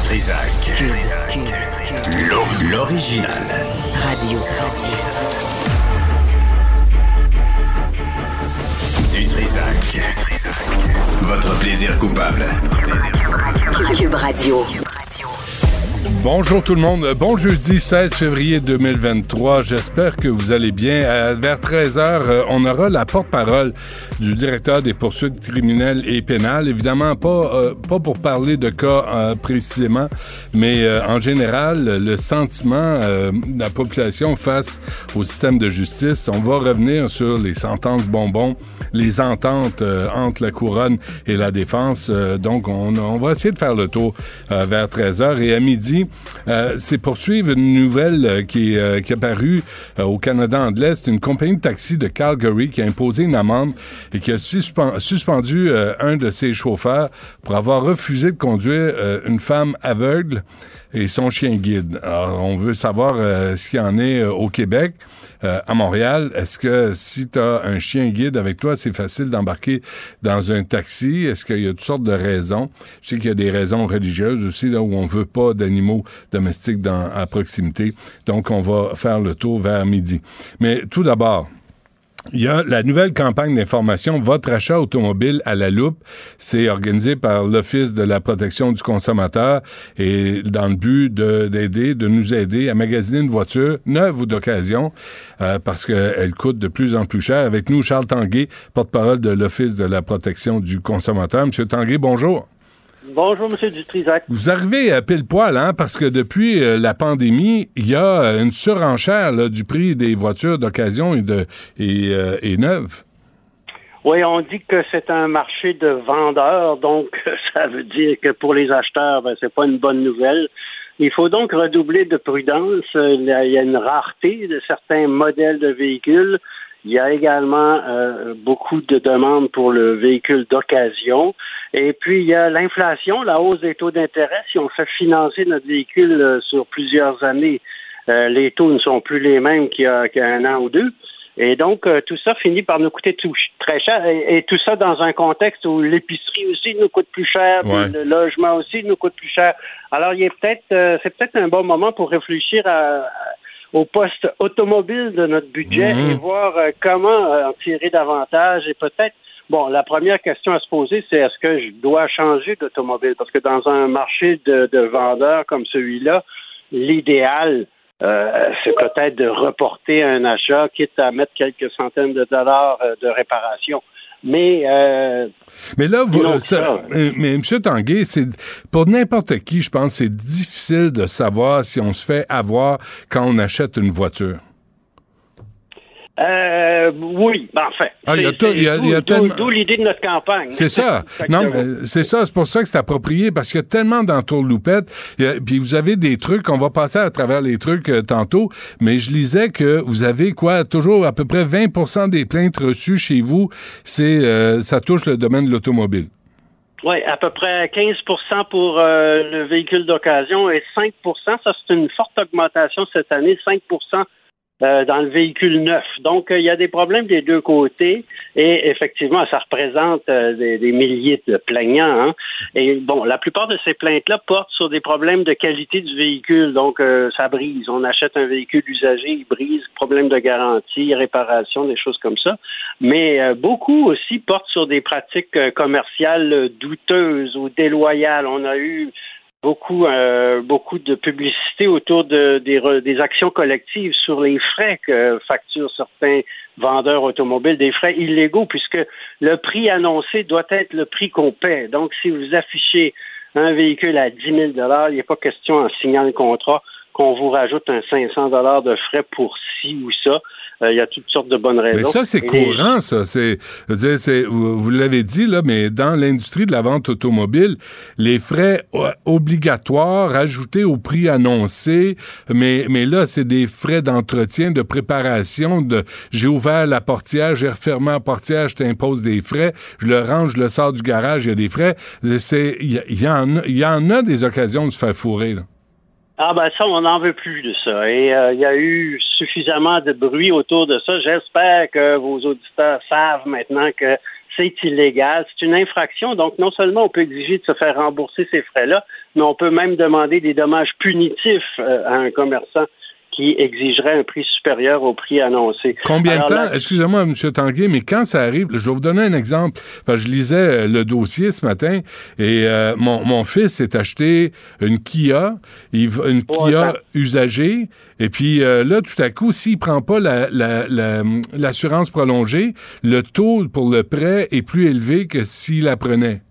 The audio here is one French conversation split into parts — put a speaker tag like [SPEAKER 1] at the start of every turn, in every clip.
[SPEAKER 1] Trisac. L'o- L'original.
[SPEAKER 2] Radio.
[SPEAKER 1] Du Trisac. Votre plaisir coupable.
[SPEAKER 2] Cube Radio.
[SPEAKER 3] Bonjour tout le monde. Bon jeudi 16 février 2023. J'espère que vous allez bien. Vers 13h, euh, on aura la porte-parole du directeur des poursuites criminelles et pénales. Évidemment, pas, euh, pas pour parler de cas euh, précisément, mais en général, le sentiment de la population face au système de justice. On va revenir sur les sentences bonbons, les ententes entre la couronne et la défense. Donc, on, on va essayer de faire le tour vers 13h. Et à midi, euh, c'est poursuivre une nouvelle euh, qui, est, euh, qui est apparue euh, au Canada anglais. C'est une compagnie de taxi de Calgary qui a imposé une amende et qui a suspen- suspendu un de ses chauffeurs pour avoir refusé de conduire une femme aveugle et son chien guide. Alors, on veut savoir ce qu'il en est au Québec. Euh, à Montréal, est-ce que si tu as un chien guide avec toi, c'est facile d'embarquer dans un taxi? Est-ce qu'il y a toutes sortes de raisons? Je sais qu'il y a des raisons religieuses aussi, là, où on veut pas d'animaux domestiques dans, à proximité. Donc, on va faire le tour vers midi. Mais tout d'abord, il y a la nouvelle campagne d'information Votre achat automobile à la loupe. C'est organisé par l'Office de la protection du consommateur et dans le but de- d'aider, de, nous aider à magasiner une voiture neuve ou d'occasion euh, parce qu'elle coûte de plus en plus cher. Avec nous, Charles Tanguay, porte-parole de l'Office de la protection du consommateur. Monsieur Tanguay, bonjour.
[SPEAKER 4] Bonjour, M. Dutrisac.
[SPEAKER 3] Vous arrivez à pile poil, hein, parce que depuis euh, la pandémie, il y a euh, une surenchère là, du prix des voitures d'occasion et, de, et, euh, et neuves.
[SPEAKER 4] Oui, on dit que c'est un marché de vendeurs, donc ça veut dire que pour les acheteurs, ben, c'est pas une bonne nouvelle. Il faut donc redoubler de prudence. Euh, Il y a il y a une rareté de certains modèles de véhicules. Il y a également euh, beaucoup de demandes pour le véhicule d'occasion. Et puis, il y a l'inflation, la hausse des taux d'intérêt. Si on fait financer notre véhicule euh, sur plusieurs années, euh, les taux ne sont plus les mêmes qu'il y a, qu'il y a un an ou deux. Et donc, euh, tout ça finit par nous coûter tout, très cher. Et, et tout ça dans un contexte où l'épicerie aussi nous coûte plus cher,
[SPEAKER 3] Ouais.
[SPEAKER 4] le logement aussi nous coûte plus cher. Alors, il est peut-être, euh, c'est peut-être un bon moment pour réfléchir à, à- au poste automobile de notre budget
[SPEAKER 3] Mhm.
[SPEAKER 4] et voir euh, comment en tirer davantage et peut-être Bon, la première question à se poser, c'est est-ce que je dois changer d'automobile? Parce que dans un marché de, de vendeurs comme celui-là, l'idéal, euh, c'est peut-être de reporter un achat, quitte à mettre quelques centaines de dollars euh, de réparation. Mais euh,
[SPEAKER 3] Mais là, vous, euh, ça-
[SPEAKER 4] ça, ouais.
[SPEAKER 3] mais M. Tanguay, c'est pour n'importe qui, je pense, c'est difficile de savoir si on se fait avoir quand on achète une voiture.
[SPEAKER 4] Euh, oui, ben, enfin.
[SPEAKER 3] Ah, il y a
[SPEAKER 4] c'est-
[SPEAKER 3] tout- il y a-
[SPEAKER 4] c'est
[SPEAKER 3] il y a
[SPEAKER 4] d'où-
[SPEAKER 3] tellement-
[SPEAKER 4] D'où l'idée de notre campagne.
[SPEAKER 3] C'est ça. non, c'est ça. C'est pour ça que c'est approprié parce qu'il y a tellement d'entourloupettes. Puis vous avez des trucs. On va passer à travers les trucs euh, tantôt. Mais je lisais que vous avez quoi toujours à peu près 20% des plaintes reçues chez vous. C'est euh, ça touche le domaine de l'automobile.
[SPEAKER 4] Oui, à peu près 15% pour le véhicule d'occasion et 5% ça c'est une forte augmentation cette année, 5 euh, dans le véhicule neuf. Donc, euh, il y a des problèmes des deux côtés et effectivement, ça représente euh, des, milliers de plaignants. hein. Et bon, la plupart de ces plaintes-là portent sur des problèmes de qualité du véhicule. Donc, ça brise. On achète un véhicule usagé, il brise, problème de garantie, réparation, des choses comme ça. Mais beaucoup aussi portent sur des pratiques commerciales douteuses ou déloyales. On a eu beaucoup, euh, beaucoup de publicité autour de, des, des actions collectives sur les frais que facturent certains vendeurs automobiles, des frais illégaux, puisque le prix annoncé doit être le prix qu'on paie. Donc, si vous affichez un véhicule à 10 000 il n'est pas question en signant le contrat qu'on vous rajoute un 500 de frais pour ci ou ça. Euh, il y a toutes sortes de bonnes raisons.
[SPEAKER 3] Mais ça, c'est courant, ça. C'est, vous, vous l'avez dit, là, mais dans l'industrie de la vente automobile, les frais obligatoires ajoutés au prix annoncé, mais, mais là, c'est des frais d'entretien, de préparation, de j'ai ouvert la portière, j'ai refermé la portière, je t'impose des frais, je le range, je le sors du garage, il y a des frais. Il y, en, y en a des occasions de se faire fourrer, là.
[SPEAKER 4] Ah ben ça, on n'en veut plus de ça. Et euh, il y a eu suffisamment de bruit autour de ça. J'espère que vos auditeurs savent maintenant que c'est illégal. C'est une infraction. Donc, non seulement on peut exiger de se faire rembourser ces frais-là, mais on peut même demander des dommages punitifs euh, à un commerçant qui exigerait un prix supérieur au prix annoncé.
[SPEAKER 3] Combien de temps, excusez-moi, M. Tanguay, mais quand ça arrive, je vais vous donner un exemple. je lisais euh, le dossier ce matin et euh, mon, mon, fils s'est acheté une Kia, une Kia usagée, et puis euh, là, tout à coup, s'il prend pas l'assurance la, prolongée, le taux pour le prêt est plus élevé que s'il la prenait.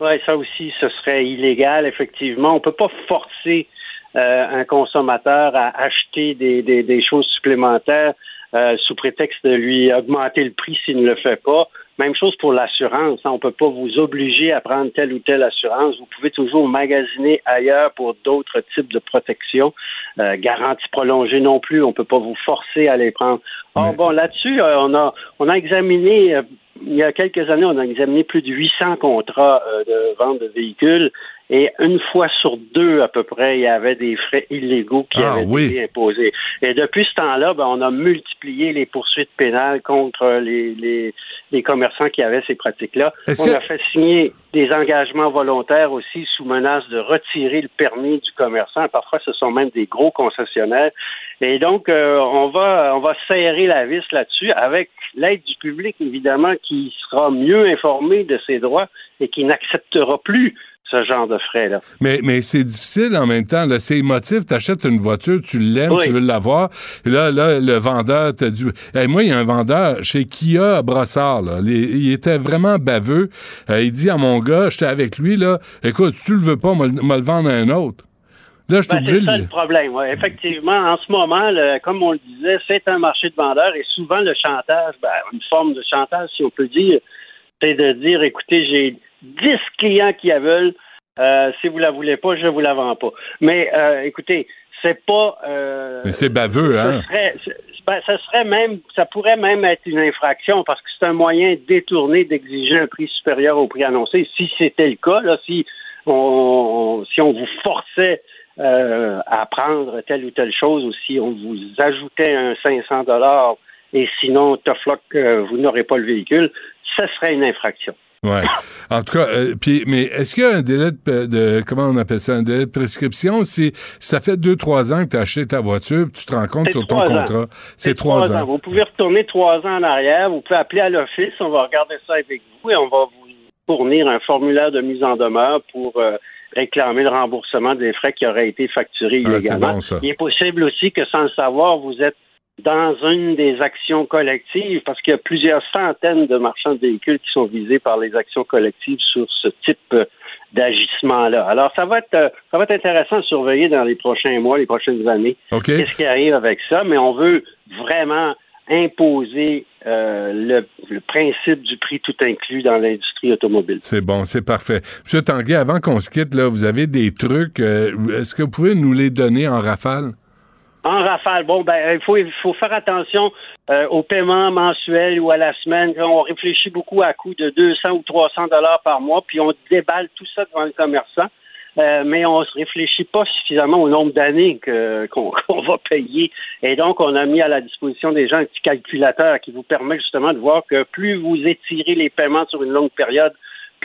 [SPEAKER 4] Oui, ça aussi, ce serait illégal, effectivement. On peut pas forcer un consommateur à acheter des, des, des choses supplémentaires euh, sous prétexte de lui augmenter le prix s'il ne le fait pas. Même chose pour l'assurance. Hein. On ne peut pas vous obliger à prendre telle ou telle assurance. Vous pouvez toujours magasiner ailleurs pour d'autres types de protection. Euh, garantie prolongée non plus. On ne peut pas vous forcer à les prendre. Or, bon, là-dessus, euh, on a on a examiné euh, il y a quelques années, on a examiné plus de 800 contrats de vente de véhicules et une fois sur deux, à peu près, il y avait des frais illégaux qui ah, avaient été imposés. Et depuis ce temps-là, ben, on a multiplié les poursuites pénales contre les, les, les commerçants qui avaient ces pratiques-là. On a fait signer des engagements volontaires aussi sous menace de retirer le permis du commerçant. Parfois, ce sont même des gros concessionnaires. Et donc, euh, on va on va serrer la vis là-dessus avec l'aide du public, évidemment, qui sera mieux informé de ses droits et qui n'acceptera plus ce genre de frais-là.
[SPEAKER 3] Mais, mais c'est difficile en même temps. Là, c'est émotif. Tu achètes une voiture, tu l'aimes, tu veux l'avoir. Là, là, le vendeur t'a dit... moi, il y a un vendeur chez Kia à Brossard. Là. il était vraiment baveux. Euh, il dit à mon gars, j'étais avec lui, là, écoute, si tu le veux pas, me, le vendre à un autre.
[SPEAKER 4] Là, je ben, c'est ça le problème. Ouais. Effectivement, en ce moment, comme on le disait, c'est un marché de vendeurs et souvent le chantage, ben, une forme de chantage, si on peut dire, c'est de dire, écoutez, j'ai 10 clients qui la veulent. Euh, si vous la voulez pas, je vous la vends pas. Mais euh, écoutez, c'est pas. Euh,
[SPEAKER 3] Mais c'est baveux, hein?
[SPEAKER 4] Ben, ça serait même, ça pourrait même être une infraction parce que c'est un moyen détourné d'exiger un prix supérieur au prix annoncé. Si c'était le cas, là, si on, si on vous forçait à prendre telle ou telle chose ou si on vous ajoutait un 500 dollars et sinon, tough luck, vous n'aurez pas le véhicule, ça serait une infraction.
[SPEAKER 3] Ouais. En tout cas, euh, puis, mais est-ce qu'il y a un délai de, comment on appelle ça, un délai de prescription? Si ça fait deux trois ans que tu as acheté ta voiture, tu te rends compte sur ton contrat, c'est trois, ans.
[SPEAKER 4] Vous pouvez retourner trois ans en arrière, vous pouvez appeler à l'office, on va regarder ça avec vous et on va vous fournir un formulaire de mise en demeure pour euh, réclamer le remboursement des frais qui auraient été facturés ah, illégalement. Il est possible aussi que sans le savoir, vous êtes dans une des actions collectives, parce qu'il y a plusieurs centaines de marchands de véhicules qui sont visés par les actions collectives sur ce type d'agissement-là. Alors, ça va être euh, ça va être intéressant à surveiller dans les prochains mois, les prochaines années. Qu'est-ce qui arrive avec ça? Mais on veut vraiment imposer euh, le, principe du prix tout inclus dans l'industrie automobile.
[SPEAKER 3] C'est bon, c'est parfait. Monsieur Tanguay, avant qu'on se quitte, là, vous avez des trucs. Euh, est-ce que vous pouvez nous les donner en rafale?
[SPEAKER 4] En rafale, bon, ben, il faut, il faut faire attention euh, au paiement mensuel ou à la semaine. On réfléchit beaucoup à coût de 200 ou 300 dollars par mois, puis on déballe tout ça devant le commerçant. Euh, mais on ne se réfléchit pas suffisamment au nombre d'années qu'on va payer. Et donc, on a mis à la disposition des gens un petit calculateur qui vous permet justement de voir que plus vous étirez les paiements sur une longue période,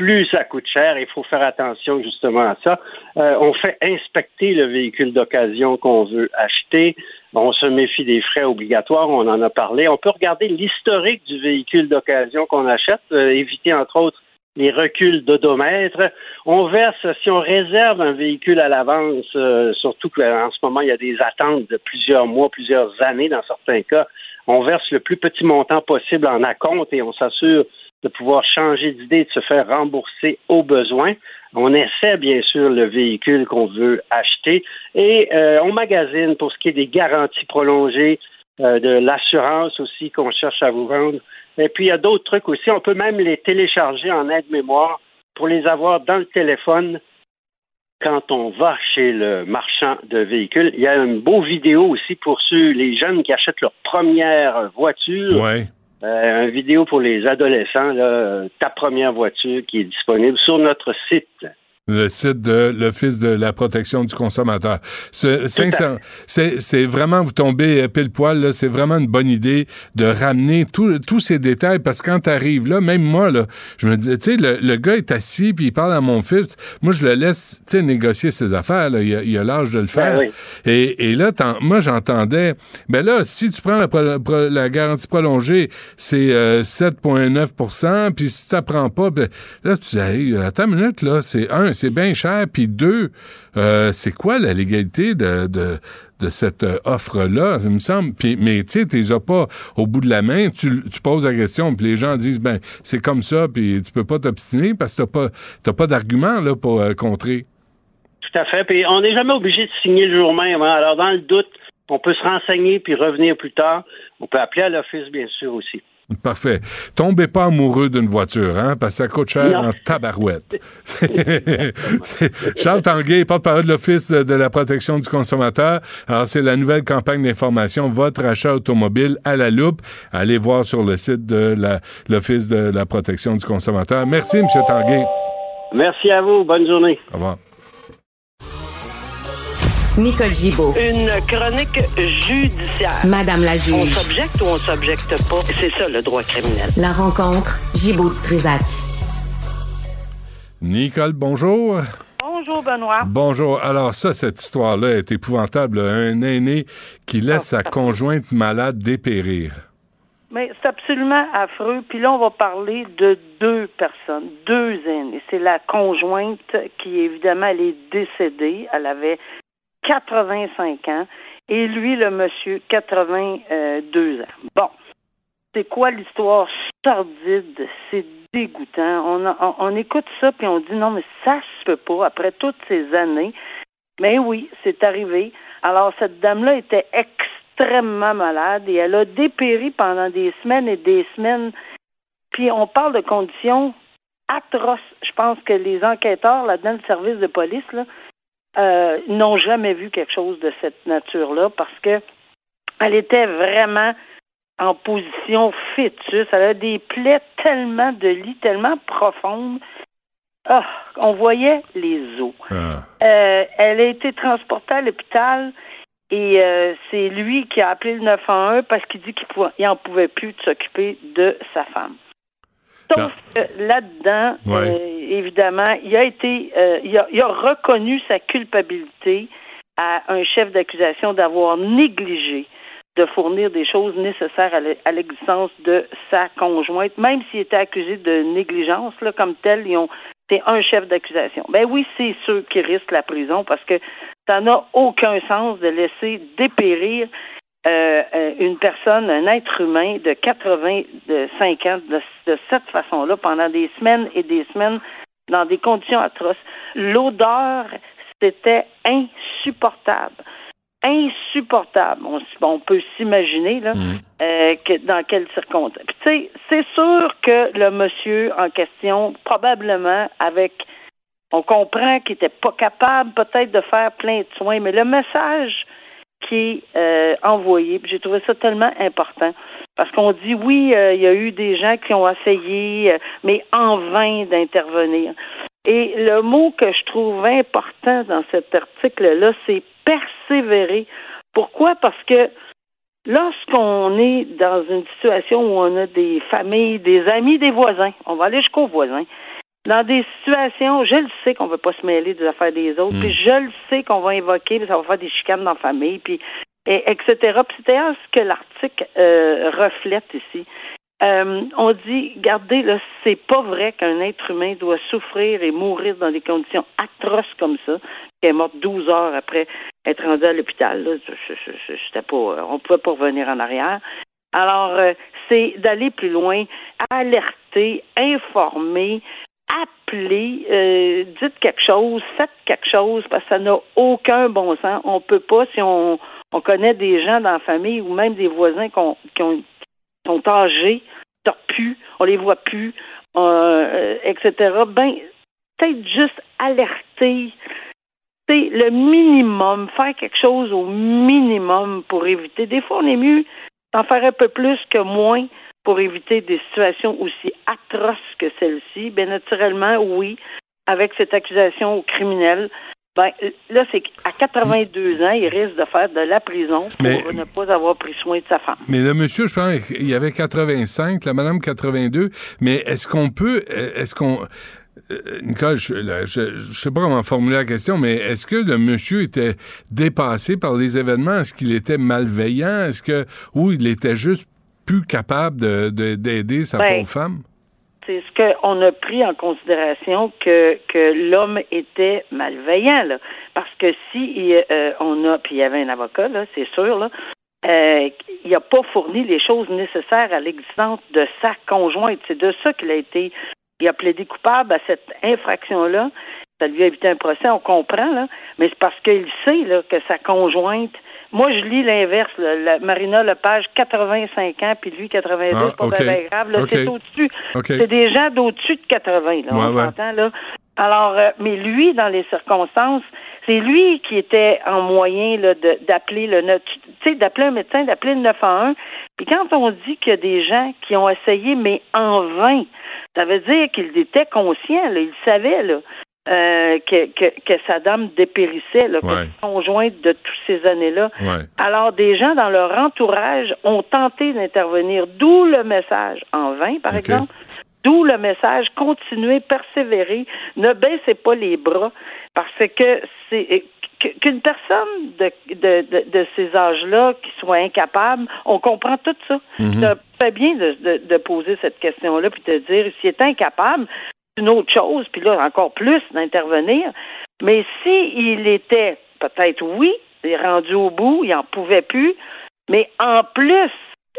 [SPEAKER 4] plus ça coûte cher. Il faut faire attention justement à ça. Euh, on fait inspecter le véhicule d'occasion qu'on veut acheter. On se méfie des frais obligatoires, on en a parlé. On peut regarder l'historique du véhicule d'occasion qu'on achète, euh, éviter entre autres les reculs d'odomètre. On verse, si on réserve un véhicule à l'avance, euh, surtout qu'en ce moment, il y a des attentes de plusieurs mois, plusieurs années dans certains cas, on verse le plus petit montant possible en acompte et on s'assure de pouvoir changer d'idée, de se faire rembourser au besoin. On essaie bien sûr le véhicule qu'on veut acheter et euh, on magasine pour ce qui est des garanties prolongées, euh, de l'assurance aussi qu'on cherche à vous vendre. Et puis, il y a d'autres trucs aussi. On peut même les télécharger en aide-mémoire pour les avoir dans le téléphone quand on va chez le marchand de véhicules. Il y a une beau vidéo aussi pour ceux, les jeunes qui achètent leur première voiture. Euh, une vidéo pour les adolescents, là, ta première voiture qui est disponible sur notre site
[SPEAKER 3] le site de l'Office de la protection du consommateur. C'est vraiment, vous tombez pile poil, c'est vraiment une bonne idée de ramener tous ces détails parce que quand tu arrives là, même moi, là, je me dis, tu sais, le, gars est assis puis il parle à mon fils. Moi, je le laisse, tu sais, négocier ses affaires. Là. Il a l'âge de le faire.
[SPEAKER 4] Ben
[SPEAKER 3] et, et, là, moi, j'entendais, ben là, si tu prends la, garantie prolongée, c'est 7,9% euh, puis si tu n'apprends pas, ben, là, tu dis, hey, attends une minute, là, c'est c'est bien cher. Puis deux, euh, c'est quoi la légalité de, de, cette euh, offre-là, il me semble. Puis, mais tu sais, tu les as pas au bout de la main. Tu, poses la question, puis les gens disent, ben c'est comme ça, puis tu peux pas t'obstiner parce que tu pas, pas d'argument pour euh, contrer.
[SPEAKER 4] Tout à fait. Puis on n'est jamais obligé de signer le jour même. Hein. Alors, dans le doute, on peut se renseigner puis revenir plus tard. On peut appeler à l'office, bien sûr, aussi.
[SPEAKER 3] Parfait. Tombez pas amoureux d'une voiture, hein, parce que ça coûte cher en tabarouette. Charles Tanguay, porte-parole de l'Office de, la protection du consommateur. Alors, c'est la nouvelle campagne d'information Votre achat automobile à la loupe. Allez voir sur le site de l'Office de la protection du consommateur. Merci, M. Tanguay.
[SPEAKER 4] Merci à vous. Bonne journée.
[SPEAKER 3] Au revoir.
[SPEAKER 2] Nicole Gibaud.
[SPEAKER 5] Une chronique judiciaire.
[SPEAKER 2] Madame la juge.
[SPEAKER 5] On s'objecte ou on s'objecte pas? C'est ça le droit criminel.
[SPEAKER 2] La rencontre, Gibaud-Strisac.
[SPEAKER 3] Nicole, bonjour.
[SPEAKER 6] Bonjour, Benoît.
[SPEAKER 3] Bonjour. Alors, ça, cette histoire-là est épouvantable. Un aîné qui laisse sa conjointe malade dépérir.
[SPEAKER 6] Mais c'est absolument affreux. Puis là, on va parler de deux personnes, deux aînés. C'est la conjointe qui, évidemment, elle est décédée. Elle avait 85 ans et lui, le monsieur, 82 ans. Bon, c'est quoi l'histoire sordide? C'est dégoûtant. On, on, écoute ça puis on dit non, mais ça se peut pas après toutes ces années. Mais oui, c'est arrivé. Alors, cette dame-là était extrêmement malade et elle a dépéri pendant des semaines et des semaines. Puis on parle de conditions atroces. Je pense que les enquêteurs là-dedans, le service de police, là, euh, n'ont jamais vu quelque chose de cette nature-là parce que elle était vraiment en position fœtus. Elle a des plaies tellement de lit, tellement profondes. Ah, on voyait les os. Ah. Euh, elle a été transportée à l'hôpital et euh, c'est lui qui a appelé le 911 parce qu'il dit qu'il n'en pouvait plus de s'occuper de sa femme. Sauf que là-dedans, euh, évidemment, il a été, euh, il, a, il, a, reconnu sa culpabilité à un chef d'accusation d'avoir négligé de fournir des choses nécessaires à l'existence de sa conjointe, même s'il était accusé de négligence, là, comme tel, ils ont c'est un chef d'accusation. Ben oui, c'est ceux qui risquent la prison parce que ça n'a aucun sens de laisser dépérir euh, euh, une personne, un être humain de 85 ans de, de cette façon-là pendant des semaines et des semaines dans des conditions atroces. L'odeur, c'était insupportable. Insupportable. On, peut s'imaginer là, mm. euh, que dans quelles circonstances. Tu sais, c'est sûr que le monsieur en question, probablement avec on comprend qu'il n'était pas capable peut-être de faire plein de soins, mais le message qui est euh, envoyé. J'ai trouvé ça tellement important parce qu'on dit oui, euh, il y a eu des gens qui ont essayé, euh, mais en vain d'intervenir. Et le mot que je trouve important dans cet article-là, c'est persévérer. Pourquoi? Parce que lorsqu'on est dans une situation où on a des familles, des amis, des voisins, on va aller jusqu'aux voisins, dans des situations, je le sais qu'on ne veut pas se mêler des affaires des autres, puis hmm. je le sais qu'on va invoquer, ça va faire des chicanes dans la famille, puis et, etc. Puis c'est d'ailleurs ce que l'article euh, reflète ici. euh, on dit, regardez, là, c'est pas vrai qu'un être humain doit souffrir et mourir dans des conditions atroces comme ça, qui est morte 12 heures après être rendu à l'hôpital. Là. C'était pas, on pouvait pas revenir en arrière. Alors, euh, c'est d'aller plus loin, alerter, informer, appeler, euh, dites quelque chose, faites quelque chose, parce que ça n'a aucun bon sens. On peut pas, si on, on connaît des gens dans la famille ou même des voisins qui ont sont âgés, plus, on les voit plus, euh, etc. Ben, peut-être juste alerter. C'est le minimum, faire quelque chose au minimum pour éviter. Des fois, on est mieux d'en faire un peu plus que moins pour éviter des situations aussi atroces que celle-ci. Bien naturellement, oui, avec cette accusation criminelle, ben, là, c'est qu'à 82 ans, il risque de faire de la prison pour ne pas avoir pris soin de sa femme.
[SPEAKER 3] Mais le monsieur, je pense, il y avait 85, la madame 82, mais est-ce qu'on peut, est-ce qu'on... Euh, Nicole, je, ne sais pas comment formuler la question, mais est-ce que le monsieur était dépassé par les événements? Est-ce qu'il était malveillant? Est-ce que, ou il était juste plus capable d'aider de, sa ben, pauvre femme?
[SPEAKER 6] c'est ce qu'on a pris en considération que, que l'homme était malveillant, là. Parce que si euh, on a, puis il y avait un avocat, là, c'est sûr, là, euh, il n'a pas fourni les choses nécessaires à l'existence de sa conjointe. C'est de ça qu'il a été, il a plaidé coupable à cette infraction-là. Ça lui a évité un procès, on comprend, là, mais c'est parce qu'il sait là, que sa conjointe moi, je lis l'inverse. Marina Lepage, 85 ans, puis lui, 82, ah, pas très grave. C'est au-dessus. C'est des gens d'au-dessus de 80, là, on là. Alors, euh, mais lui, dans les circonstances, c'est lui qui était en moyen d'appeler le tu sais, d'appeler un médecin, d'appeler le 911. Puis quand on dit qu'il y a des gens qui ont essayé, mais en vain, ça veut dire qu'il était conscient, là, il savait, là. Euh, que, que, que, sa dame dépérissait, là, conjointe de toutes ces années-là. Alors, des gens dans leur entourage ont tenté d'intervenir, d'où le message, en vain, par exemple, d'où le message, continuez, persévérer, ne baissez pas les bras, parce que c'est qu'une personne de, de, de, ces âges-là qui soit incapable, on comprend tout ça. Mm fait bien de, de, poser cette question-là, puis de dire, s'il est incapable, une autre chose, puis là, encore plus d'intervenir. Mais s'il était, peut-être oui, il est rendu au bout, il n'en pouvait plus, mais en plus,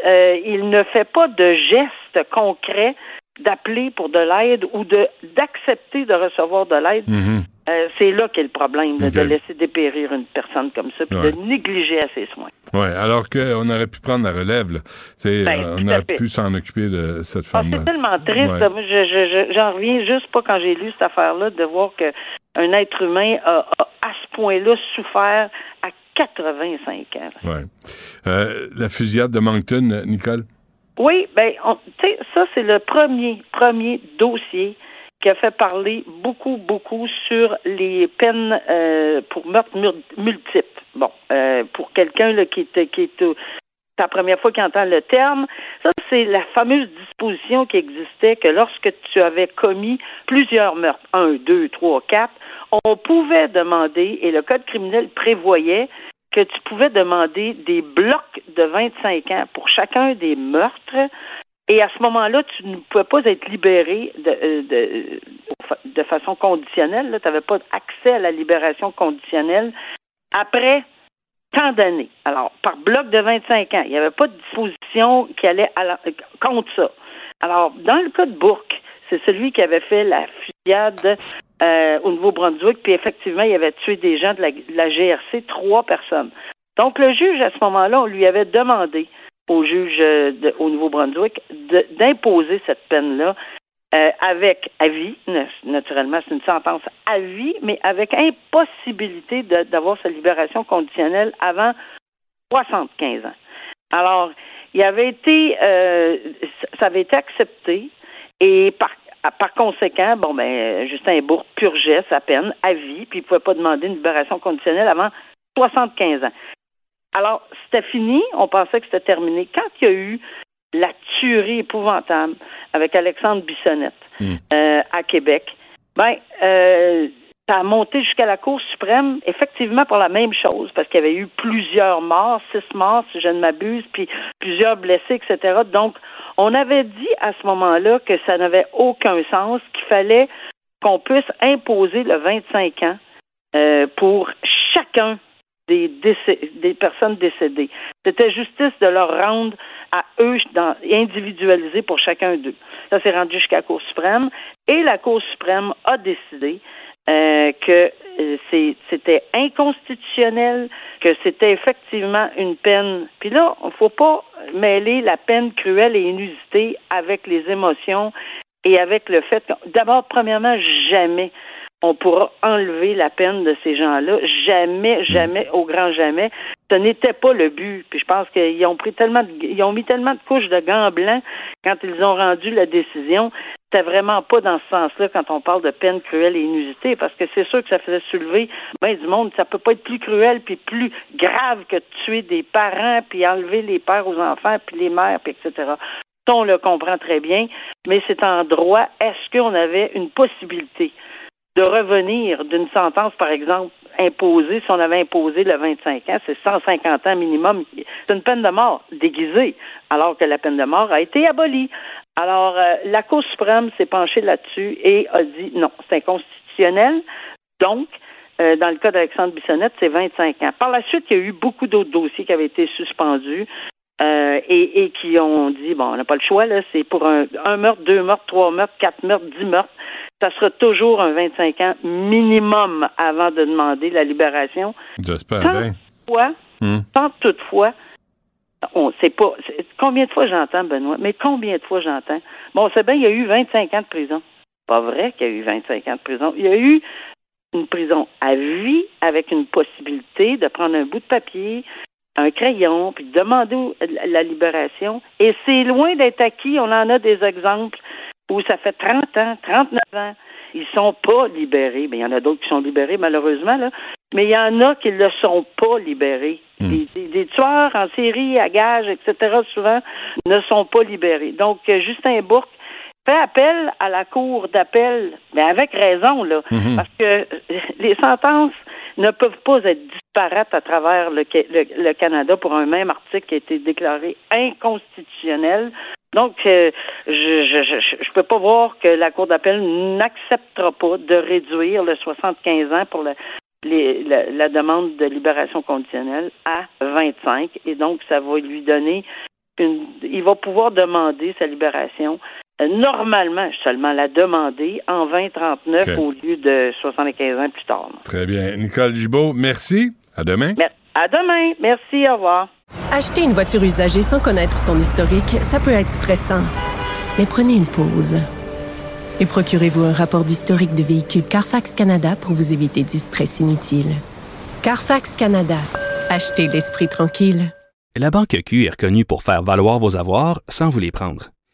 [SPEAKER 6] euh, il ne fait pas de gestes concrets d'appeler pour de l'aide ou de d'accepter de recevoir de l'aide. Mm-hmm. Euh, c'est là qu'est le problème, de laisser dépérir une personne comme ça, puis de négliger à ses soins.
[SPEAKER 3] Oui, alors qu'on aurait pu prendre la relève. Là. Ben, euh, on aurait pu s'en occuper de cette ah, femme-là.
[SPEAKER 6] c'est tellement triste. J'en reviens juste pas quand j'ai lu cette affaire-là de voir qu'un être humain a, à ce point-là souffert à 85 ans.
[SPEAKER 3] Oui. Euh, la fusillade de Moncton, Nicole?
[SPEAKER 6] Oui, ben, tu sais, ça, c'est le premier, premier dossier qui a fait parler beaucoup, beaucoup sur les peines euh, pour meurtre multiple. Bon, euh, pour quelqu'un qui est, qui est la première fois qu'il entend le terme, ça c'est la fameuse disposition qui existait que lorsque tu avais commis plusieurs meurtres, un, deux, trois, quatre, on pouvait demander, et le code criminel prévoyait que tu pouvais demander des blocs de 25 ans pour chacun des meurtres et à ce moment-là, tu ne pouvais pas être libéré de, euh, de, façon conditionnelle. Tu n'avais pas accès à la libération conditionnelle après tant d'années. Alors, par bloc de 25 ans, il n'y avait pas de disposition qui allait à contre ça. Alors, dans le cas de Bourque, c'est celui qui avait fait la fusillade euh, au Nouveau-Brunswick, puis effectivement, il avait tué des gens de la GRC, trois personnes. Donc, le juge, à ce moment-là, on lui avait demandé au juge euh, au Nouveau-Brunswick d'imposer cette peine-là euh, avec avis, naturellement, c'est une sentence à vie, mais avec impossibilité d'avoir sa libération conditionnelle avant 75 ans. Alors, il avait été, euh, ça avait été accepté et par, par conséquent, bon ben, Justin Bourg purgeait sa peine à vie, puis il ne pouvait pas demander une libération conditionnelle avant 75 ans. Alors, c'était fini, on pensait que c'était terminé. Quand il y a eu la tuerie épouvantable avec Alexandre Bissonnette hmm. euh, à Québec, ben, euh, ça a monté jusqu'à la Cour suprême, effectivement pour la même chose, parce qu'il y avait eu plusieurs morts, six morts, si je ne m'abuse, puis plusieurs blessés, etc. Donc, On avait dit à ce moment-là que ça n'avait aucun sens, qu'il fallait qu'on puisse imposer le 25 ans euh, pour chacun des, des personnes décédées. C'était justice de leur rendre à eux dans, pour chacun d'eux. Ça s'est rendu jusqu'à la Cour suprême et la Cour suprême a décidé euh, que euh, c'était inconstitutionnel, que c'était effectivement une peine. Puis là, il ne faut pas mêler la peine cruelle et inusitée avec les émotions et avec le fait que, d'abord, premièrement, jamais on pourra enlever la peine de ces gens-là. Jamais, mm. jamais, au grand jamais. Ce n'était pas le but. Puis je pense qu'ils ont pris tellement de, ils ont mis tellement de couches de gants blancs quand ils ont rendu la décision. C'était vraiment pas dans ce sens-là quand on parle de peine cruelle et inusitée, parce que c'est sûr que ça faisait soulever ben du monde. Ça peut pas être plus cruel puis plus grave que de tuer des parents puis enlever les pères aux enfants puis les mères puis etc. Ça, on le comprend très bien, mais c'est en droit. Est-ce qu'on avait une possibilité? De revenir d'une sentence, par exemple, imposée, si on avait imposé le 25 ans, c'est 150 ans minimum. C'est une peine de mort déguisée, alors que la peine de mort a été abolie. Alors, euh, la Cour suprême s'est penchée là-dessus et a dit non, c'est inconstitutionnel. Donc, euh, dans le cas d'Alexandre Bissonnette, c'est 25 ans. Par la suite, il y a eu beaucoup d'autres dossiers qui avaient été suspendus. Euh, et, et, qui ont dit bon, on n'a pas le choix là, c'est pour un, un meurtre, deux meurtres, trois meurtres, quatre meurtres, dix meurtres ça sera toujours un 25 ans minimum avant de demander la libération.
[SPEAKER 3] J'espère bien.
[SPEAKER 6] Toutefois, hmm. Tant toutefois, on sait pas combien de fois j'entends, Benoît, mais combien de fois j'entends? Bon, c'est bien, il y a eu 25 ans de prison. Pas vrai qu'il y a eu 25 ans de prison. Il y a eu une prison à vie avec une possibilité de prendre un bout de papier, un crayon, puis de demander la libération. Et c'est loin d'être acquis. On en a des exemples où ça fait 30 ans, 39 ans, ils sont pas libérés. Mais il y en a d'autres qui sont libérés, malheureusement, là. Mais il y en a qui ne le sont pas libérés. Hmm. Des, tueurs en série, à gage, etc., souvent, ne sont pas libérés. Donc, euh, Justin Bourque fait appel à la Cour d'appel, mais avec raison, là, hmm. parce que euh, les sentences ne peuvent pas être disparates à travers le, le, Canada pour un même article qui a été déclaré inconstitutionnel donc, euh, je je, peux pas voir que la Cour d'appel n'acceptera pas de réduire le 75 ans pour le, les, la, demande de libération conditionnelle à 25. Et donc, ça va lui donner une... Il va pouvoir demander sa libération normalement seulement la demander en 2039 au lieu de 75 ans plus tard.
[SPEAKER 3] Très bien. Nicole Gibault, merci. À demain.
[SPEAKER 6] À demain. Merci. Au revoir.
[SPEAKER 7] Acheter une voiture usagée sans connaître son historique, ça peut être stressant. Mais prenez une pause. Et procurez-vous un rapport d'historique de véhicule Carfax Canada pour vous éviter du stress inutile. Carfax Canada. Achetez l'esprit tranquille.
[SPEAKER 8] La Banque Q est reconnue pour faire valoir vos avoirs sans vous les prendre.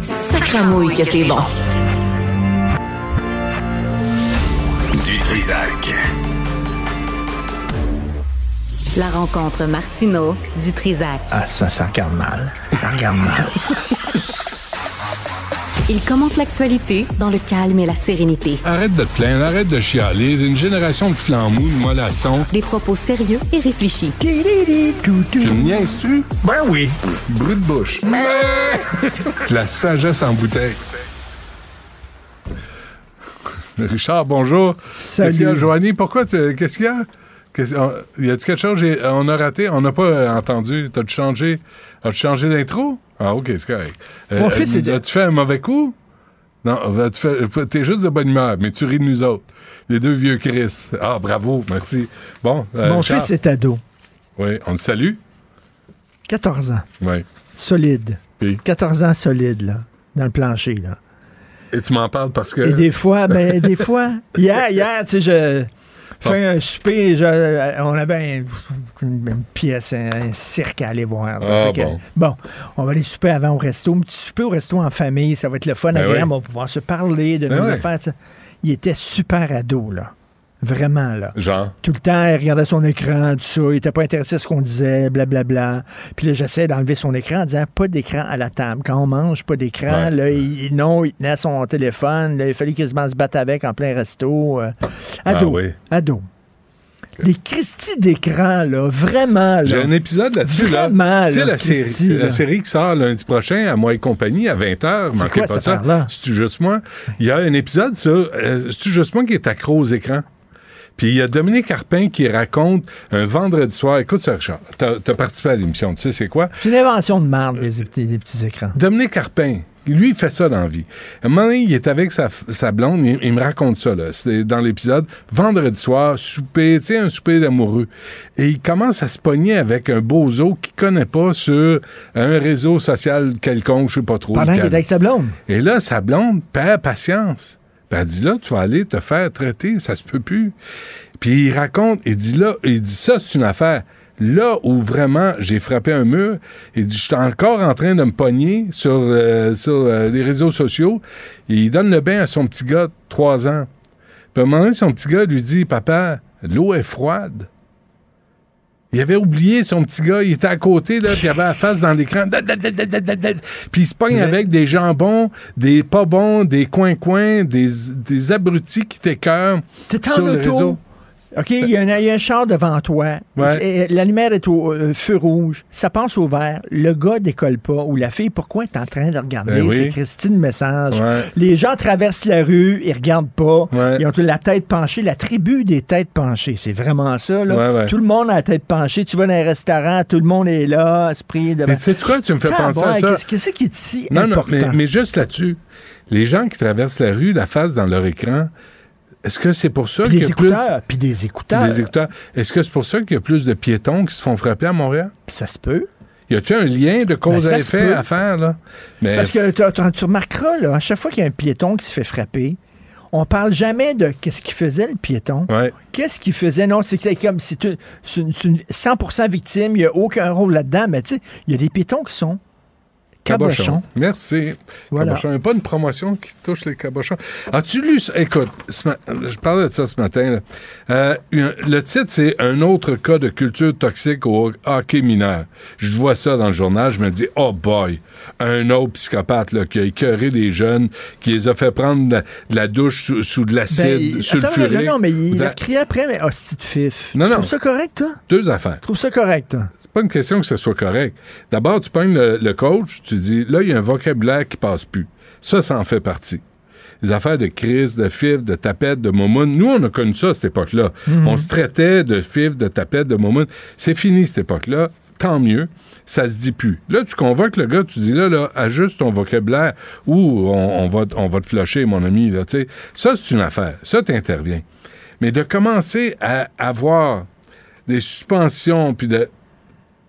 [SPEAKER 2] sacramouille que c'est bon.
[SPEAKER 1] Dutrisac.
[SPEAKER 2] La rencontre Martino du Trisac.
[SPEAKER 9] Ah, ça, ça regarde mal. Ça regarde mal.
[SPEAKER 2] Il commente l'actualité dans le calme et la sérénité.
[SPEAKER 3] Arrête de te plaindre, arrête de chialer. Une génération de flambous, de mollassons.
[SPEAKER 2] Des propos sérieux et réfléchis.
[SPEAKER 3] Tu me niaises-tu?
[SPEAKER 9] Ben oui.
[SPEAKER 3] Brut de bouche. la sagesse en bouteille. Richard, bonjour.
[SPEAKER 9] Salut.
[SPEAKER 3] Qu'est-ce qu'il y a, Joanie? Pourquoi? Qu'est-ce qu'il y a? Y a-tu quelque chose? On a raté? On n'a pas entendu. T'as-tu changé? As-tu changé l'intro? Ah, OK, c'est correct.
[SPEAKER 9] Euh, Mon fils,
[SPEAKER 3] euh, As-tu fait un mauvais coup? Non, t'es juste de bonne humeur, mais tu ris de nous autres. Les deux vieux Chris. Ah, bravo, merci. Bon.
[SPEAKER 9] Mon fils est ado.
[SPEAKER 3] Oui, on le salue.
[SPEAKER 9] 14 ans.
[SPEAKER 3] Oui.
[SPEAKER 9] Solide. 14 ans solide, là, dans le plancher, là.
[SPEAKER 3] Et tu m'en parles parce que.
[SPEAKER 9] Et des fois, ben, des fois. Hier, hier, tu sais, je Fait un souper, je- on avait un- une, une pièce, un, un cirque à aller voir.
[SPEAKER 3] Ah,
[SPEAKER 9] que,
[SPEAKER 3] bon.
[SPEAKER 9] bon, on va aller souper avant au resto. Un petit souper au resto en famille, ça va être le fun,
[SPEAKER 3] Ben
[SPEAKER 9] agréable.
[SPEAKER 3] oui.
[SPEAKER 9] On va pouvoir se parler de
[SPEAKER 3] Ben
[SPEAKER 9] nos affaires. Il était super ado, là. Vraiment, là.
[SPEAKER 3] Genre?
[SPEAKER 9] Tout le temps, il regardait son écran, tout ça. Il n'était pas intéressé à ce qu'on disait, blablabla. Puis là, j'essayais d'enlever son écran en disant pas d'écran à la table. Quand on mange, pas d'écran.
[SPEAKER 3] Ouais.
[SPEAKER 9] Là, il, non, il tenait son téléphone. Là, il fallait quasiment se battre avec en plein resto. euh. ado.
[SPEAKER 3] Ah oui.
[SPEAKER 9] Ado. Les Christie d'écran, là, vraiment, là.
[SPEAKER 3] J'ai un épisode là-dessus. Là.
[SPEAKER 9] Vraiment,
[SPEAKER 3] Tu sais,
[SPEAKER 9] là,
[SPEAKER 3] la,
[SPEAKER 9] Christy,
[SPEAKER 3] série,
[SPEAKER 9] là.
[SPEAKER 3] la série qui sort lundi prochain à moi et compagnie à 20h.
[SPEAKER 9] C'est
[SPEAKER 3] Manquez
[SPEAKER 9] quoi
[SPEAKER 3] pas ça. C'est-tu juste moi? Il y a un épisode sur. euh, C'est-tu juste moi qui est accro aux écrans? Puis il y a Dominique Carpin qui raconte un vendredi soir. Écoute ça, Richard. T'as as participé à l'émission. Tu sais, c'est quoi?
[SPEAKER 9] C'est une invention de marde, les, petits écrans.
[SPEAKER 3] Dominique Carpin, lui, il fait ça dans la vie. À un moment donné, il est avec sa, sa blonde, il, il me raconte ça, là. C'était dans l'épisode. Vendredi soir, souper, tu sais, un souper d'amoureux. Et il commence à se pogner avec un bozo qu'il connaît pas sur un réseau social quelconque, je sais pas trop.
[SPEAKER 9] Pendant qu'il était avec sa blonde.
[SPEAKER 3] Et là, sa blonde perd patience. Puis elle dit là, tu vas aller te faire traiter, ça se peut plus. Puis il raconte, il dit là, il dit ça, c'est une affaire. Là où vraiment j'ai frappé un mur, il dit je suis encore en train de me pogner sur, euh, sur euh, les réseaux sociaux. Il donne le bain à son petit gars de 3 ans. Puis à un moment donné, son petit gars lui dit Papa, l'eau est froide. Il avait oublié son petit gars, il était à côté, là, puis il avait la face dans l'écran. Puis il se pogne avec des jambons, des pas bons, des coins-coins, des, des abrutis qui t'écœurent
[SPEAKER 9] T'es en auto.
[SPEAKER 3] réseau.
[SPEAKER 9] OK, il y, a un- il y a un char devant toi.
[SPEAKER 3] Ouais.
[SPEAKER 9] La lumière est au euh, feu rouge. Ça passe au vert. Le gars décolle pas. Ou la fille, pourquoi t'es en train de regarder?
[SPEAKER 3] Ben oui.
[SPEAKER 9] C'est Christine message.
[SPEAKER 3] Ouais.
[SPEAKER 9] Les gens traversent la rue, ils regardent pas.
[SPEAKER 3] Ouais.
[SPEAKER 9] Ils ont la tête penchée. La tribu des têtes penchées. C'est vraiment ça. Là. Tout le monde a la tête penchée. Tu vas dans un restaurant, tout le monde est là, esprit de.
[SPEAKER 3] Mais tu sais quoi, tu me fais penser à ça.
[SPEAKER 9] Qu'est-ce qui est si
[SPEAKER 3] Non, non,
[SPEAKER 9] important?
[SPEAKER 3] mais, mais juste là-dessus. Les gens qui traversent la rue, la face dans leur écran, est-ce que c'est pour ça
[SPEAKER 9] Puis
[SPEAKER 3] a plus...
[SPEAKER 9] Puis des
[SPEAKER 3] Puis
[SPEAKER 9] écouteurs.
[SPEAKER 3] des écouteurs. Est-ce que c'est pour ça qu'il y a plus de piétons qui se font frapper à Montréal?
[SPEAKER 9] Ça se peut.
[SPEAKER 3] Y a-tu un lien de cause
[SPEAKER 9] Ben,
[SPEAKER 3] à effet à faire, là? Mais
[SPEAKER 9] Parce que tu remarqueras, là, à chaque fois qu'il y a un piéton qui se fait frapper, on parle jamais de qu'est-ce qu'il faisait, le piéton.
[SPEAKER 3] Ouais.
[SPEAKER 9] Qu'est-ce qu'il faisait? Non, c'est comme si une 100% victime, il n'y a aucun rôle là-dedans, mais tu sais, il y a des piétons qui sont cabochons.
[SPEAKER 3] Merci.
[SPEAKER 9] Voilà.
[SPEAKER 3] Cabochon. Il n'y a pas une promotion qui touche les cabochons. As-tu lu ça? Écoute, ma- je parlais de ça ce matin. Euh, le titre, c'est Un autre cas de culture toxique au hockey mineur. Je vois ça dans le journal, je me dis, oh boy, un autre psychopathe là, qui a écœuré les jeunes, qui les a fait prendre de, de la douche sous, sous de
[SPEAKER 9] Ben,
[SPEAKER 3] l'acide sulfuré.
[SPEAKER 9] non, non, mais il a crié après, mais hostie de fif?
[SPEAKER 3] Non,
[SPEAKER 9] tu
[SPEAKER 3] non.
[SPEAKER 9] trouves ça correct, toi?
[SPEAKER 3] Deux affaires.
[SPEAKER 9] Tu trouves ça correct, toi?
[SPEAKER 3] C'est pas une question que ce soit correct. D'abord, tu pognes le, le coach, tu dis, là, il y a un vocabulaire qui passe plus. Ça, ça en fait partie. Les affaires de crise, de fif, de tapette, de momoun. Nous, on a connu ça à cette époque-là. On se traitait de fif, de tapette, de momoun. C'est fini, cette époque-là. Tant mieux. Ça se dit plus. Là, tu convoques le gars, tu dis, là, là, ajuste ton vocabulaire ou on, on va, on va te flusher, mon ami, là, tu sais. Ça, c'est une affaire. Ça, t'interviens. Mais de commencer à avoir des suspensions, puis de...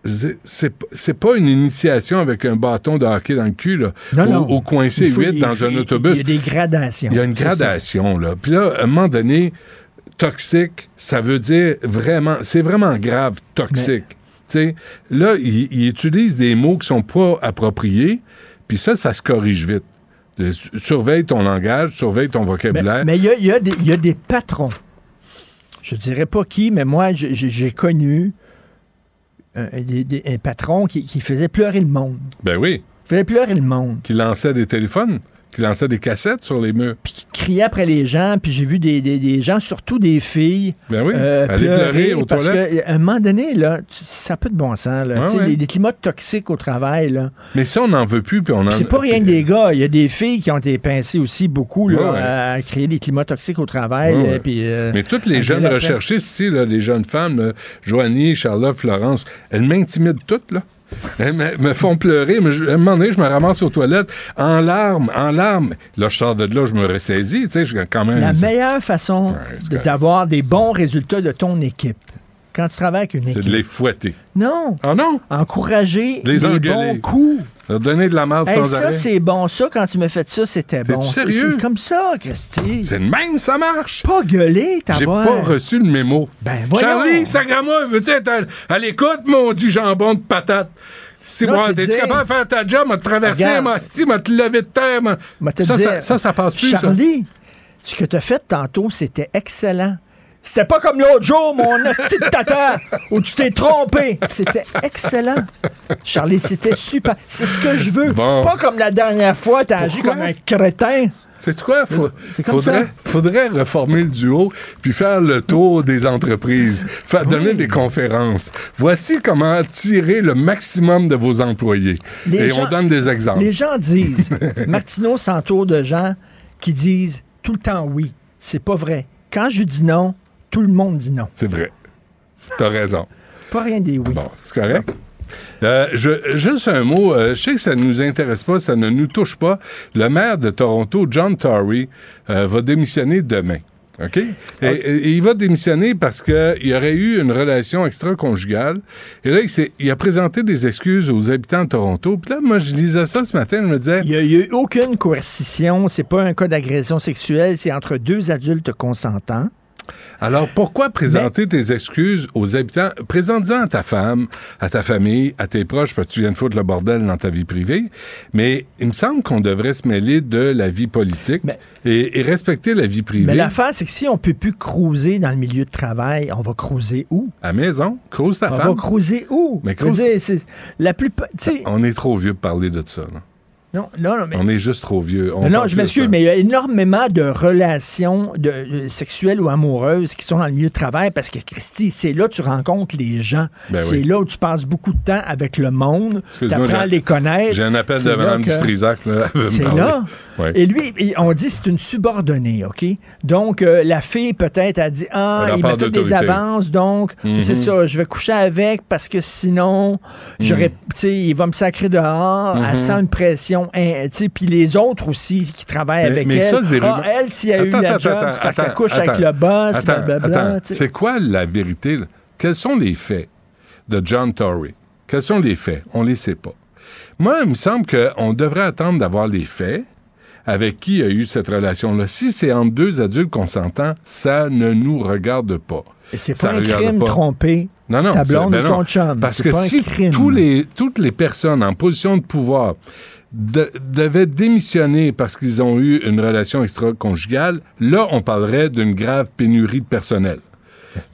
[SPEAKER 3] c'est- pas une initiation avec un bâton de hockey dans le cul, là,
[SPEAKER 9] Non,
[SPEAKER 3] ou,
[SPEAKER 9] non.
[SPEAKER 3] ou coincé
[SPEAKER 9] Il faut-
[SPEAKER 3] 8
[SPEAKER 9] il
[SPEAKER 3] dans
[SPEAKER 9] faut-
[SPEAKER 3] un
[SPEAKER 9] il-
[SPEAKER 3] autobus.
[SPEAKER 9] Il y a des gradations.
[SPEAKER 3] Il y a une gradation, là. Puis là, à un moment donné, toxique, ça veut dire vraiment, c'est vraiment grave, toxique. Tu sais, là, il, il utilise des mots qui sont pas appropriés, puis ça, ça se corrige vite. De- surveille ton langage, surveille ton
[SPEAKER 9] Mais
[SPEAKER 3] vocabulaire.
[SPEAKER 9] mais il y, a, y a y a des patrons. Je dirais pas qui, mais moi, j'ai- connu euh, des- des- un patron qui, qui faisait pleurer le monde.
[SPEAKER 3] Ben oui,
[SPEAKER 9] Il faisait pleurer le monde.
[SPEAKER 3] qui lançait des téléphones, qui lançait des cassettes sur les murs.
[SPEAKER 9] Puis qui criait après les gens. Puis j'ai vu des, des- des gens, surtout des filles,
[SPEAKER 3] Ben oui,
[SPEAKER 9] euh,
[SPEAKER 3] aller pleurer aux
[SPEAKER 9] parce
[SPEAKER 3] toilettes.
[SPEAKER 9] un moment donné, là, ça n'a pas de bon sens. Là.
[SPEAKER 3] Ouais, ouais.
[SPEAKER 9] Les, les climats toxiques au travail, là.
[SPEAKER 3] Mais ça, on n'en veut plus, puis on en...
[SPEAKER 9] C'est pas rien que des gars. Il y a des filles qui ont été pincées aussi beaucoup là,
[SPEAKER 3] Ouais,
[SPEAKER 9] à créer des climats toxiques au travail. Là, puis, euh,
[SPEAKER 3] Mais toutes les jeunes recherchistes ici, là, les jeunes femmes, là, Joanie, Charlotte, Florence, elles m'intimident toutes, là. Elles me, me font pleurer, mais à un moment donné, je me ramasse aux toilettes en larmes, en larmes. Là, je sors de là, je me ressaisis, tu sais, je quand même...
[SPEAKER 9] La meilleure façon
[SPEAKER 3] c'est
[SPEAKER 9] d'avoir des bons résultats de ton équipe, quand tu travailles avec une
[SPEAKER 3] C'est
[SPEAKER 9] équipe.
[SPEAKER 3] de les fouetter.
[SPEAKER 9] Non,
[SPEAKER 3] Ah non?
[SPEAKER 9] encourager
[SPEAKER 3] Les engueuler.
[SPEAKER 9] bons coups.
[SPEAKER 3] Leur donner de la merde
[SPEAKER 9] Hey,
[SPEAKER 3] sans
[SPEAKER 9] ça,
[SPEAKER 3] arrêt.
[SPEAKER 9] c'est bon. Ça, quand tu m'as fait ça, c'était bon. C'est-
[SPEAKER 3] sérieux?
[SPEAKER 9] C'est comme ça, Christy.
[SPEAKER 3] C'est le même, ça marche.
[SPEAKER 9] Pas gueuler, ta
[SPEAKER 3] J'ai pas reçu le mémo.
[SPEAKER 9] Ben, voyons.
[SPEAKER 3] Charlie, Sagrama, veux-tu être à, à l'écoute, mon dit jambon de patate? C'est
[SPEAKER 9] Non,
[SPEAKER 3] moi,
[SPEAKER 9] dire-
[SPEAKER 3] capable de faire ta job, m'a traversé, m'a m'a te levé de terre, ça, ça, ça, ça passe plus, ça.
[SPEAKER 9] Charlie, ce que tu as fait tantôt, c'était excellent. C'était pas comme l'autre jour, mon de tata, où tu t'es trompé. C'était excellent. Charlie, c'était super. C'est ce que je veux.
[SPEAKER 3] Bon.
[SPEAKER 9] Pas comme la dernière fois, t'as agi comme un crétin.
[SPEAKER 3] C'est quoi? Faut- faudrait,
[SPEAKER 9] ça.
[SPEAKER 3] faudrait reformer le duo puis faire le tour des entreprises, faire donner des conférences. Voici comment tirer le maximum de vos employés.
[SPEAKER 9] Les
[SPEAKER 3] Et
[SPEAKER 9] gens-
[SPEAKER 3] on donne des exemples.
[SPEAKER 9] Les gens disent, Martineau s'entoure de gens qui disent tout le temps oui. C'est pas vrai. Quand je dis non, tout le monde dit non.
[SPEAKER 3] C'est vrai. T'as raison.
[SPEAKER 9] Pas rien des oui.
[SPEAKER 3] Bon, c'est correct. Euh, je- juste un mot, euh, je sais que ça ne nous intéresse pas, ça ne nous touche pas. Le maire de Toronto, John Tory, euh, va démissionner demain. OK? Et, et il va démissionner parce qu'il y aurait eu une relation extra-conjugale. Et là, il, a présenté des excuses aux habitants de Toronto. Puis là, moi, je lisais ça ce matin, je me disais,
[SPEAKER 9] Il n'y a eu aucune coercition. C'est pas un cas d'agression sexuelle. C'est entre deux adultes consentants.
[SPEAKER 3] Alors, pourquoi présenter tes excuses aux habitants? Présente-en à ta femme, à ta famille, à tes proches, parce que tu viens de foutre le bordel dans ta vie privée. Mais il me semble qu'on devrait se mêler de la vie politique et, et respecter la vie privée.
[SPEAKER 9] Mais l'affaire, c'est que si on peut plus cruiser dans le milieu de travail, on va cruiser où?
[SPEAKER 3] À maison, cause ta
[SPEAKER 9] On
[SPEAKER 3] femme.
[SPEAKER 9] va cruiser où?
[SPEAKER 3] Mais cruise-
[SPEAKER 9] dire, la sais,
[SPEAKER 3] On est trop vieux pour parler de ça. là.
[SPEAKER 9] Non, non, non, mais.
[SPEAKER 3] On est juste trop vieux. On
[SPEAKER 9] Non, je m'excuse, mais il y a énormément de relations de, de- sexuelles ou amoureuses qui sont dans le milieu de travail parce que, Christy, c'est là que tu rencontres les gens.
[SPEAKER 3] Ben
[SPEAKER 9] c'est
[SPEAKER 3] oui.
[SPEAKER 9] là où tu passes beaucoup de temps avec le monde. Tu apprends à les connaître.
[SPEAKER 3] J'ai un appel de Mme
[SPEAKER 9] que-
[SPEAKER 3] Dutrisac.
[SPEAKER 9] C'est là.
[SPEAKER 3] Ouais.
[SPEAKER 9] Et lui, on dit c'est une subordonnée, OK? Donc, euh, la fille, peut-être, a dit Ah,
[SPEAKER 3] Elle
[SPEAKER 9] il m'a fait des avances, donc,
[SPEAKER 3] Mhm.
[SPEAKER 9] c'est ça, je vais coucher avec parce que sinon, j'aurais,
[SPEAKER 3] Mhm.
[SPEAKER 9] tu sais, il va me sacrer dehors. Elle sent une pression, tu sais, puis les autres aussi qui travaillent
[SPEAKER 3] Mais-
[SPEAKER 9] avec
[SPEAKER 3] mais
[SPEAKER 9] elle.
[SPEAKER 3] ça, des
[SPEAKER 9] ah, elle, s'il y a eu
[SPEAKER 3] Attends,
[SPEAKER 9] la
[SPEAKER 3] attends,
[SPEAKER 9] job,
[SPEAKER 3] attends,
[SPEAKER 9] c'est parce qu'elle
[SPEAKER 3] attends,
[SPEAKER 9] couche avec
[SPEAKER 3] attends.
[SPEAKER 9] le boss, blablabla.
[SPEAKER 3] C'est quoi la vérité? là? Quels sont les faits de John Tory? Quels sont les faits? On les sait pas. Moi, il me semble qu'on devrait attendre d'avoir les faits avec qui a eu cette relation-là. Si c'est entre deux adultes consentants, ça ne nous regarde pas.
[SPEAKER 9] Et c'est
[SPEAKER 3] Ça
[SPEAKER 9] pas un crime
[SPEAKER 3] pas.
[SPEAKER 9] tromper
[SPEAKER 3] Non, non,
[SPEAKER 9] ta blonde
[SPEAKER 3] ben non.
[SPEAKER 9] ton chum.
[SPEAKER 3] Parce que si tous les, toutes les personnes en position de pouvoir de- devaient démissionner parce qu'ils ont eu une relation extra-conjugale, là, on parlerait d'une grave pénurie de personnel.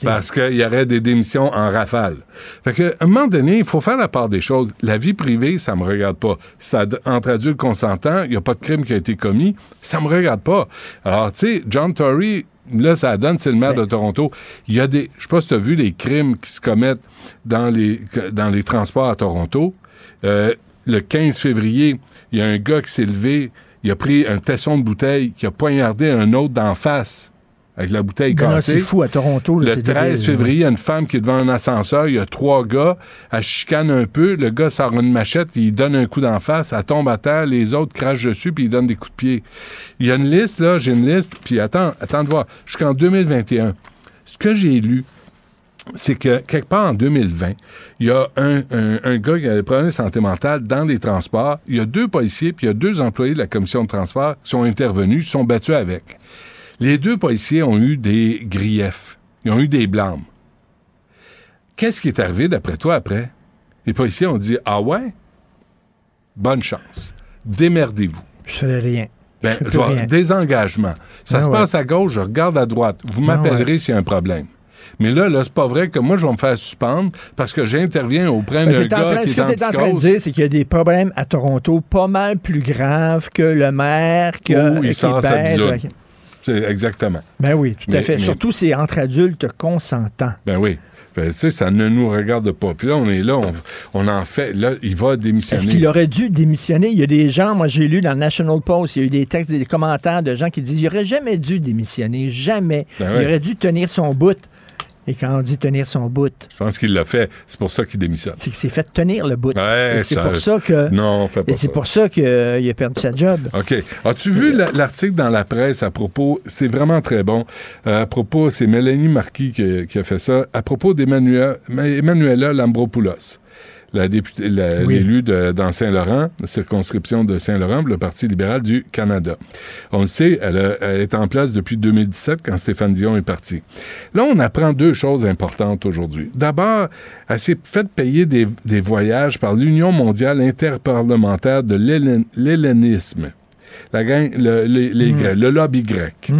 [SPEAKER 3] Parce qu'il y aurait des démissions en rafale. Fait que, à un moment donné, il faut faire la part des choses. La vie privée, ça me regarde pas. Ça, entre adultes consentants, il n'y a pas de crime qui a été commis, ça me regarde pas. Alors, tu sais, John Tory, là, ça donne, c'est le maire de Toronto. Il y a des, je sais pas si tu as vu les crimes qui se commettent dans les, que- dans les transports à Toronto. Euh, le 15 février, il y a un gars qui s'est levé, il a pris un tesson de bouteille, qui a poignardé un autre d'en face avec la bouteille cassée.
[SPEAKER 9] c'est fou à Toronto. là,
[SPEAKER 3] Le
[SPEAKER 9] c'est
[SPEAKER 3] 13
[SPEAKER 9] terrible.
[SPEAKER 3] février, il y a une femme qui est devant un ascenseur, il y a trois gars, elle chicane un peu, le gars sort une machette, il donne un coup d'en face, elle tombe à terre, les autres crachent dessus, puis ils donnent des coups de pied. Il y a une liste, là, j'ai une liste, puis attends, attends de voir, jusqu'en 2021. Ce que j'ai lu, c'est que quelque part en 2020, il y a un, un- un gars qui a des problèmes de santé mentale dans les transports. Il y a deux policiers, puis il y a deux employés de la commission de transport qui sont intervenus, qui sont battus avec. Les deux policiers ont eu des griefs. Ils ont eu des blâmes. Qu'est-ce qui est arrivé d'après toi après? Les policiers ont dit Ah ouais? Bonne chance. Démerdez-vous.
[SPEAKER 9] Je ferais rien.
[SPEAKER 3] Ben,
[SPEAKER 9] Je
[SPEAKER 3] vais-
[SPEAKER 9] rien.
[SPEAKER 3] désengagement. Ça
[SPEAKER 9] Ah
[SPEAKER 3] se
[SPEAKER 9] ouais.
[SPEAKER 3] passe à gauche, je regarde à droite. Vous
[SPEAKER 9] Ah
[SPEAKER 3] m'appellerez s'il y a un problème. Mais là, là, c'est pas vrai que moi, je vais me faire suspendre parce que j'interviens auprès d'un
[SPEAKER 9] Fait que t'es en
[SPEAKER 3] gars
[SPEAKER 9] train-
[SPEAKER 3] qui
[SPEAKER 9] ce
[SPEAKER 3] est en
[SPEAKER 9] que tu es en train de dire, c'est qu'il y a des problèmes à Toronto pas mal plus graves que le maire que,
[SPEAKER 3] Où il sort sa exactement.
[SPEAKER 9] Ben oui, tout à
[SPEAKER 3] Mais-
[SPEAKER 9] fait.
[SPEAKER 3] mais-
[SPEAKER 9] Surtout, c'est entre adultes consentants.
[SPEAKER 3] Ben oui. Sais, ça ne nous regarde pas. Puis là, on est là, on, on en fait. Là, il va démissionner.
[SPEAKER 9] Est-ce qu'il aurait dû démissionner? Il y a des gens, moi j'ai lu dans le National Post, il y a eu des textes, des commentaires de gens qui disent il aurait jamais dû démissionner, jamais.
[SPEAKER 3] Ben
[SPEAKER 9] il aurait dû tenir son bout. Et quand on dit tenir son bout,
[SPEAKER 3] Je pense qu'il l'a fait. C'est pour ça qu'il démissionne.
[SPEAKER 9] c'est qu'il s'est fait tenir le bout.
[SPEAKER 3] Ouais,
[SPEAKER 9] c'est pour ça que.
[SPEAKER 3] Non, on fait pas
[SPEAKER 9] Et c'est pour ça qu'il a perdu sa job.
[SPEAKER 3] OK. As-tu vu la- l'article dans la presse à propos, c'est vraiment très bon, euh, à propos, c'est Mélanie Marquis qui, qui a fait ça, à propos d'Emmanuela Emmanuela Lambropoulos. La députée,
[SPEAKER 9] Oui.
[SPEAKER 3] l'élu de- dans Saint-Laurent, la circonscription de Saint-Laurent, le Parti libéral du Canada. On le sait, elle, a- elle est en place depuis 2017 quand Stéphane Dion est parti. Là, on apprend deux choses importantes aujourd'hui. D'abord, elle s'est fait payer des, des voyages par l'Union mondiale interparlementaire de l'hellénisme. La gang, le, les- les
[SPEAKER 9] Hmm.
[SPEAKER 3] Grecs, le lobby grec.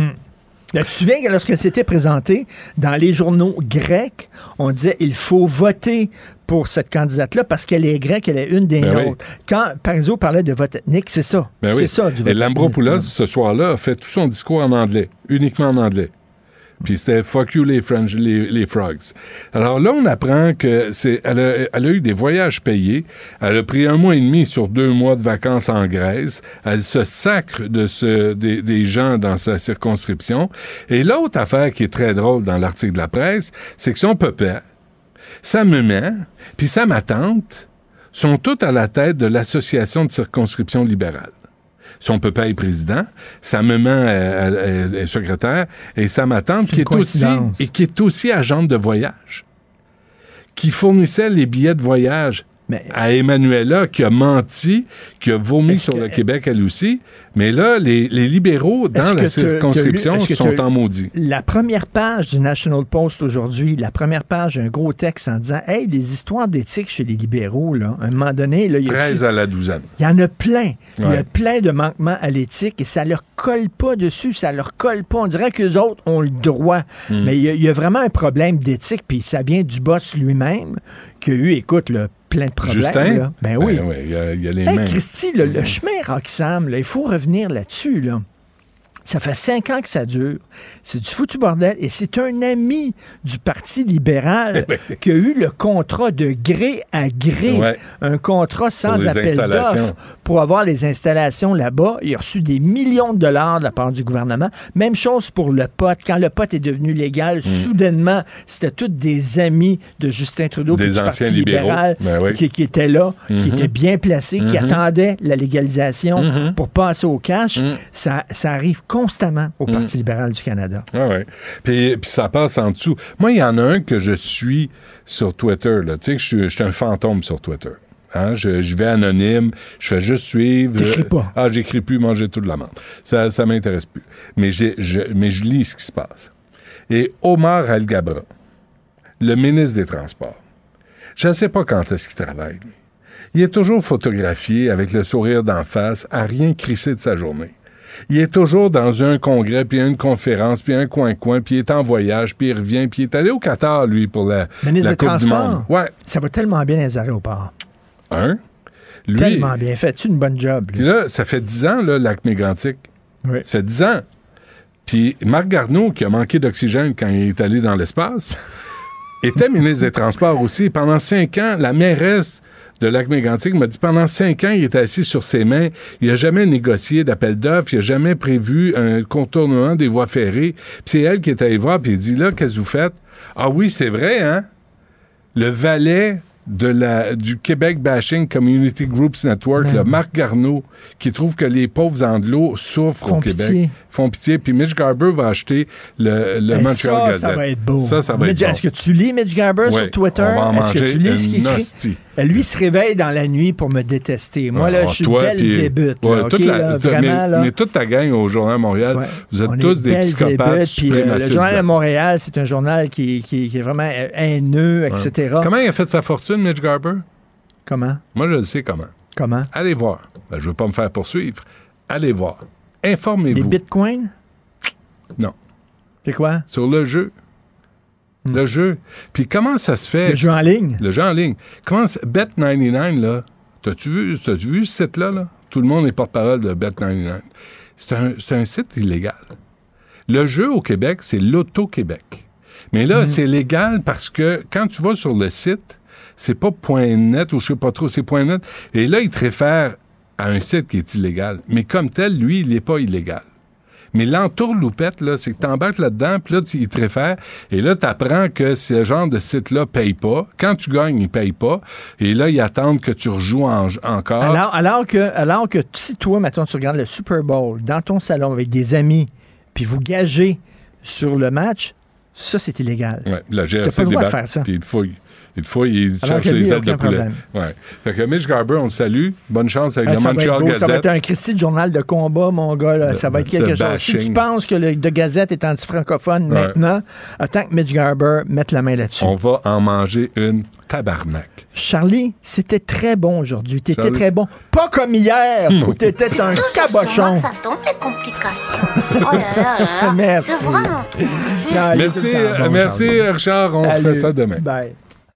[SPEAKER 9] Là, tu te souviens que lorsque c'était présenté dans les journaux grecs, on disait il faut voter pour cette candidate-là parce qu'elle est grecque, elle est une des
[SPEAKER 3] Ben oui.
[SPEAKER 9] nôtres. Quand Parizeau parlait de vote ethnique, c'est ça.
[SPEAKER 3] Ben
[SPEAKER 9] c'est
[SPEAKER 3] oui.
[SPEAKER 9] ça du vote
[SPEAKER 3] Et Lambropoulos, ce soir-là, a fait tout son discours en anglais, uniquement en anglais. Puis c'était fuck you les, French, les, les frogs. Alors là, on apprend que c'est, elle a, elle a eu des voyages payés. Elle a pris un mois et demi sur deux mois de vacances en Grèce. Elle se sacre de ce, des, des gens dans sa circonscription. Et l'autre affaire qui est très drôle dans l'article de la presse, c'est que son papa, sa maman, puis sa ma tante sont toutes à la tête de l'association de circonscription libérale. Son papa est président, sa maman est secrétaire, et sa ma tante qui est aussi et qui est aussi agente de voyage, qui fournissait les billets de voyage
[SPEAKER 9] Mais-
[SPEAKER 3] à Emmanuela, qui a menti, qui a vomi sur
[SPEAKER 9] que-
[SPEAKER 3] le Québec elle aussi. Mais là, les, les libéraux dans la
[SPEAKER 9] que lu-
[SPEAKER 3] circonscription
[SPEAKER 9] que
[SPEAKER 3] sont en maudit.
[SPEAKER 9] La première page du National Post aujourd'hui, la première page, un gros texte en disant Hey, les histoires d'éthique chez les libéraux, là, à un moment donné, là, il y a
[SPEAKER 3] 13 à la douzaine.
[SPEAKER 9] Il y en a plein. Il y a plein de manquements à l'éthique et ça leur colle pas dessus, ça leur colle pas. On dirait qu'eux autres ont le droit.
[SPEAKER 3] Hmm.
[SPEAKER 9] Mais il y, a, il y a vraiment un problème d'éthique, puis ça vient du boss lui-même, qui a eu, écoute, là, plein de problèmes.
[SPEAKER 3] Justin?
[SPEAKER 9] là. Ben oui.
[SPEAKER 3] oui, il y, a- il y a les
[SPEAKER 9] Hey,
[SPEAKER 3] mains.
[SPEAKER 9] Christy, le, le chemin Roxham, il faut revenir là-dessus. Là. Ça fait cinq ans que ça dure. C'est du foutu bordel? Et c'est un ami du Parti libéral qui a eu le contrat de gré à gré.
[SPEAKER 3] Ouais.
[SPEAKER 9] Un contrat sans appel d'offres pour avoir les installations là-bas. Il a reçu des millions de dollars de la part du gouvernement. Même chose pour le pote. Quand le pote est devenu légal,
[SPEAKER 3] Mm.
[SPEAKER 9] soudainement, c'était tous des amis de Justin Trudeau
[SPEAKER 3] Des anciens
[SPEAKER 9] Parti
[SPEAKER 3] libéraux.
[SPEAKER 9] libéral
[SPEAKER 3] Ben oui.
[SPEAKER 9] qui, qui étaient là, qui
[SPEAKER 3] Mhm.
[SPEAKER 9] étaient bien placés, qui
[SPEAKER 3] Mhm.
[SPEAKER 9] attendaient la légalisation
[SPEAKER 3] Mhm.
[SPEAKER 9] pour passer au cash. Ça, ça arrive constamment au
[SPEAKER 3] Mhm.
[SPEAKER 9] Parti libéral du Canada.
[SPEAKER 3] Ah ouais. Puis, puis ça passe en dessous. Moi, il y en a un que je suis sur Twitter. Là. Tu sais, je suis, je suis un fantôme sur Twitter. Hein, je, je vais anonyme, je fais juste suivre.
[SPEAKER 9] T'écris
[SPEAKER 3] Euh,
[SPEAKER 9] pas.
[SPEAKER 3] Ah, j'écris plus, manger tout de la menthe. Ça, ça m'intéresse plus. Mais, j'ai- je, mais je lis ce qui se passe. Et Omar Al-Gabra, le ministre des Transports, je ne sais pas quand est-ce qu'il travaille. Il est toujours photographié avec le sourire d'en face, à rien crisser de sa journée. Il est toujours dans un congrès, puis une conférence, puis un coin-coin, puis il est en voyage, puis il revient, puis il est allé au Qatar, lui, pour la,
[SPEAKER 9] Ministre
[SPEAKER 3] la
[SPEAKER 9] des
[SPEAKER 3] Coupe du
[SPEAKER 9] Transports.
[SPEAKER 3] Monde. Ouais.
[SPEAKER 9] Ça va tellement bien les aéroports.
[SPEAKER 3] Un? Lui,
[SPEAKER 9] Tellement bien. Fais-tu une bonne job? lui?
[SPEAKER 3] là, ça fait dix ans, là, lac mégantic.
[SPEAKER 9] Oui.
[SPEAKER 3] Ça fait dix ans. Puis Marc Garneau, qui a manqué d'oxygène quand il est allé dans l'espace, était ministre des Transports aussi. Pendant cinq ans, la mairesse de Lac-Mégantic m'a dit pendant cinq ans, il était assis sur ses mains. Il n'a jamais négocié d'appel d'offres. Il n'a jamais prévu un contournement des voies ferrées. Puis c'est elle qui est allée voir, puis elle dit là, qu'est-ce que vous faites? Ah oui, c'est vrai, hein? Le valet de la, du Québec Bashing Community Groups Network,
[SPEAKER 9] Ben
[SPEAKER 3] là. Marc Garneau, qui trouve que les pauvres anglos souffrent
[SPEAKER 9] Font
[SPEAKER 3] au Québec.
[SPEAKER 9] pitié.
[SPEAKER 3] Font pitié. Puis Mitch Garber va acheter le, le
[SPEAKER 9] Ben,
[SPEAKER 3] Montreal
[SPEAKER 9] ça,
[SPEAKER 3] Gazette.
[SPEAKER 9] ça va être beau.
[SPEAKER 3] Ça, ça va
[SPEAKER 9] Mitch-
[SPEAKER 3] être bon.
[SPEAKER 9] Est-ce que tu lis Mitch Garber sur Twitter? Est-ce que tu lis ce qu'il écrit? Euh, Lui se réveille dans la nuit pour me détester. Moi, là,
[SPEAKER 3] Alors,
[SPEAKER 9] je suis belle zébute.
[SPEAKER 3] ouais,
[SPEAKER 9] là,
[SPEAKER 3] toute
[SPEAKER 9] OK,
[SPEAKER 3] la-
[SPEAKER 9] là,
[SPEAKER 3] t'as-
[SPEAKER 9] vraiment,
[SPEAKER 3] mais,
[SPEAKER 9] là.
[SPEAKER 3] mais toute ta gang au Journal Montréal,
[SPEAKER 9] Ouais.
[SPEAKER 3] vous êtes tous des psychopathes
[SPEAKER 9] euh, le. Journal de. Montréal, c'est un journal qui, qui- qui est vraiment euh, haineux, etc.
[SPEAKER 3] Comment il a fait sa fortune, Mitch Garber?
[SPEAKER 9] Comment?
[SPEAKER 3] Moi, je le sais comment.
[SPEAKER 9] Comment?
[SPEAKER 3] Allez voir. Ben, je ne veux pas me faire poursuivre. Allez voir.
[SPEAKER 9] Les
[SPEAKER 3] Informez-vous.
[SPEAKER 9] bitcoins?
[SPEAKER 3] Non.
[SPEAKER 9] C'est quoi?
[SPEAKER 3] Sur le jeu. Le jeu. Puis comment ça se fait?
[SPEAKER 9] Hmm. Le jeu en ligne?
[SPEAKER 3] Le jeu en ligne. Comment ça- Bet99, là, t'as-tu vu, t'as-tu vu ce site-là? Là? Tout le monde est porte-parole de Bet99. C'est un, c'est un site illégal. Le jeu au Québec, c'est l'Auto-Québec. Mais là, c'est légal parce que quand tu vas sur le site, c'est pas .net ou je sais pas trop, c'est .net. Et là, il te réfère à un site qui est illégal. Mais comme tel, lui, il n'est pas illégal. Mais l'entourloupette, là, c'est que tu embarques là-dedans, puis là, tu, il te réfère, et là, tu apprends que ce genre de site-là paye pas. Quand tu gagnes, il paye pas. Et là, ils attendent que tu rejoues en- encore.
[SPEAKER 9] Alors, alors que, alors que si toi, maintenant, tu regardes le Super Bowl dans ton salon avec des amis, puis vous gagez sur le match, ça, c'est illégal.
[SPEAKER 3] Ouais, la GRC
[SPEAKER 9] pas le droit de faire ça.
[SPEAKER 3] puis il te fouille. Une fois, il
[SPEAKER 9] Alors
[SPEAKER 3] cherche
[SPEAKER 9] que lui,
[SPEAKER 3] les ailes de poulet. Ouais. Fait que Mitch Garber, on le salue. Bonne chance avec
[SPEAKER 9] être
[SPEAKER 3] Montreal
[SPEAKER 9] beau, ça va être
[SPEAKER 3] Gazette.
[SPEAKER 9] un Christy de journal de combat, mon gars. là. ça va être quelque chose. Si tu penses que le de Gazette est anti-francophone
[SPEAKER 3] Ouais.
[SPEAKER 9] maintenant, attends que Mitch Garber mette la main là-dessus.
[SPEAKER 3] On va en manger une tabarnak.
[SPEAKER 9] Charlie, c'était très bon aujourd'hui. T'étais
[SPEAKER 3] Charlie.
[SPEAKER 9] très bon. Pas comme hier, où t'étais un cabochon.
[SPEAKER 10] ça tombe les complications. Oh là là.
[SPEAKER 9] Merci.
[SPEAKER 10] Vraiment.
[SPEAKER 9] Non,
[SPEAKER 3] Merci,
[SPEAKER 9] bon,
[SPEAKER 3] merci. Richard. On
[SPEAKER 9] Salut.
[SPEAKER 3] fait ça demain.
[SPEAKER 9] Bye.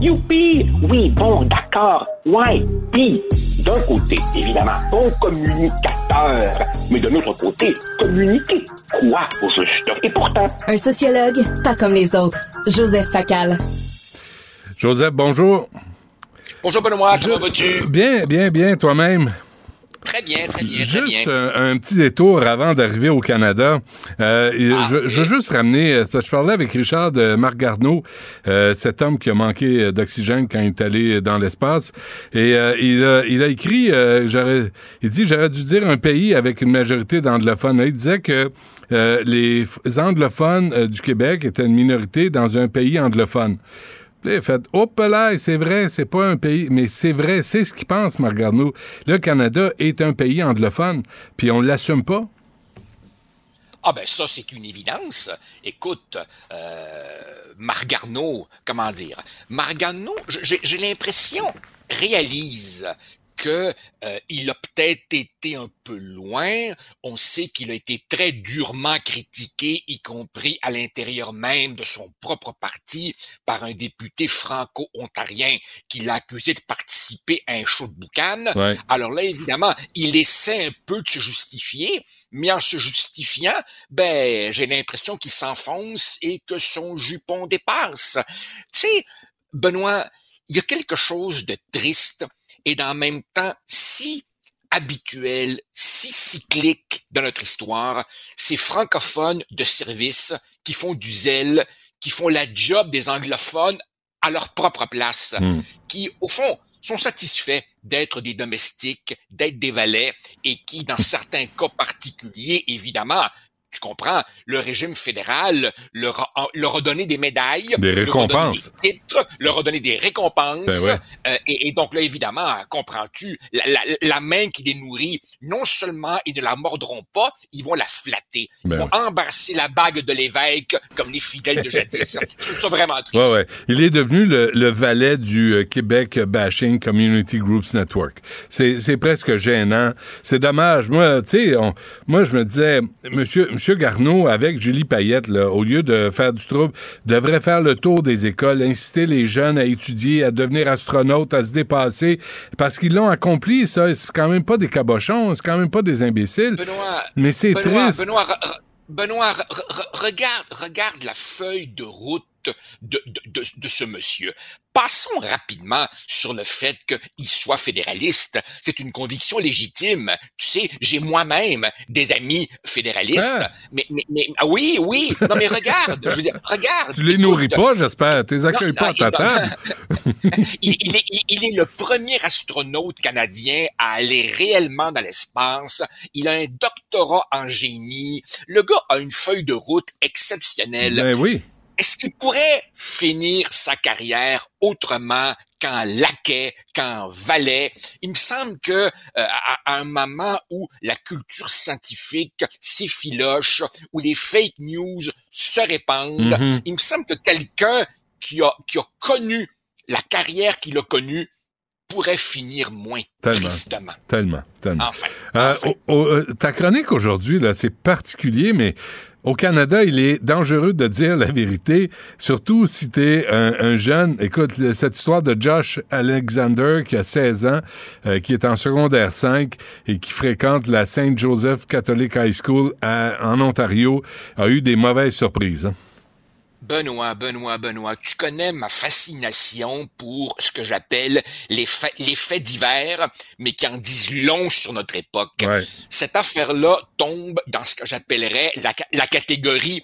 [SPEAKER 11] Youpi! Oui, bon, d'accord. Ouais. Puis, d'un côté, évidemment, bon communicateur. Mais de l'autre côté, communiquer. Quoi, au juste? Et pourtant,
[SPEAKER 12] Un sociologue, pas comme les autres. Joseph Facal.
[SPEAKER 3] Joseph, bonjour.
[SPEAKER 13] Bonjour Benoît, comment vas-tu?
[SPEAKER 3] Bien, bien, bien, toi-même.
[SPEAKER 13] Très bien, très bien, très bien.
[SPEAKER 3] Juste un, un petit détour avant d'arriver au Canada. Euh,
[SPEAKER 13] Ah,
[SPEAKER 3] je, je veux juste ramener, euh, je parlais avec Richard de Marc Garneau, euh, cet homme qui a manqué d'oxygène quand il est allé dans l'espace. Et euh, il, a, il a écrit, euh, il dit, j'aurais dû dire un pays avec une majorité d'anglophones. Il disait que euh, les anglophones euh, du Québec étaient une minorité dans un pays anglophone. Là, hop là, c'est vrai, c'est pas un pays, mais c'est vrai, c'est ce qu'il pense, Marc Garneau. Le Canada est un pays anglophone, puis on l'assume pas.
[SPEAKER 13] Ah ben ça, c'est une évidence. Écoute, euh, comment dire, Margarneau, j'ai j'ai l'impression, réalise que euh, il a peut-être été un peu loin. On sait qu'il a été très durement critiqué, y compris à l'intérieur même de son propre parti, par un député franco-ontarien qui l'a accusé de participer à un show de boucan.
[SPEAKER 3] Ouais.
[SPEAKER 13] Alors là, évidemment, il essaie un peu de se justifier, mais en se justifiant, ben, j'ai l'impression qu'il s'enfonce et que son jupon dépasse. Tu sais, Benoît, il y a quelque chose de triste et dans le même temps si habituel, si cyclique dans notre histoire, ces francophones de service qui font du zèle, qui font la job des anglophones à leur propre place,
[SPEAKER 3] Hmm.
[SPEAKER 13] qui, au fond, sont satisfaits d'être des domestiques, d'être des valets, et qui, dans certains cas particuliers, évidemment, comprends, le régime fédéral leur a, leur a donné des médailles,
[SPEAKER 3] Des
[SPEAKER 13] leur a donné
[SPEAKER 3] récompenses.
[SPEAKER 13] des titres, leur a donné des récompenses,
[SPEAKER 3] Ben ouais.
[SPEAKER 13] euh, et, et donc là, évidemment, comprends-tu, la, la- la main qui les nourrit, non seulement ils ne la mordront pas, ils vont la flatter. Ils
[SPEAKER 3] Ben
[SPEAKER 13] vont embrasser la bague de l'évêque comme les fidèles de jadis. Je trouve ça vraiment triste.
[SPEAKER 3] Ouais, ouais. Il est devenu le, le valet du euh, Québec Bashing Community Groups Network. C'est, presque gênant. C'est dommage. Moi, tu sais, moi, je me disais, monsieur, monsieur Garneau, avec Julie Payette, là, au lieu de faire du trouble, devrait faire le tour des écoles, inciter les jeunes à étudier, à devenir astronautes, à se dépasser, parce qu'ils l'ont accompli, ça. C'est quand même pas des cabochons, c'est quand même pas des imbéciles.
[SPEAKER 13] Benoît,
[SPEAKER 3] Mais c'est triste.
[SPEAKER 13] Benoît, Benoît, re- re- regarde, regarde la feuille de route de, de, de, de ce monsieur. Passons rapidement sur le fait qu'il soit fédéraliste. C'est une conviction légitime. Tu sais, j'ai moi-même des amis fédéralistes.
[SPEAKER 3] Ah.
[SPEAKER 13] Mais, mais, mais ah oui, oui. Non, mais regarde. Je veux dire, regarde.
[SPEAKER 3] Tu les
[SPEAKER 13] écoute.
[SPEAKER 3] nourris pas, j'espère. Tu les accueilles
[SPEAKER 13] Non,
[SPEAKER 3] pas à ta
[SPEAKER 13] il, il est, il est le premier astronaute canadien à aller réellement dans l'espace. Il a un doctorat en génie. Le gars a une feuille de route exceptionnelle.
[SPEAKER 3] Ben oui.
[SPEAKER 13] Est-ce qu'il pourrait finir sa carrière autrement qu'en laquais, qu'en valet? Il me semble que euh, à, à un moment où la culture scientifique s'effiloche, où les fake news se répandent,
[SPEAKER 3] Mhm.
[SPEAKER 13] il me semble que quelqu'un qui a, qui a connu la carrière qu'il a connue pourrait finir moins
[SPEAKER 3] Tellement.
[SPEAKER 13] tristement.
[SPEAKER 3] Tellement, tellement.
[SPEAKER 13] Enfin,
[SPEAKER 3] Euh,
[SPEAKER 13] enfin.
[SPEAKER 3] euh, ta chronique aujourd'hui, là, c'est particulier, mais au Canada, il est dangereux de dire la vérité, surtout si t'es un, un jeune. Écoute, cette histoire de Josh Alexander, qui a 16 ans, euh, qui est en secondaire 5 et qui fréquente la Saint Joseph Catholic High School à- en Ontario, a eu des mauvaises surprises. hein.
[SPEAKER 13] Benoît, Benoît, Benoît, tu connais ma fascination pour ce que j'appelle les faits, les faits divers, mais qui en disent long sur notre époque.
[SPEAKER 3] Ouais.
[SPEAKER 13] Cette affaire-là tombe dans ce que j'appellerais la, la catégorie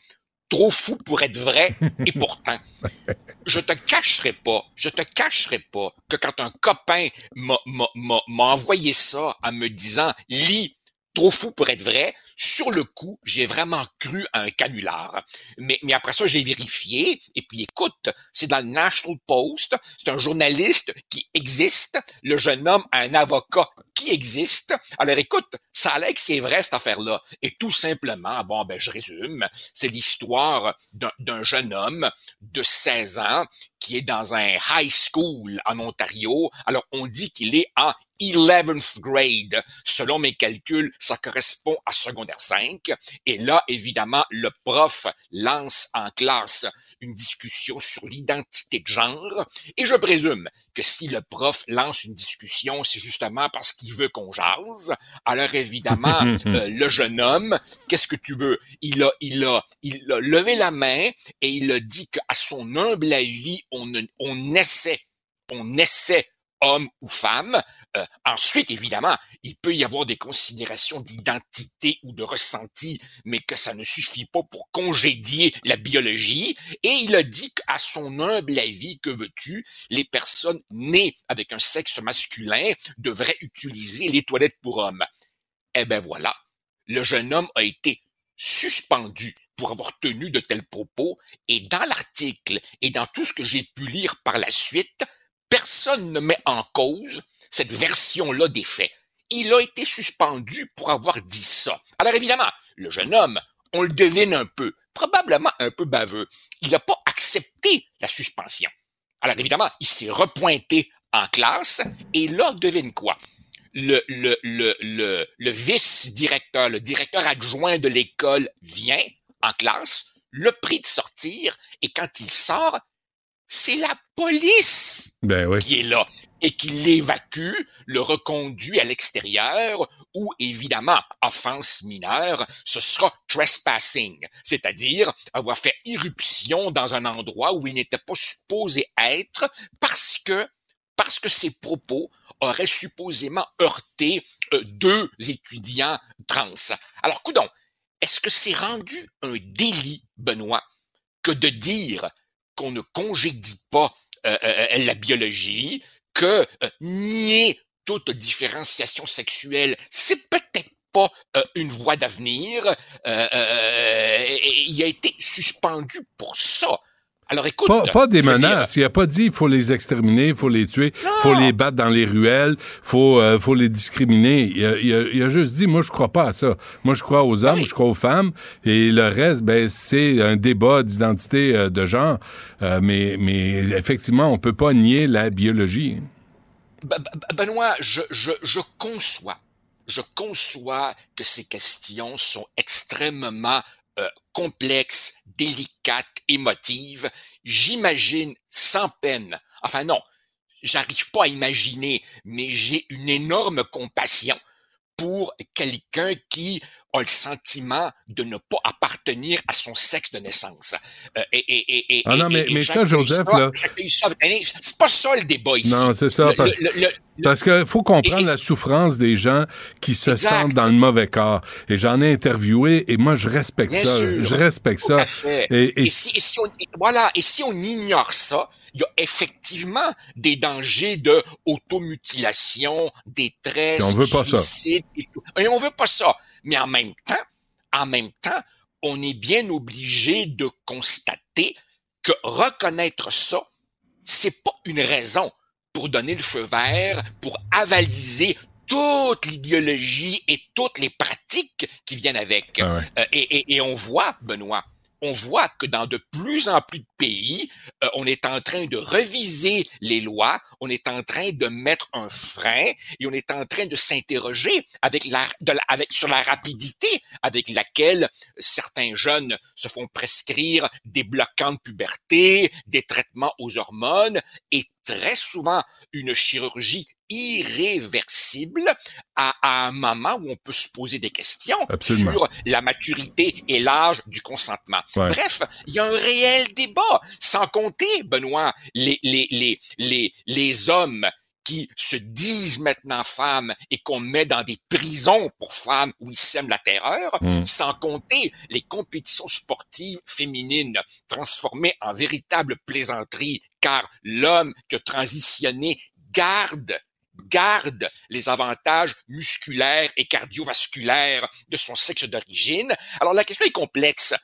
[SPEAKER 13] trop fou pour être vrai, et pourtant. Je te cacherai pas, je te cacherai pas que quand un copain m'a envoyé ça en me disant, lis, trop fou pour être vrai, sur le coup, j'ai vraiment cru à un canular. Mais, après ça, j'ai vérifié, et puis écoute, c'est dans le National Post, c'est un journaliste qui existe, le jeune homme a un avocat qui existe. Alors écoute, ça a l'air que c'est vrai cette affaire-là. Et tout simplement, bon, ben je résume, c'est l'histoire d'un d'un jeune homme de 16 ans qui est dans un high school en Ontario. Alors on dit qu'il est en 11th grade. Selon mes calculs, ça correspond à secondaire 5. Et là, évidemment, le prof lance en classe une discussion sur l'identité de genre. Et je présume que si le prof lance une discussion, c'est justement parce qu'il veut qu'on jase. Alors évidemment, euh, le jeune homme, qu'est-ce que tu veux? Il a, il a, il a levé la main et il a dit qu'à son humble avis, on, on essaie, on essaie homme ou femme. Euh, ensuite, évidemment, il peut y avoir des considérations d'identité ou de ressenti, mais que ça ne suffit pas pour congédier la biologie. Et il a dit qu'à son humble avis, que veux-tu, les personnes nées avec un sexe masculin devraient utiliser les toilettes pour hommes. Eh ben voilà, le jeune homme a été suspendu pour avoir tenu de tels propos, et dans l'article et dans tout ce que j'ai pu lire par la suite, personne ne met en cause cette version-là des faits. Il a été suspendu pour avoir dit ça. Alors évidemment, le jeune homme, on le devine un peu, probablement un peu baveux. Il n'a pas accepté la suspension. Alors évidemment, il s'est repointé en classe, et là, devine quoi? Le, le, le, le, le vice-directeur, le directeur adjoint de l'école vient en classe, le prie de sortir, et quand il sort, c'est la police
[SPEAKER 3] Ben oui.
[SPEAKER 13] qui est là et qui l'évacue, le reconduit à l'extérieur où, évidemment, offense mineure, ce sera trespassing, c'est-à-dire avoir fait irruption dans un endroit où il n'était pas supposé être parce que parce que ses propos auraient supposément heurté euh, deux étudiants trans. Alors, coudon, est-ce que c'est rendu un délit, Benoît, que de dire qu'on ne congédie pas euh, euh, la biologie, que euh, nier toute différenciation sexuelle, c'est peut-être pas euh, une voie d'avenir. Euh, euh, il a été suspendu pour ça. Alors écoute,
[SPEAKER 3] Pas, pas des
[SPEAKER 13] dire,
[SPEAKER 3] menaces. Il a pas dit il faut les exterminer, il faut les tuer, il faut les battre dans les ruelles, faut euh, faut les discriminer. Il a, il a- il a juste dit moi je crois pas à ça. Moi je crois aux hommes, je crois aux femmes et le reste ben c'est un débat d'identité euh, de genre. Euh, mais mais effectivement on peut pas nier la biologie.
[SPEAKER 13] Ben- ben- Benoît, je, je, je conçois, je conçois que ces questions sont extrêmement complexes, délicates, émotives. J'imagine sans peine, enfin non, j'arrive pas à imaginer, mais j'ai une énorme compassion pour quelqu'un qui a le sentiment de ne pas appartenir à son sexe de naissance. Euh, et, et, et, et,
[SPEAKER 3] Ah non,
[SPEAKER 13] et-
[SPEAKER 3] mais-
[SPEAKER 13] et
[SPEAKER 3] mais ça, Joseph, là-
[SPEAKER 13] C'est pas ça le débat ici.
[SPEAKER 3] Non, c'est ça,
[SPEAKER 13] Le-
[SPEAKER 3] parce-
[SPEAKER 13] le- le-
[SPEAKER 3] Parce qu'il faut comprendre la souffrance des gens qui se
[SPEAKER 13] Exact.
[SPEAKER 3] sentent dans le mauvais corps. Et j'en ai interviewé et moi je respecte
[SPEAKER 13] Bien
[SPEAKER 3] ça.
[SPEAKER 13] sûr.
[SPEAKER 3] Je respecte
[SPEAKER 13] Tout
[SPEAKER 3] ça.
[SPEAKER 13] à fait.
[SPEAKER 3] Et, et
[SPEAKER 13] Et si, et si on, et voilà, et si on ignore ça, il y a effectivement des dangers de automutilation, détresse,
[SPEAKER 3] Et on veut pas ça.
[SPEAKER 13] suicide et tout. Et on veut pas ça. Mais en même temps, en même temps, on est bien obligé de constater que reconnaître ça, c'est pas une raison pour donner le feu vert, pour avaliser toute l'idéologie et toutes les pratiques qui viennent avec.
[SPEAKER 3] Ah ouais.
[SPEAKER 13] Euh, et, et- et on voit, Benoît, on voit que dans de plus en plus de pays, euh, on est en train de reviser les lois, on est en train de mettre un frein et on est en train de s'interroger avec la, de la- avec, sur la rapidité avec laquelle certains jeunes se font prescrire des bloquants de puberté, des traitements aux hormones et très souvent une chirurgie irréversible à, à un moment où on peut se poser des questions
[SPEAKER 3] Absolument.
[SPEAKER 13] sur la maturité et l'âge du consentement.
[SPEAKER 3] Ouais.
[SPEAKER 13] Bref, il y a un réel débat, sans compter, Benoît, les, les, les, les, les hommes qui se disent maintenant femmes et qu'on met dans des prisons pour femmes où ils sèment la terreur,
[SPEAKER 3] Mm.
[SPEAKER 13] sans compter les compétitions sportives féminines transformées en véritable plaisanterie, car l'homme qui a transitionné garde garde les avantages musculaires et cardiovasculaires de son sexe d'origine. Alors la question est complexe,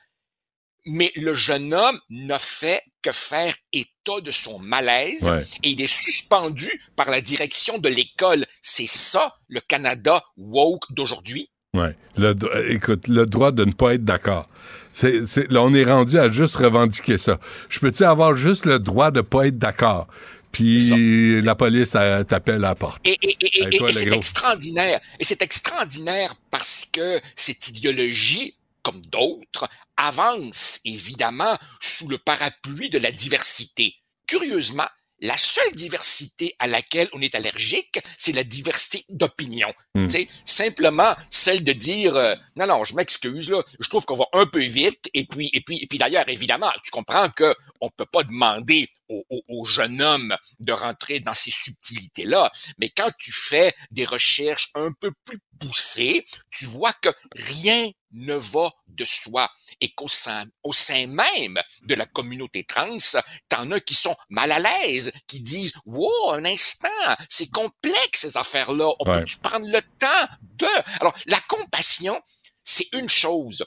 [SPEAKER 13] mais le jeune homme n'a fait que faire état de son malaise
[SPEAKER 3] Ouais.
[SPEAKER 13] et il est suspendu par la direction de l'école. C'est ça le Canada woke d'aujourd'hui?
[SPEAKER 3] Ouais. Le, euh, écoute, le droit de ne pas être d'accord. C'est, c'est- là, on est rendu à juste revendiquer ça. Je peux-tu avoir juste le droit de pas être d'accord? Puis la police elle, t'appelle à la porte.
[SPEAKER 13] Et, et- et- et- c'est extraordinaire. Et c'est extraordinaire parce que cette idéologie, comme d'autres, avance évidemment sous le parapluie de la diversité. Curieusement, la seule diversité à laquelle on est allergique, c'est la diversité d'opinion.
[SPEAKER 3] Hmm.
[SPEAKER 13] Tu sais, Simplement celle de dire euh, non non, je m'excuse là, je trouve qu'on va un peu vite et puis et puis et puis d'ailleurs évidemment, tu comprends que on peut pas demander au, au, au jeune homme de rentrer dans ces subtilités là, mais quand tu fais des recherches un peu plus poussées, tu vois que rien ne va de soi et qu'au sein, au sein même de la communauté trans, t'en as qui sont mal à l'aise, qui disent « Wow, un instant, c'est complexe ces affaires-là, on
[SPEAKER 3] Ouais.
[SPEAKER 13] peut-tu prendre le temps de... » Alors, la compassion, c'est une chose.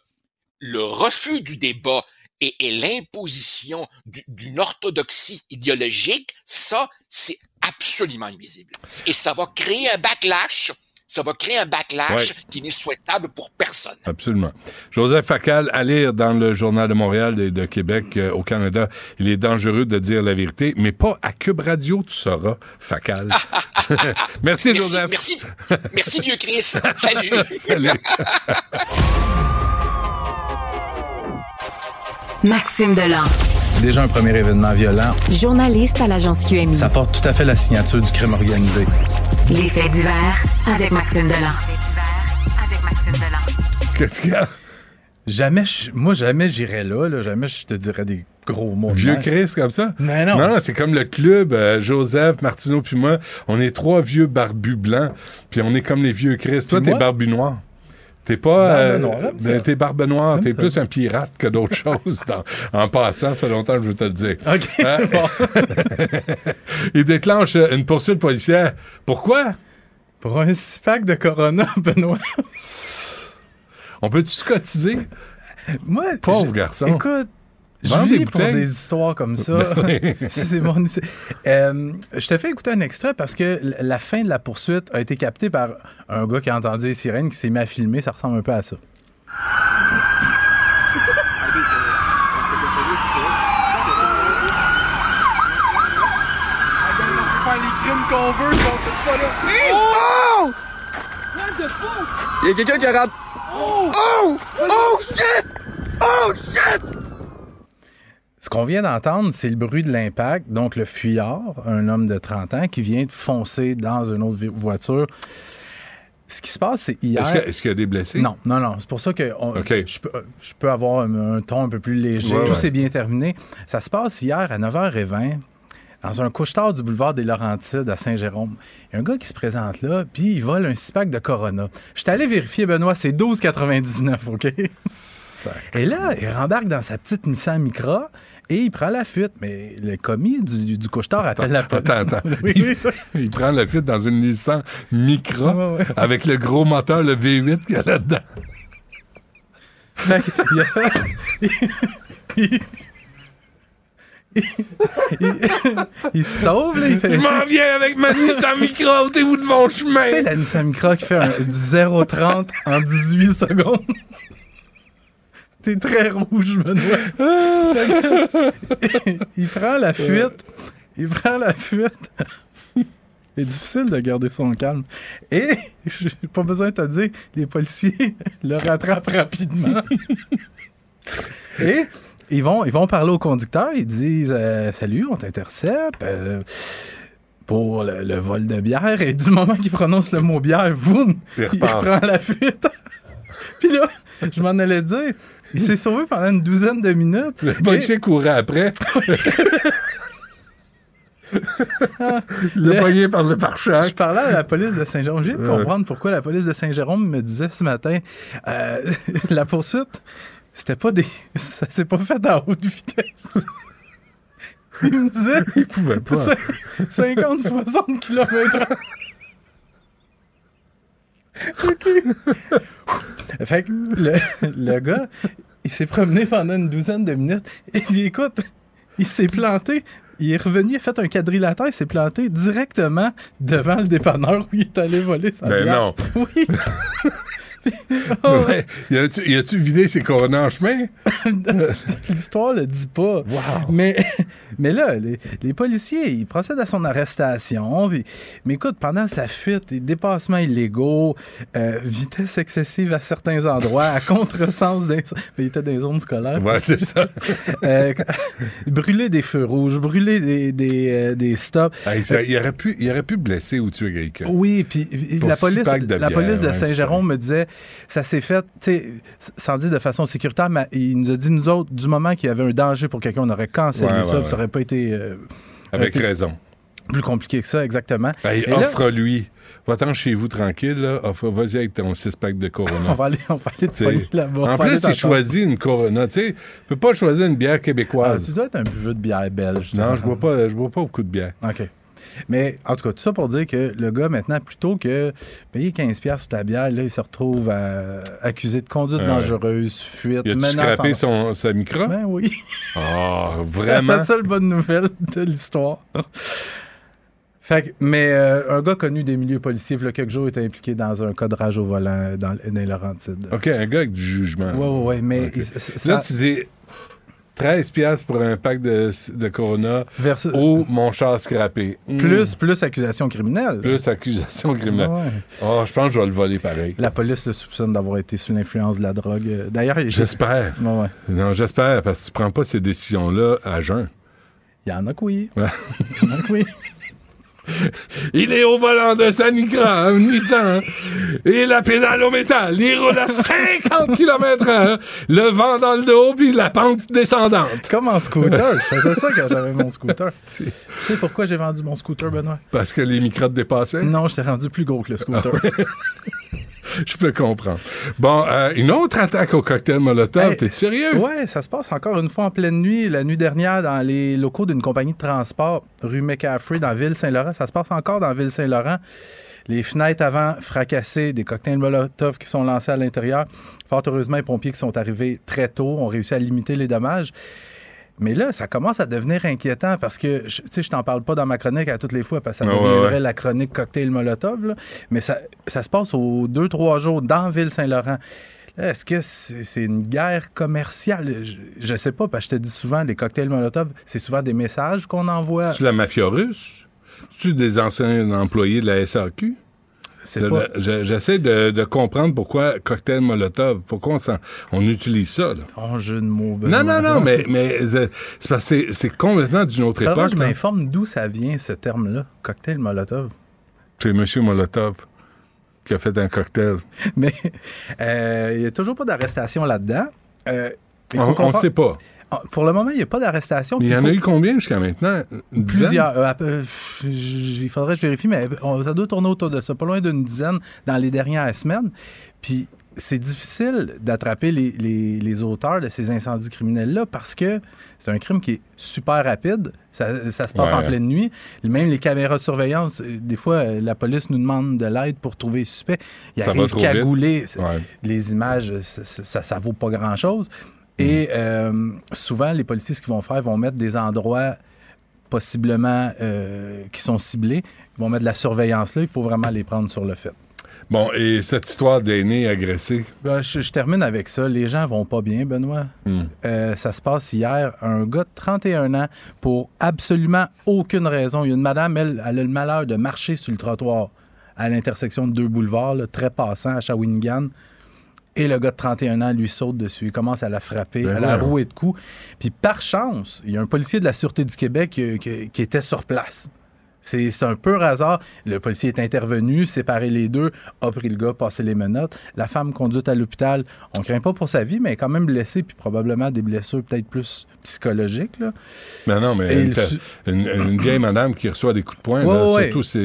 [SPEAKER 13] Le refus du débat et, et l'imposition du- d'une orthodoxie idéologique, ça, c'est absolument invisible. Et ça va créer un backlash, ça va créer un backlash
[SPEAKER 3] Ouais.
[SPEAKER 13] qui n'est souhaitable pour personne.
[SPEAKER 3] Absolument. Joseph Facal, à lire dans le Journal de Montréal et de Québec euh, au Canada, il est dangereux de dire la vérité, mais pas à Cube Radio, tu sauras, Facal. Merci,
[SPEAKER 13] Merci,
[SPEAKER 3] Joseph.
[SPEAKER 13] merci, merci vieux Chris. Salut.
[SPEAKER 3] Salut.
[SPEAKER 2] Maxime Delan,
[SPEAKER 14] Déjà un premier événement violent.
[SPEAKER 2] journaliste à l'agence QMI.
[SPEAKER 14] Ça porte tout à fait la signature du crime organisé.
[SPEAKER 2] Les faits divers avec Maxime Delan.
[SPEAKER 3] Qu'est-ce qu'il y a?
[SPEAKER 14] Jamais, je- moi, jamais j'irais là, là. Jamais je te dirais des gros mots.
[SPEAKER 3] Vieux. Chris comme ça?
[SPEAKER 14] Non, non.
[SPEAKER 3] Non, c'est comme le club, euh, Joseph, Martineau puis moi, on est trois vieux barbus blancs, puis on est comme les vieux Chris. Toi, t'es barbu noir. T'es pas... Euh, t'es barbe noire, t'es plus un pirate que d'autres choses. dans- en passant, ça fait longtemps que je veux te le dire.
[SPEAKER 14] OK,
[SPEAKER 3] Hein?
[SPEAKER 14] bon.
[SPEAKER 3] Il déclenche euh, une poursuite policière. Pourquoi?
[SPEAKER 14] Pour un pack de Corona, Benoît.
[SPEAKER 3] On peut-tu se cotiser?
[SPEAKER 14] Moi,
[SPEAKER 3] Pauvre
[SPEAKER 14] je-
[SPEAKER 3] garçon.
[SPEAKER 14] Écoute, je
[SPEAKER 3] des
[SPEAKER 14] vis pour des histoires comme ça.
[SPEAKER 3] Ben
[SPEAKER 14] c'est mon... Euh, je te fais écouter un extrait parce que la fin de la poursuite a été captée par un gars qui a entendu les sirènes qui s'est mis à filmer. Ça ressemble un peu à ça.
[SPEAKER 15] qu'on veut, pas là. Oh! Il y a quelqu'un qui rentre. Oh! Oh! Oh shit! Oh shit!
[SPEAKER 14] Ce qu'on vient d'entendre, c'est le bruit de l'impact. Donc, le fuyard, un homme de 30 ans, qui vient de foncer dans une autre voiture. Ce qui se passe, c'est hier.
[SPEAKER 3] Est-ce que- est-ce qu'il y a des blessés?
[SPEAKER 14] Non, non, non. C'est pour ça que on- je, peux, je peux avoir un, un ton un peu plus léger.
[SPEAKER 3] Ouais,
[SPEAKER 14] Tout
[SPEAKER 3] ouais.
[SPEAKER 14] s'est bien terminé. Ça se passe hier à 9h20 dans un couche-tard du boulevard des Laurentides à Saint-Jérôme. Il y a un gars qui se présente là, puis il vole un six-pack de Corona. Je suis allé vérifier, Benoît, c'est 12,99, OK? Et là, il rembarque dans sa petite Nissan Micra et il prend la fuite. Mais le commis du, du, couche-tard appelle la police.
[SPEAKER 3] Attends, attends.
[SPEAKER 14] Oui,
[SPEAKER 3] il,
[SPEAKER 14] oui.
[SPEAKER 3] il prend la fuite dans une Nissan Micra
[SPEAKER 14] Ouais, ouais.
[SPEAKER 3] avec le gros moteur, le V8 qu'il y a là-dedans.
[SPEAKER 14] Il a fait- il- se sauve, là. Il fait...
[SPEAKER 3] Je m'en viens avec ma Nissan Micra, ôtez-vous de mon chemin.
[SPEAKER 14] Tu sais, la Nissan Micra qui fait un, du 0-30 en 18 secondes. T'es très rouge, Benoît. il prend la fuite. Il prend la fuite. C'est difficile de garder son calme. Et, j'ai pas besoin de te dire, les policiers le rattrapent rapidement. Et ils vont, ils vont parler au conducteur. Ils disent euh, Salut, on t'intercepte. euh, pour le, le vol de bière. Et du moment qu'il prononce le mot bière, boum,
[SPEAKER 3] Il
[SPEAKER 14] il reprend la fuite. Puis là, je m'en allais dire, il s'est sauvé pendant une douzaine de minutes.
[SPEAKER 3] Le policier courait après. le poignet par le pare-choc.
[SPEAKER 14] Je parlais à la police de Saint-Jérôme. J'ai de comprendre pourquoi la police de Saint-Jérôme me disait ce matin euh, la poursuite, c'était pas des. Ça s'est pas fait à haute vitesse. Il me disait.
[SPEAKER 3] Il pouvait pas.
[SPEAKER 14] 50-60 km Fait que le, le gars, il s'est promené pendant une douzaine de minutes. Et puis écoute, il s'est planté. Il est revenu, il a fait un quadrilatère, il s'est planté directement devant le dépanneur où il est allé voler sa
[SPEAKER 3] Ben
[SPEAKER 14] bière.
[SPEAKER 3] non.
[SPEAKER 14] Oui. Oh,
[SPEAKER 3] Ouais. Y a-tu vidé ses coronas en chemin?
[SPEAKER 14] L'histoire le dit pas. Mais, mais là, les, les policiers, ils procèdent à son arrestation. puis- mais écoute, pendant sa fuite, des dépassements illégaux, euh, vitesse excessive à certains endroits, à contresens des... Mais il était dans les zones scolaires.
[SPEAKER 3] Ouais, c'est ça.
[SPEAKER 14] Euh, brûler des feux rouges, brûler des, des, euh, des stops.
[SPEAKER 3] Ça- il, aurait pu, il aurait pu blesser ou tuer quelqu'un.
[SPEAKER 14] Oui, puis la police, la
[SPEAKER 3] bière,
[SPEAKER 14] police de
[SPEAKER 3] ouais,
[SPEAKER 14] Saint-Jérôme me disait, ça s'est fait, tu sais, sans dire de façon sécuritaire, mais il nous a dit, nous autres, du moment qu'il y avait un danger pour quelqu'un, on aurait cancellé
[SPEAKER 3] Ouais,
[SPEAKER 14] ça,
[SPEAKER 3] ouais,
[SPEAKER 14] puis ça aurait pas été... euh,
[SPEAKER 3] Avec
[SPEAKER 14] été
[SPEAKER 3] raison.
[SPEAKER 14] Plus compliqué que ça, exactement. Là,
[SPEAKER 3] offre-lui. Va-t'en chez vous tranquille, là. Offre- Vas-y avec ton six-pack de Corona.
[SPEAKER 14] on va aller, on va aller te là-bas.
[SPEAKER 3] En plus, il
[SPEAKER 14] t'entendre.
[SPEAKER 3] choisit une Corona. Tu sais, peux pas choisir une bière
[SPEAKER 14] Ah,
[SPEAKER 3] québécoise.
[SPEAKER 14] tu dois être un buveux de bière belge.
[SPEAKER 3] non, je bois pas, je bois pas beaucoup de bière.
[SPEAKER 14] OK. Mais en tout cas, tout ça pour dire que le gars, maintenant, plutôt que payer 15$ sur ta bière, là, il se retrouve à- accusé de conduite dangereuse, fuite,
[SPEAKER 3] Il
[SPEAKER 14] menace.
[SPEAKER 3] scrappé son, sa micro?
[SPEAKER 14] Ben oui.
[SPEAKER 3] Ah,
[SPEAKER 14] C'est
[SPEAKER 3] vraiment?
[SPEAKER 14] la seule bonne nouvelle de l'histoire. Fait que- mais euh, un gars connu des milieux policiers, il a quelques jours, était impliqué dans un cas de rage au volant dans, dans les Laurentides.
[SPEAKER 3] OK, un gars avec du jugement.
[SPEAKER 14] Ouais, ouais, ouais, mais il- c'est- c'est-
[SPEAKER 3] Là, tu dis 13 piastres pour un pack de, de Corona
[SPEAKER 14] Versus-
[SPEAKER 3] ou mon char scrappé. Hmm.
[SPEAKER 14] plus, plus accusation criminelle.
[SPEAKER 3] Plus accusation criminelle.
[SPEAKER 14] Ouais.
[SPEAKER 3] Oh, je pense que je vais le voler pareil.
[SPEAKER 14] La police le soupçonne d'avoir été sous l'influence de la drogue. Euh, D'ailleurs, il
[SPEAKER 3] J'espère.
[SPEAKER 14] Ouais, ouais.
[SPEAKER 3] Non, j'espère, parce que tu prends pas ces décisions-là à jeun.
[SPEAKER 14] Il y en a que oui. Il y en a que oui.
[SPEAKER 3] Il est au volant de sa Nigra, un Nissan, et la pédale au métal. Il roule à 50 km h le vent dans le dos, puis la pente descendante.
[SPEAKER 14] Comme en scooter. Je faisais ça quand j'avais mon scooter. tu sais pourquoi j'ai vendu mon scooter, Benoît?
[SPEAKER 3] Parce que les micros te dépassaient?
[SPEAKER 14] Non, j'étais rendu plus gros que le scooter.
[SPEAKER 3] Je peux comprendre. Bon, euh, une autre attaque au cocktail Molotov,
[SPEAKER 14] Hey,
[SPEAKER 3] t'es sérieux?
[SPEAKER 14] Ouais, ça se passe encore une fois en pleine nuit. La nuit dernière, dans les locaux d'une compagnie de transport, rue McCaffrey, dans Ville-Saint-Laurent. Ça se passe encore dans Ville-Saint-Laurent. Les fenêtres avant fracassées, des cocktails Molotov qui sont lancés à l'intérieur. Fort heureusement, les pompiers qui sont arrivés très tôt ont réussi à limiter les dommages. Mais là, ça commence à devenir inquiétant parce que, tu sais, je t'en parle pas dans ma chronique à toutes les fois parce que ça
[SPEAKER 3] ouais,
[SPEAKER 14] deviendrait
[SPEAKER 3] ouais.
[SPEAKER 14] la chronique cocktail Molotov, là. mais ça, ça se passe aux deux, trois jours dans Ville-Saint-Laurent. Est-ce que c'est c'est une guerre commerciale? Je, je sais pas, parce que je te dis souvent, les cocktails Molotov, c'est souvent des messages qu'on envoie.
[SPEAKER 3] Tu la mafia russe? Tu des anciens employés de la SAQ?
[SPEAKER 14] C'est
[SPEAKER 3] Le-
[SPEAKER 14] pas-
[SPEAKER 3] le- je- J'essaie de, de comprendre pourquoi cocktail Molotov, pourquoi on, s'en- on utilise ça. Là.
[SPEAKER 14] Jeu de mots,
[SPEAKER 3] Non,
[SPEAKER 14] Benoît.
[SPEAKER 3] non, non, mais, mais c'est c'est parce que c'est- c'est complètement d'une autre
[SPEAKER 14] Faudrait que
[SPEAKER 3] époque.
[SPEAKER 14] je m'informe d'où ça vient, ce terme-là, cocktail Molotov.
[SPEAKER 3] C'est M. Molotov qui a fait un cocktail.
[SPEAKER 14] Mais euh, il n'y a toujours pas d'arrestation là-dedans. Euh,
[SPEAKER 3] On ne sait pas.
[SPEAKER 14] Ah, Pour le moment, il n'y a pas d'arrestation.
[SPEAKER 3] Il y en a eu combien jusqu'à maintenant? Une?
[SPEAKER 14] Plusieurs. Euh, il faudrait que je vérifie, mais on- ça doit tourner autour de ça, pas loin d'une dizaine dans les dernières semaines. Puis c'est difficile d'attraper les, les- les auteurs de ces incendies criminels-là parce que c'est un crime qui est super rapide. Ça, ça se passe
[SPEAKER 3] Ouais.
[SPEAKER 14] en pleine nuit. Même les caméras de surveillance, euh, des fois, euh, la police nous demande de l'aide pour trouver les suspects. Ils
[SPEAKER 3] Ça
[SPEAKER 14] arrivent cagoulés.
[SPEAKER 3] Ouais.
[SPEAKER 14] Les images, ça, ça, ça vaut pas grand-chose. Et euh, souvent, les policiers, ce qu'ils vont faire, ils vont mettre des endroits possiblement euh, qui sont ciblés. Ils vont mettre de la surveillance là. Il faut vraiment les prendre sur le fait.
[SPEAKER 3] Bon, et cette histoire d'aîné agressé?
[SPEAKER 14] Ben, je, je termine avec ça. Les gens vont pas bien, Benoît.
[SPEAKER 3] Hmm.
[SPEAKER 14] Euh, ça se passe hier. Un gars de 31 ans, pour absolument aucune raison. Il y a une madame, elle, elle a le malheur de marcher sur le trottoir à l'intersection de deux boulevards, là, très passant à Shawinigan. Et le gars de 31 ans lui saute dessus. Il commence à la frapper,
[SPEAKER 3] Ben
[SPEAKER 14] à la rouer de coups. Puis par chance, il y a un policier de la Sûreté du Québec qui, qui- qui était sur place. C'est un pur hasard. Le policier est intervenu, séparé les deux, a pris le gars, passé les menottes. La femme conduite à l'hôpital, on craint pas pour sa vie, mais elle est quand même blessée, puis probablement des blessures peut-être plus psychologiques. Là.
[SPEAKER 3] Mais non, mais une, une- une vieille madame qui reçoit des coups de poing,
[SPEAKER 14] Ouais,
[SPEAKER 3] là,
[SPEAKER 14] ouais.
[SPEAKER 3] surtout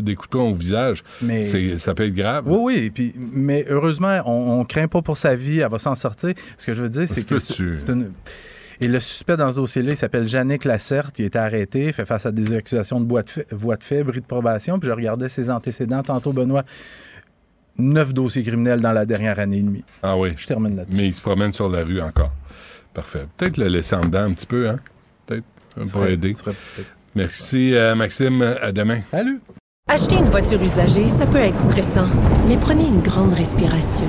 [SPEAKER 3] des coups de poing au visage,
[SPEAKER 14] Mais-
[SPEAKER 3] ça peut être grave.
[SPEAKER 14] Oui, oui. Puis, mais heureusement, on, on craint pas pour sa vie. Elle va s'en sortir. Ce que je veux dire, c'est que c'est une- Et le suspect dans ce dossier-là, il s'appelle Yannick Lacerte. Il a été arrêté, fait face à des accusations de voie de fait, voie de fait bris de probation. Puis je regardais ses antécédents tantôt, Benoît. Neuf dossiers criminels dans la dernière année et demie.
[SPEAKER 3] Ah oui.
[SPEAKER 14] Je termine là-dessus.
[SPEAKER 3] Mais il se promène sur la rue encore. Parfait. Peut-être le laisser en dedans un petit peu, hein? Peut-être. Ça
[SPEAKER 14] Ce
[SPEAKER 3] pourrait
[SPEAKER 14] serait-
[SPEAKER 3] aider.
[SPEAKER 14] serait
[SPEAKER 3] Merci, euh, Maxime. À demain.
[SPEAKER 14] Salut!
[SPEAKER 7] Acheter une voiture usagée, ça peut être stressant, mais prenez une grande respiration.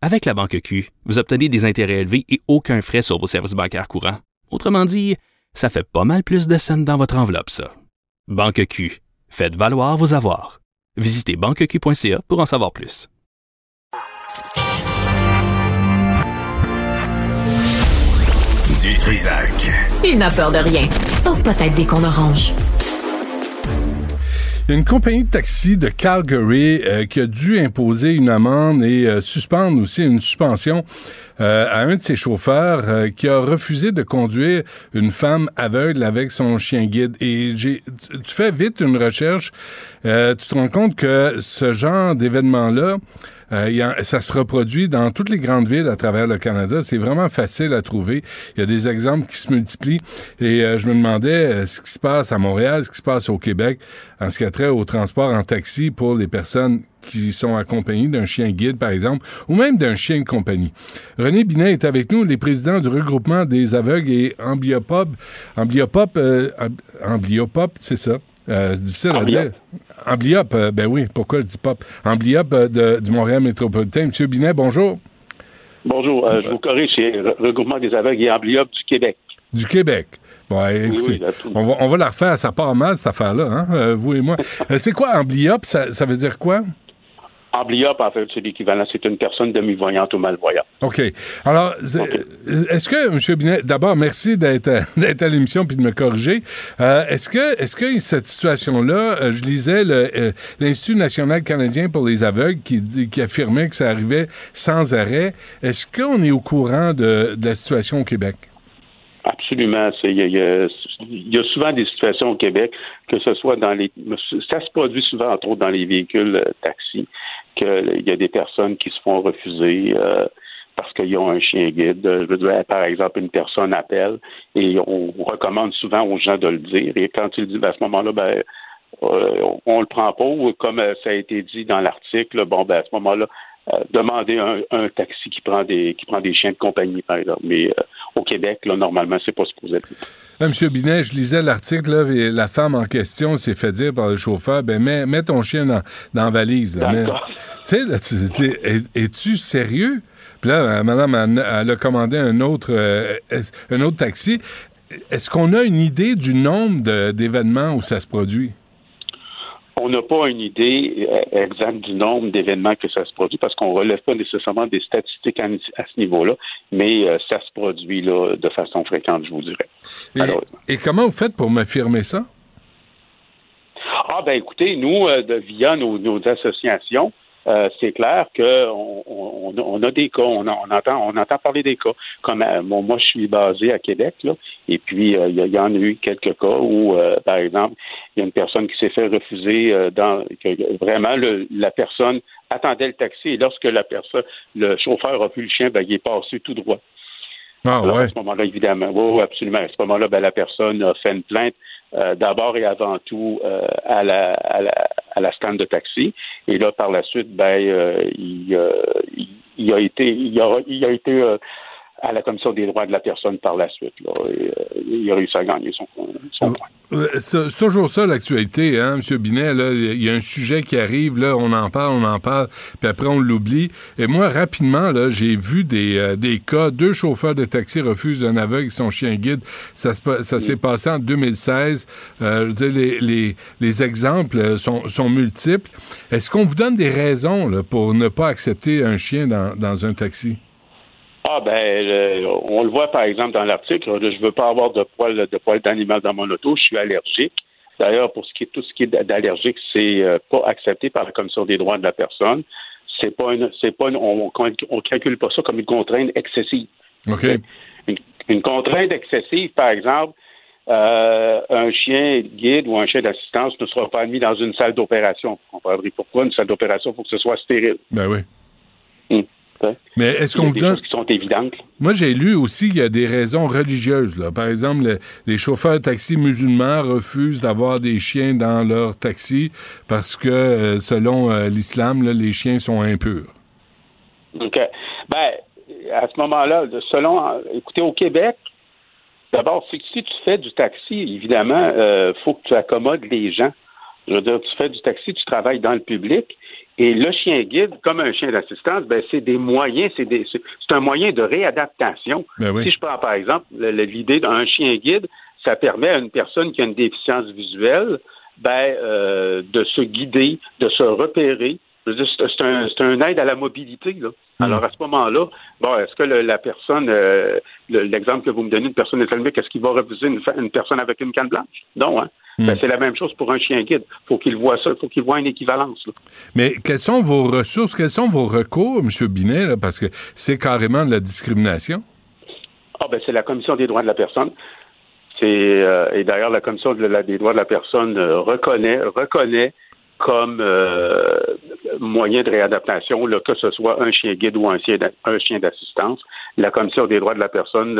[SPEAKER 8] Avec la Banque Q, vous obtenez des intérêts élevés et aucun frais sur vos services bancaires courants. Autrement dit, ça fait pas mal plus de scènes dans votre enveloppe, ça. Banque Q. Faites valoir vos avoirs. Visitez banqueq.ca pour en savoir plus.
[SPEAKER 1] Du Trisac.
[SPEAKER 2] Il n'a peur de rien, sauf peut-être des cons oranges.
[SPEAKER 3] Il y a une compagnie de taxi de Calgary euh, qui a dû imposer une amende et euh, suspendre aussi une suspension euh, à un de ses chauffeurs qui a refusé de conduire une femme aveugle avec son chien guide. Et j'ai, tu fais vite une recherche, tu te rends compte que ce genre d'événement-là, euh, y a- ça se reproduit dans toutes les grandes villes à travers le Canada. C'est vraiment facile à trouver. Il y a des exemples qui se multiplient. Et euh, je me demandais euh, ce qui se passe à Montréal, ce qui se passe au Québec en ce qui a trait au transport en taxi pour les personnes qui sont accompagnées d'un chien guide, par exemple, ou même d'un chien de compagnie. René Binet est avec nous, les présidents du regroupement des aveugles et ambliopop. Ambliopop, euh, amb- ambliopop, c'est ça. Euh, c'est difficile à
[SPEAKER 11] Ambliop.
[SPEAKER 3] dire. Ambliop, euh, ben oui, pourquoi je dis pop? Ambliop euh, de- du Montréal métropolitain. Monsieur Binet, bonjour.
[SPEAKER 11] Bonjour, je vous corrige, c'est le regroupement des aveugles et amblyopes du Québec.
[SPEAKER 3] Du Québec. Bon, écoutez,
[SPEAKER 11] oui, là, tout-
[SPEAKER 3] on, va, on va la refaire, ça part mal, cette affaire-là, hein, vous et moi. C'est quoi ambliop? Ça, ça veut dire quoi?
[SPEAKER 11] En fait, c'est l'équivalent, c'est une personne demi-voyante ou malvoyante.
[SPEAKER 3] OK. Alors, c'est- est-ce que, M. Binet, d'abord, merci d'être à, l'émission puis de me corriger. Euh, est-ce que, est-ce que cette situation-là, euh, je lisais euh, l'Institut national canadien pour les aveugles qui, affirmait que ça arrivait sans arrêt. Est-ce qu'on est au courant de, de la situation au Québec?
[SPEAKER 11] Absolument. Il y, a- y y souvent des situations au Québec, que ce soit dans les. Ça se produit souvent, entre autres, dans les véhicules euh, taxis, qu'il y a des personnes qui se font refuser. euh, parce qu'ils ont un chien guide. Je veux dire, par exemple, une personne appelle et on recommande souvent aux gens de le dire. Et quand ils le disent, ben, à ce moment-là, ben, euh, on, le prend pas. Ou comme ça a été dit dans l'article, bon, ben, à ce moment-là, euh, demander un, un taxi qui prend des qui prend des chiens de compagnie, par exemple. Mais euh, au Québec, là, normalement, c'est pas supposé être.
[SPEAKER 3] Là, M. Binet, je lisais l'article, là, et la femme en question s'est fait dire par le chauffeur, ben, mets, mets ton chien dans, dans la valise. là. Mais-
[SPEAKER 11] D'accord.
[SPEAKER 3] Tu sais, là, tu sais, es- es-tu sérieux? Puis là, euh, madame, elle, a commandé un autre, euh, un autre taxi. Est-ce qu'on a une idée du nombre d'événements où ça se produit?
[SPEAKER 11] On n'a pas une idée euh, exacte du nombre d'événements que ça se produit parce qu'on ne relève pas nécessairement des statistiques à, à ce niveau-là, mais euh, ça se produit là, de façon fréquente, je vous dirais.
[SPEAKER 3] Et, et comment vous faites pour m'affirmer ça?
[SPEAKER 11] Ah ben écoutez, nous, euh, de, via nos, nos associations, euh, c'est clair qu'on on, on a des cas, on, on, entend, on entend parler des cas. Comme euh, bon, moi, je suis basé à Québec, là, et puis euh, il y, y, en a eu quelques cas où, par exemple, il y a une personne qui s'est fait refuser dans que, vraiment le, la personne attendait le taxi et lorsque la personne, le chauffeur a vu le chien, ben, il est passé tout droit.
[SPEAKER 3] Ah,
[SPEAKER 11] Alors,
[SPEAKER 3] ouais.
[SPEAKER 11] À ce moment-là, évidemment, oui, absolument. À ce moment-là, ben, la personne a fait une plainte euh, d'abord et avant tout euh, à, la, à, la, à la stand de taxi. Et là, par la suite, ben, euh, il, il, il, a été, il a, il a été à la commission des droits de la personne par la suite. Là, et, il a réussi à gagner son, son point.
[SPEAKER 3] C'est toujours ça l'actualité, hein, M. Binet. Là, il y a un sujet qui arrive, là, on en parle, on en parle, puis après on l'oublie. Et moi, rapidement, là, j'ai vu des, euh, des cas, deux chauffeurs de taxi refusent un aveugle son chien guide. Ça, ça s'est passé en 2016. Euh, je veux dire, les, les, les exemples sont, sont multiples. Est-ce qu'on vous donne des raisons là, pour ne pas accepter un chien dans, dans un taxi?
[SPEAKER 11] Ah ben, le, on le voit par exemple dans l'article. Je veux pas avoir de poils de poils d'animal dans mon auto. Je suis allergique. D'ailleurs, pour ce qui est tout ce qui est d'allergique, c'est euh, pas accepté par la Commission des droits de la personne. C'est pas une, c'est pas une, on, on calcule pas ça comme une contrainte excessive.
[SPEAKER 3] OK.
[SPEAKER 11] Une, une contrainte excessive, par exemple, euh, un chien guide ou un chien d'assistance ne sera pas admis dans une salle d'opération. Vous comprendrez pourquoi une salle d'opération, il faut que ce soit stérile.
[SPEAKER 3] Ben oui. Mais est-ce qu'on vous donne.
[SPEAKER 11] choses qui sont évidentes.
[SPEAKER 3] Moi, j'ai lu aussi qu'il y a des raisons religieuses. Là. Par exemple, le, les chauffeurs de taxi musulmans refusent d'avoir des chiens dans leur taxi parce que, euh, selon euh, l'islam, les chiens sont impurs.
[SPEAKER 11] OK. Ben, à ce moment-là, selon. Écoutez, au Québec, d'abord, si, si tu fais du taxi, évidemment, il euh, faut que tu accommodes les gens. Je veux dire, tu fais du taxi, tu travailles dans le public. Et le chien guide, comme un chien d'assistance, ben c'est des moyens, c'est des c'est un moyen de réadaptation.
[SPEAKER 3] Ben oui.
[SPEAKER 11] Si je prends par exemple l'idée d'un chien guide, ça permet à une personne qui a une déficience visuelle ben, euh, de se guider, de se repérer. C'est un, un aide à la mobilité. Là.
[SPEAKER 3] Hmm.
[SPEAKER 11] Alors à ce moment-là, bon, est-ce que le, la personne, euh, l'exemple que vous me donnez, une personne islamique, est-ce qu'il va refuser une, une, personne avec une canne blanche? Non, hein?
[SPEAKER 3] Mm.
[SPEAKER 11] Ben, c'est la même chose pour un chien guide. Faut qu'il voit ça, faut qu'il voit une équivalence. Là.
[SPEAKER 3] Mais quelles sont vos ressources, quels sont vos recours, M. Binet, là, parce que c'est carrément de la discrimination?
[SPEAKER 11] Ah ben c'est la Commission des droits de la personne. C'est euh, et d'ailleurs la Commission de la, des droits de la personne euh, reconnaît reconnaît comme euh, moyen de réadaptation, là, que ce soit un chien guide ou un chien d'assistance. La Commission des droits de la personne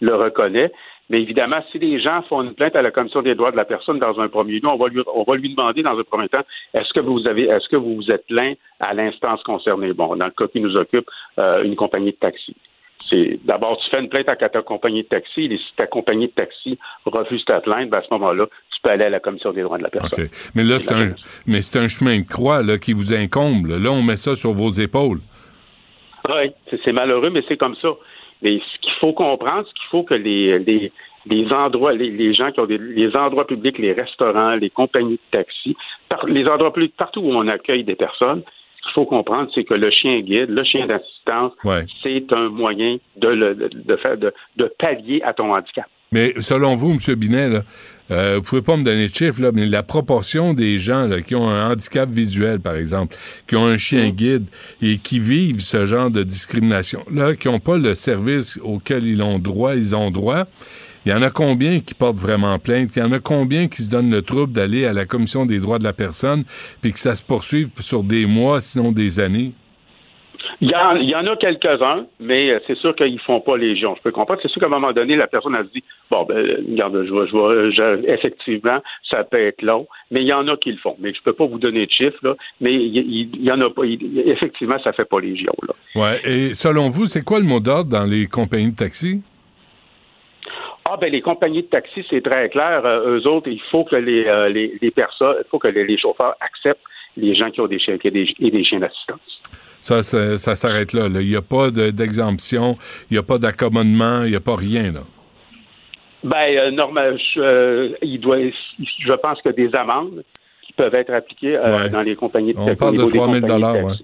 [SPEAKER 11] le reconnaît. Mais évidemment, si les gens font une plainte à la Commission des droits de la personne dans un premier lieu, on va lui, on va lui demander dans un premier temps est-ce que vous avez est-ce que vous vous êtes plaint à l'instance concernée? Bon, dans le cas qui nous occupe, euh, une compagnie de taxi. C'est d'abord tu fais une plainte à ta compagnie de taxi, et si ta compagnie de taxi refuse ta plainte, ben à ce moment-là, tu peux aller à la Commission des droits de la personne.
[SPEAKER 3] Okay. Mais là, c'est un mais c'est un chemin de croix là, qui vous incombe. Là. là, on met ça sur vos épaules.
[SPEAKER 11] Oui, c'est malheureux, mais c'est comme ça. Mais ce qu'il faut comprendre, ce qu'il faut que les, les, les endroits, les, les, gens qui ont des les endroits publics, les restaurants, les compagnies de taxi, par, les endroits publics partout où on accueille des personnes, ce qu'il faut comprendre, c'est que le chien guide, le chien d'assistance,
[SPEAKER 3] ouais.
[SPEAKER 11] c'est un moyen de, le, de, de faire de, de pallier à ton handicap.
[SPEAKER 3] Mais selon vous, M. Binet, là, euh, vous pouvez pas me donner de chiffres, là, mais la proportion des gens là, qui ont un handicap visuel, par exemple, qui ont un chien guide et qui vivent ce genre de discrimination-là, qui n'ont pas le service auquel ils ont droit, ils ont droit, il y en a combien qui portent vraiment plainte? Il y en a combien qui se donnent le trouble d'aller à la Commission des droits de la personne puis que ça se poursuive sur des mois, sinon des années?
[SPEAKER 11] Il y, en, il y en a quelques-uns, mais c'est sûr qu'ils font pas légion. Je peux comprendre. C'est sûr qu'à un moment donné, la personne a dit bon, ben, regarde, je vois, je vois, je, effectivement, ça peut être long, mais il y en a qui le font. Mais je peux pas vous donner de chiffres, là, mais il, il, il y en a pas. Effectivement, ça fait pas légion, là.
[SPEAKER 3] Ouais. Et selon vous, c'est quoi le mot d'ordre dans les compagnies de taxi?
[SPEAKER 11] Ah ben les compagnies de taxi, c'est très clair. Euh, eux autres, il faut que les, euh, les, les, personnes, il faut que les, les, chauffeurs acceptent les gens qui ont des chiens des, et des chiens d'assistance.
[SPEAKER 3] Ça, ça, ça s'arrête là. Il n'y a pas d'exemption, il n'y a pas d'accommodement, il n'y a pas rien, là.
[SPEAKER 11] Ben, euh, normal, je, il doit, je pense que des amendes qui peuvent être appliquées
[SPEAKER 3] ouais.
[SPEAKER 11] dans les compagnies de
[SPEAKER 3] taxi. On parle de 3 000 ouais.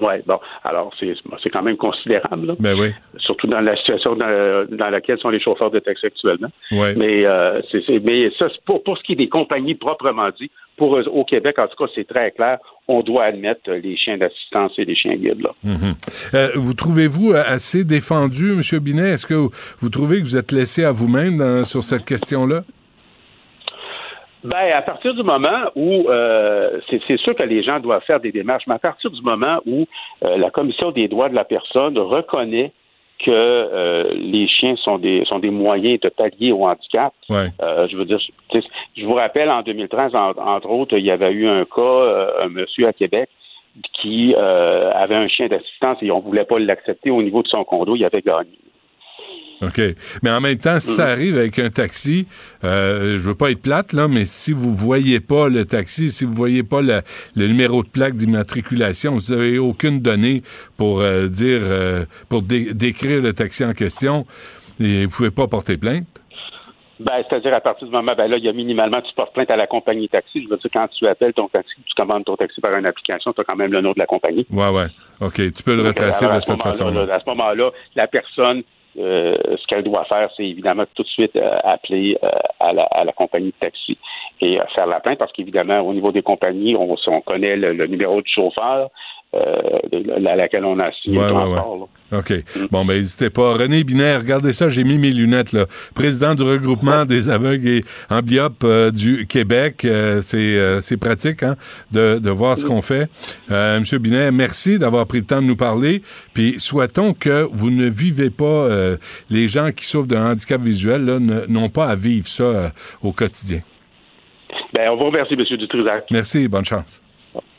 [SPEAKER 11] Oui, bon, alors c'est quand même considérable. Là.
[SPEAKER 3] Ben oui.
[SPEAKER 11] Surtout dans la situation dans, dans, laquelle sont les chauffeurs de taxi actuellement.
[SPEAKER 3] Ouais.
[SPEAKER 11] Mais, euh, c'est mais ça, pour, pour ce qui est des compagnies proprement dit, pour eux, au Québec, en tout cas, c'est très clair. On doit admettre les chiens d'assistance et les chiens guides. Là.
[SPEAKER 3] Mhm. Euh, vous trouvez-vous assez défendu, M. Binet? Est-ce que vous trouvez que vous êtes laissé à vous-même sur cette question-là?
[SPEAKER 11] Ben, à partir du moment où euh, c'est c'est sûr que les gens doivent faire des démarches, mais à partir du moment où euh, la Commission des droits de la personne reconnaît que euh, les chiens sont des sont des moyens de pallier au handicap.
[SPEAKER 3] Ouais.
[SPEAKER 11] Euh, je veux dire, je vous rappelle en 2013, en- entre autres, il y avait eu un cas, euh, un monsieur à Québec qui euh, avait un chien d'assistance et on voulait pas l'accepter au niveau de son condo, il avait gagné.
[SPEAKER 3] OK. Mais en même temps, si ça arrive avec un taxi, euh, je veux pas être plate, là, mais si vous voyez pas le taxi, si vous voyez pas le, le numéro de plaque d'immatriculation, vous avez aucune donnée pour euh, dire, euh, pour dé- décrire le taxi en question, et vous pouvez pas porter plainte?
[SPEAKER 11] Ben, c'est-à-dire à partir du moment, ben là, il y a minimalement, tu portes plainte à la compagnie taxi. Je veux dire, quand tu appelles ton taxi, tu commandes ton taxi par une application, tu as quand même le nom de la compagnie.
[SPEAKER 3] Ouais, ouais. OK. Tu peux le retracer de
[SPEAKER 11] ce
[SPEAKER 3] cette façon-là.
[SPEAKER 11] là, À ce moment-là, la personne, euh, ce qu'elle doit faire, c'est évidemment tout de suite euh, appeler euh, à, la, à la compagnie de taxi et euh, faire la plainte parce qu'évidemment, au niveau des compagnies, on, on connaît le, le numéro du chauffeur. de- à laquelle on a signé
[SPEAKER 3] Ouais, ouais,
[SPEAKER 11] là.
[SPEAKER 3] OK. Bon, ben, n'hésitez pas. René Binaire, regardez ça, j'ai mis mes lunettes, là. Président du regroupement des aveugles et amblyopes euh, du Québec. Euh, c'est, euh, c'est pratique, hein, de, de voir ce qu'on fait. Euh, Monsieur Binaire, merci d'avoir pris le temps de nous parler. Puis, souhaitons que vous ne vivez pas, euh, les gens qui souffrent d'un handicap visuel, là, n'ont pas à vivre ça euh, au quotidien.
[SPEAKER 11] Ben, on vous remercie, M. Dutrisac.
[SPEAKER 3] Merci, bonne chance.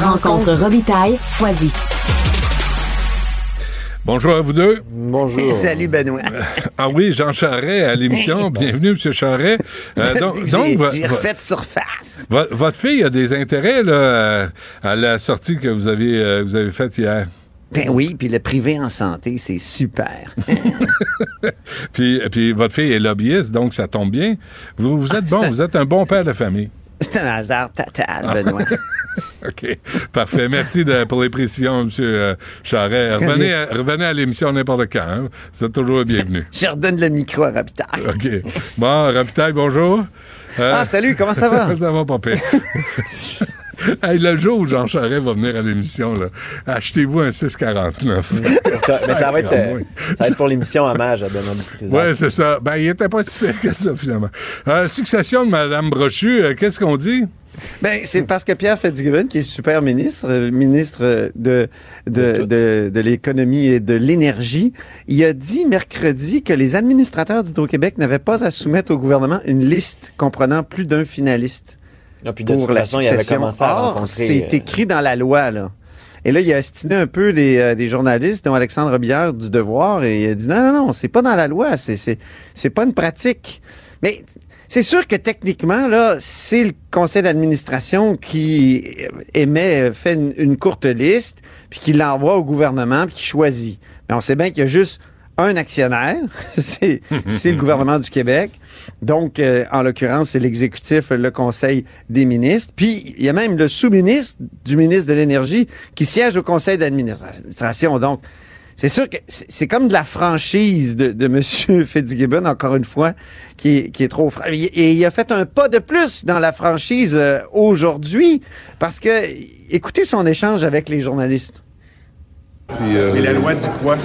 [SPEAKER 2] rencontre Robitaille, Foisy.
[SPEAKER 3] Bonjour à vous deux.
[SPEAKER 16] Bonjour. Salut, Benoît.
[SPEAKER 3] Ah oui, Jean Charret à l'émission. Bienvenue, M. Charret. Euh, donc,
[SPEAKER 16] J'ai refait surface.
[SPEAKER 3] vo- votre fille a des intérêts là, à, la sortie que vous avez, euh, vous avez faite hier.
[SPEAKER 16] Ben oui, puis le privé en santé, c'est super.
[SPEAKER 3] Puis, puis votre fille est lobbyiste, donc ça tombe bien. Vous, vous êtes bon, vous êtes un bon père de famille.
[SPEAKER 16] C'est un hasard total, Benoît.
[SPEAKER 3] OK. Parfait. Merci de- pour les précisions, M. euh, Charret. Revenez à, revenez à l'émission n'importe quand. hein. Vous êtes toujours le bienvenu.
[SPEAKER 16] Je redonne le micro à Rapitaille.
[SPEAKER 3] OK. Bon, Rapitaille, bonjour. Euh,
[SPEAKER 16] Ah, salut, comment ça va?
[SPEAKER 3] ça va pire. Hey, le jour où Jean Charest va venir à l'émission, achetez-vous un 649.
[SPEAKER 17] Mais ça va être, euh, ça va être pour l'émission hommage à Benoît Dutrisac.
[SPEAKER 3] Oui, c'est ça. Ben, il était pas si pire que ça, finalement. Euh, succession de Mme Brochu, euh, qu'est-ce qu'on dit?
[SPEAKER 16] Ben, c'est parce que Pierre Fitzgibbon, qui est super ministre, euh, ministre de, de, de, de l'économie et de l'énergie, il a dit mercredi que les administrateurs d'Hydro-Québec n'avaient pas à soumettre au gouvernement une liste comprenant plus d'un finaliste
[SPEAKER 17] Ah, puis de
[SPEAKER 16] pour
[SPEAKER 17] toute
[SPEAKER 16] la
[SPEAKER 17] façon, il avait
[SPEAKER 16] succession.
[SPEAKER 17] commencé à
[SPEAKER 16] Or,
[SPEAKER 17] rencontrer,
[SPEAKER 16] c'est
[SPEAKER 17] euh,
[SPEAKER 16] écrit dans la loi, là. Et là, il a estiné un peu des, euh, des journalistes, dont Alexandre Bière du Devoir, et il a dit non, non, non, c'est pas dans la loi, c'est, c'est, c'est pas une pratique. Mais c'est sûr que techniquement, là, c'est le conseil d'administration qui émet, euh, fait une, une courte liste, puis qui l'envoie au gouvernement, puis qui choisit. Mais on sait bien qu'il y a juste un actionnaire, c'est, le gouvernement du Québec. Donc, euh, en l'occurrence, c'est l'exécutif, le conseil des ministres. Puis, il y a même le sous-ministre du ministre de l'Énergie qui siège au conseil d'administration. Donc, c'est sûr que c'est comme de la franchise de, de M. Fitzgibbon, encore une fois, qui est, qui est trop... fra- Et il a fait un pas de plus dans la franchise euh, aujourd'hui, parce que, écoutez son échange avec les journalistes.
[SPEAKER 18] Puis, euh,
[SPEAKER 19] Mais la loi dit quoi?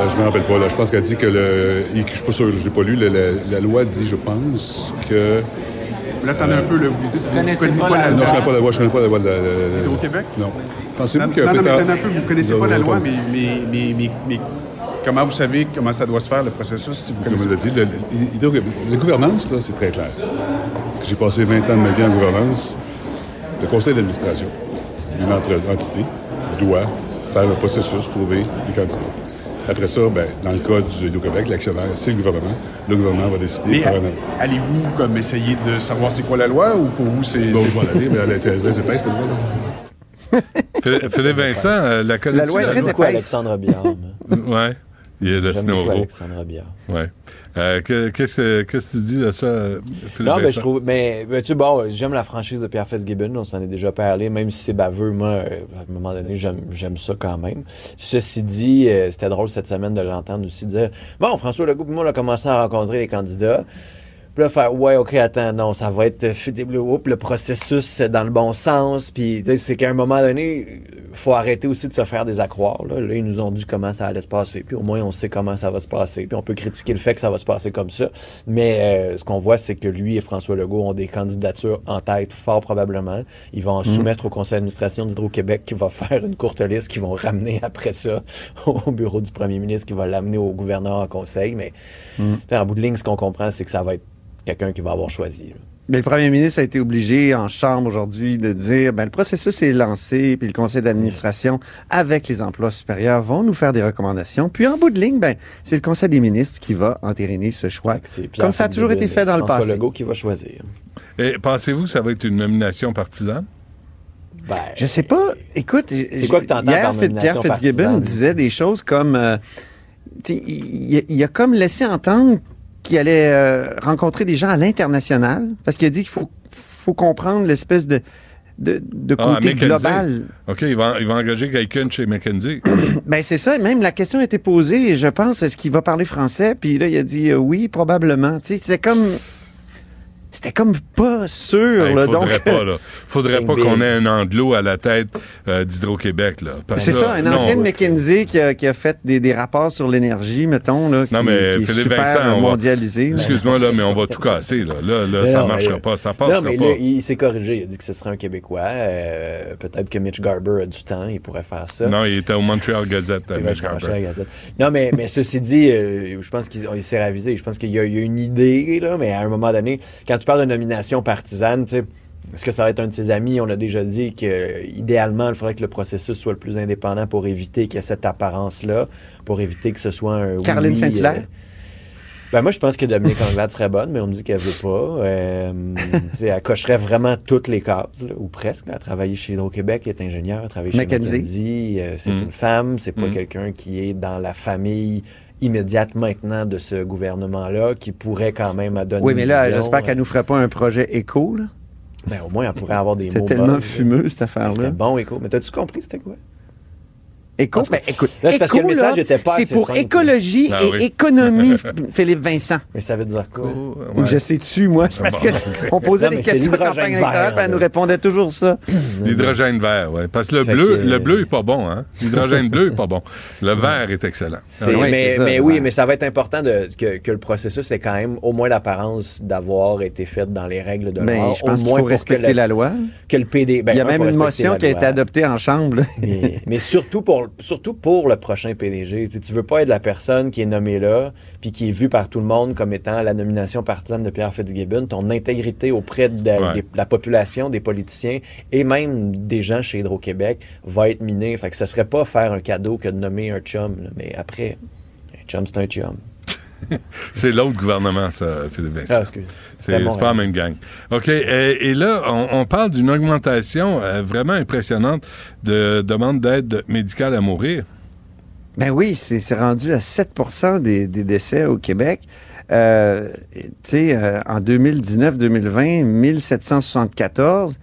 [SPEAKER 18] Euh, je me rappelle pas. Là. Je pense qu'elle dit que le. Je suis pas sûr, je l'ai pas lu. le- le- la loi dit, je pense, que.
[SPEAKER 19] Là, attendez un peu, là, vous dites, vous
[SPEAKER 18] connaissez
[SPEAKER 19] connaissez
[SPEAKER 18] pas
[SPEAKER 19] pas
[SPEAKER 18] la
[SPEAKER 19] la
[SPEAKER 18] Non, je
[SPEAKER 19] loi.
[SPEAKER 18] connais pas la loi. Je connais pas la loi de la. la-
[SPEAKER 19] Hydro-Québec?
[SPEAKER 18] Non. Pensez-vous
[SPEAKER 19] Non,
[SPEAKER 18] que
[SPEAKER 19] non, non, mais
[SPEAKER 18] peut-être-
[SPEAKER 19] attendez un peu, vous connaissez
[SPEAKER 18] Vous
[SPEAKER 19] pas la loi,
[SPEAKER 18] pas-
[SPEAKER 19] mais, mais, mais, mais, mais comment vous savez comment ça doit se faire, le processus, si vous
[SPEAKER 18] Comme
[SPEAKER 19] connaissez
[SPEAKER 18] on l'a dit, la gouvernance, là, c'est très clair. J'ai passé 20 ans de ma vie en gouvernance. Le conseil d'administration, une entre- entité, doit faire le processus, trouver les candidats. Après ça, ben, dans le cas du Hydro-Québec, l'actionnaire, c'est le gouvernement. Le gouvernement va décider
[SPEAKER 19] Mais
[SPEAKER 18] par un
[SPEAKER 19] a- allez-vous comme essayer de savoir c'est quoi la loi ou pour vous c'est.
[SPEAKER 18] Donc, je vais aller, mais elle élevée, c'est pas cette loi-là.
[SPEAKER 3] Phil- Philippe Vincent, euh, la connais
[SPEAKER 16] La loi est très épaisse.
[SPEAKER 17] Alexandre Biard.
[SPEAKER 3] Ouais. Il y a le Snowro.
[SPEAKER 17] Alexandre Biard.
[SPEAKER 3] Ouais. Euh, que- Qu'est-ce qu'est-ce que tu dis de ça, Philippe
[SPEAKER 17] Non, mais je trouve. Mais, tu bon, j'aime la franchise de Pierre Fitzgibbon, on s'en est déjà parlé, même si c'est baveux, moi, euh, à un moment donné, j'aime j'aime ça quand même. Ceci dit, euh, c'était drôle cette semaine de l'entendre aussi dire Bon, François Legault, moi, on a commencé à rencontrer les candidats. Puis là, faire Ouais, OK, attends, non, ça va être oups, le processus euh, dans le bon sens. Puis, c'est qu'à un moment donné, il faut arrêter aussi de se faire des accroires. Là. Là, ils nous ont dit comment ça allait se passer. Puis au moins, on sait comment ça va se passer. Puis on peut critiquer le fait que ça va se passer comme ça. Mais euh, ce qu'on voit, c'est que lui et François Legault ont des candidatures en tête, fort probablement. Ils vont en
[SPEAKER 16] Mhm.
[SPEAKER 17] soumettre au conseil d'administration d'Hydro-Québec qui va faire une courte liste qui vont ramener après ça au bureau du premier ministre qui va l'amener au gouverneur en conseil. Mais sais, en bout de ligne, ce qu'on comprend, c'est que ça va être quelqu'un qui va avoir choisi.
[SPEAKER 16] Mais le premier ministre a été obligé en chambre aujourd'hui de dire ben, le processus est lancé, puis le conseil d'administration, avec les emplois supérieurs, vont nous faire des recommandations. Puis en bout de ligne, ben, c'est le conseil des ministres qui va entériner ce choix. Comme ça a toujours été fait dans le passé.
[SPEAKER 17] Legault qui va choisir.
[SPEAKER 3] Et pensez-vous que ça va être une nomination partisane?
[SPEAKER 16] Je sais pas. Écoute,
[SPEAKER 17] C'est quoi que t'entends
[SPEAKER 16] hier,
[SPEAKER 17] par
[SPEAKER 16] Pierre Fitzgibbon disait des choses comme, euh, il- il a comme laissé entendre qu'il allait euh, rencontrer des gens à l'international, parce qu'il a dit qu'il faut, faut comprendre l'espèce de, de, de
[SPEAKER 3] Ah,
[SPEAKER 16] côté global.
[SPEAKER 3] OK, il va, il va engager quelqu'un chez McKenzie.
[SPEAKER 16] Ben c'est ça. Même la question a été posée. et Je pense est-ce qu'il va parler français? Puis là, il a dit euh, oui, probablement. Tu sais, c'était comme, c'était comme pas sûr.
[SPEAKER 3] Il
[SPEAKER 16] là,
[SPEAKER 3] faudrait
[SPEAKER 16] donc,
[SPEAKER 3] pas, là. Faudrait pas qu'on ait un anglo à la tête euh, d'Hydro-Québec, là.
[SPEAKER 16] C'est ça, un
[SPEAKER 3] non.
[SPEAKER 16] ancien de McKinsey qui a, qui a fait des, des rapports sur l'énergie, mettons, là, qui,
[SPEAKER 3] Non, mais
[SPEAKER 16] qui est
[SPEAKER 3] Philippe
[SPEAKER 16] super
[SPEAKER 3] Vincent, on va-
[SPEAKER 16] mondialisé.
[SPEAKER 3] Excuse-moi, là, mais on va tout casser, là. Là, là ça
[SPEAKER 17] non,
[SPEAKER 3] marchera
[SPEAKER 17] mais-
[SPEAKER 3] pas, ça
[SPEAKER 17] Non,
[SPEAKER 3] passera
[SPEAKER 17] mais
[SPEAKER 3] pas.
[SPEAKER 17] là, il s'est corrigé. Il a dit que ce serait un Québécois. Euh, Peut-être que Mitch Garber a du temps. Il pourrait faire ça.
[SPEAKER 3] Non, il était au Montreal Gazette, euh, Mitch Garber.
[SPEAKER 17] Non, mais, mais ceci dit, euh, je pense qu'il il s'est ravisé. Je pense qu'il y, y a une idée, là, mais à un moment donné, quand tu parles de nomination partisane, tu sais, est-ce que ça va être un de ses amis? On a déjà dit que idéalement, il faudrait que le processus soit le plus indépendant pour éviter qu'il y ait cette apparence-là, pour éviter que ce soit un.
[SPEAKER 16] Caroline
[SPEAKER 17] oui,
[SPEAKER 16] Saint-Hilaire?
[SPEAKER 17] euh, ben moi, je pense que Dominique Anglade serait bonne, mais on me dit qu'elle veut pas. Euh, elle cocherait vraiment toutes les cases, là, ou presque. là. Elle a travaillé chez Hydro-Québec, elle est ingénieure, elle a travaillé chez.
[SPEAKER 16] McKinsey.
[SPEAKER 17] euh, c'est
[SPEAKER 16] Mm.
[SPEAKER 17] une femme, c'est pas
[SPEAKER 16] Mm.
[SPEAKER 17] quelqu'un qui est dans la famille immédiate maintenant de ce gouvernement-là, qui pourrait quand même donner
[SPEAKER 16] Oui, mais là, j'espère
[SPEAKER 17] euh,
[SPEAKER 16] qu'elle nous ferait pas un projet éco. là.
[SPEAKER 17] Ben, au moins, elle pourrait avoir des
[SPEAKER 16] C'était
[SPEAKER 17] mots
[SPEAKER 16] tellement
[SPEAKER 17] buzz,
[SPEAKER 16] fumeux, cette affaire-là.
[SPEAKER 17] C'était bon, écho. Mais t'as-tu compris c'était quoi?
[SPEAKER 16] Éco, ben, écoute,
[SPEAKER 17] Là, c'est parce que le message
[SPEAKER 16] là,
[SPEAKER 17] était pas
[SPEAKER 16] c'est pour
[SPEAKER 17] simple.
[SPEAKER 16] écologie
[SPEAKER 17] Ah
[SPEAKER 16] et
[SPEAKER 17] oui.
[SPEAKER 16] économie, Philippe Vincent.
[SPEAKER 17] Mais ça veut dire quoi?
[SPEAKER 16] Je sais dessus, moi. Parce
[SPEAKER 3] Bon.
[SPEAKER 16] que on posait
[SPEAKER 17] Non,
[SPEAKER 16] des questions
[SPEAKER 17] l'hydrogène
[SPEAKER 16] campagne électorale, elle nous répondait toujours ça.
[SPEAKER 3] L'hydrogène vert, oui. Parce que le
[SPEAKER 17] Fait
[SPEAKER 3] bleu,
[SPEAKER 17] que-
[SPEAKER 3] le bleu est pas bon, hein? L'hydrogène bleu est pas bon. Le vert est excellent. Ah oui,
[SPEAKER 17] mais
[SPEAKER 3] ça,
[SPEAKER 17] oui, mais ça va être important de, que, que le processus ait quand même au moins l'apparence d'avoir été fait dans les règles de
[SPEAKER 16] Ben,
[SPEAKER 17] l'art.
[SPEAKER 16] je pense qu'il faut respecter la loi.
[SPEAKER 17] Que le PD. ben,
[SPEAKER 16] Il y a même une motion qui a été adoptée en chambre.
[SPEAKER 17] mais surtout, pour, surtout pour le prochain PDG. Tu Tu veux pas être la personne qui est nommée là, puis qui est vue par tout le monde comme étant la nomination partisane de Pierre Fitzgibbon. Ton intégrité auprès de la,
[SPEAKER 3] Ouais.
[SPEAKER 17] des- la population, des politiciens et même des gens chez Hydro-Québec va être minée. Fait que ce serait pas faire un cadeau que de nommer un chum. là. Mais après, un chum, c'est un chum.
[SPEAKER 3] C'est l'autre gouvernement, ça, Philippe Vincent.
[SPEAKER 17] Ah.
[SPEAKER 3] C'est
[SPEAKER 17] bon,
[SPEAKER 3] pas la même gang. OK. Et, et là, on, on parle d'une augmentation euh, vraiment impressionnante de demandes d'aide médicale à mourir.
[SPEAKER 16] Ben oui, c'est rendu à 7 des, des décès au Québec. Euh, tu sais, euh, en 2019-2020, 1774.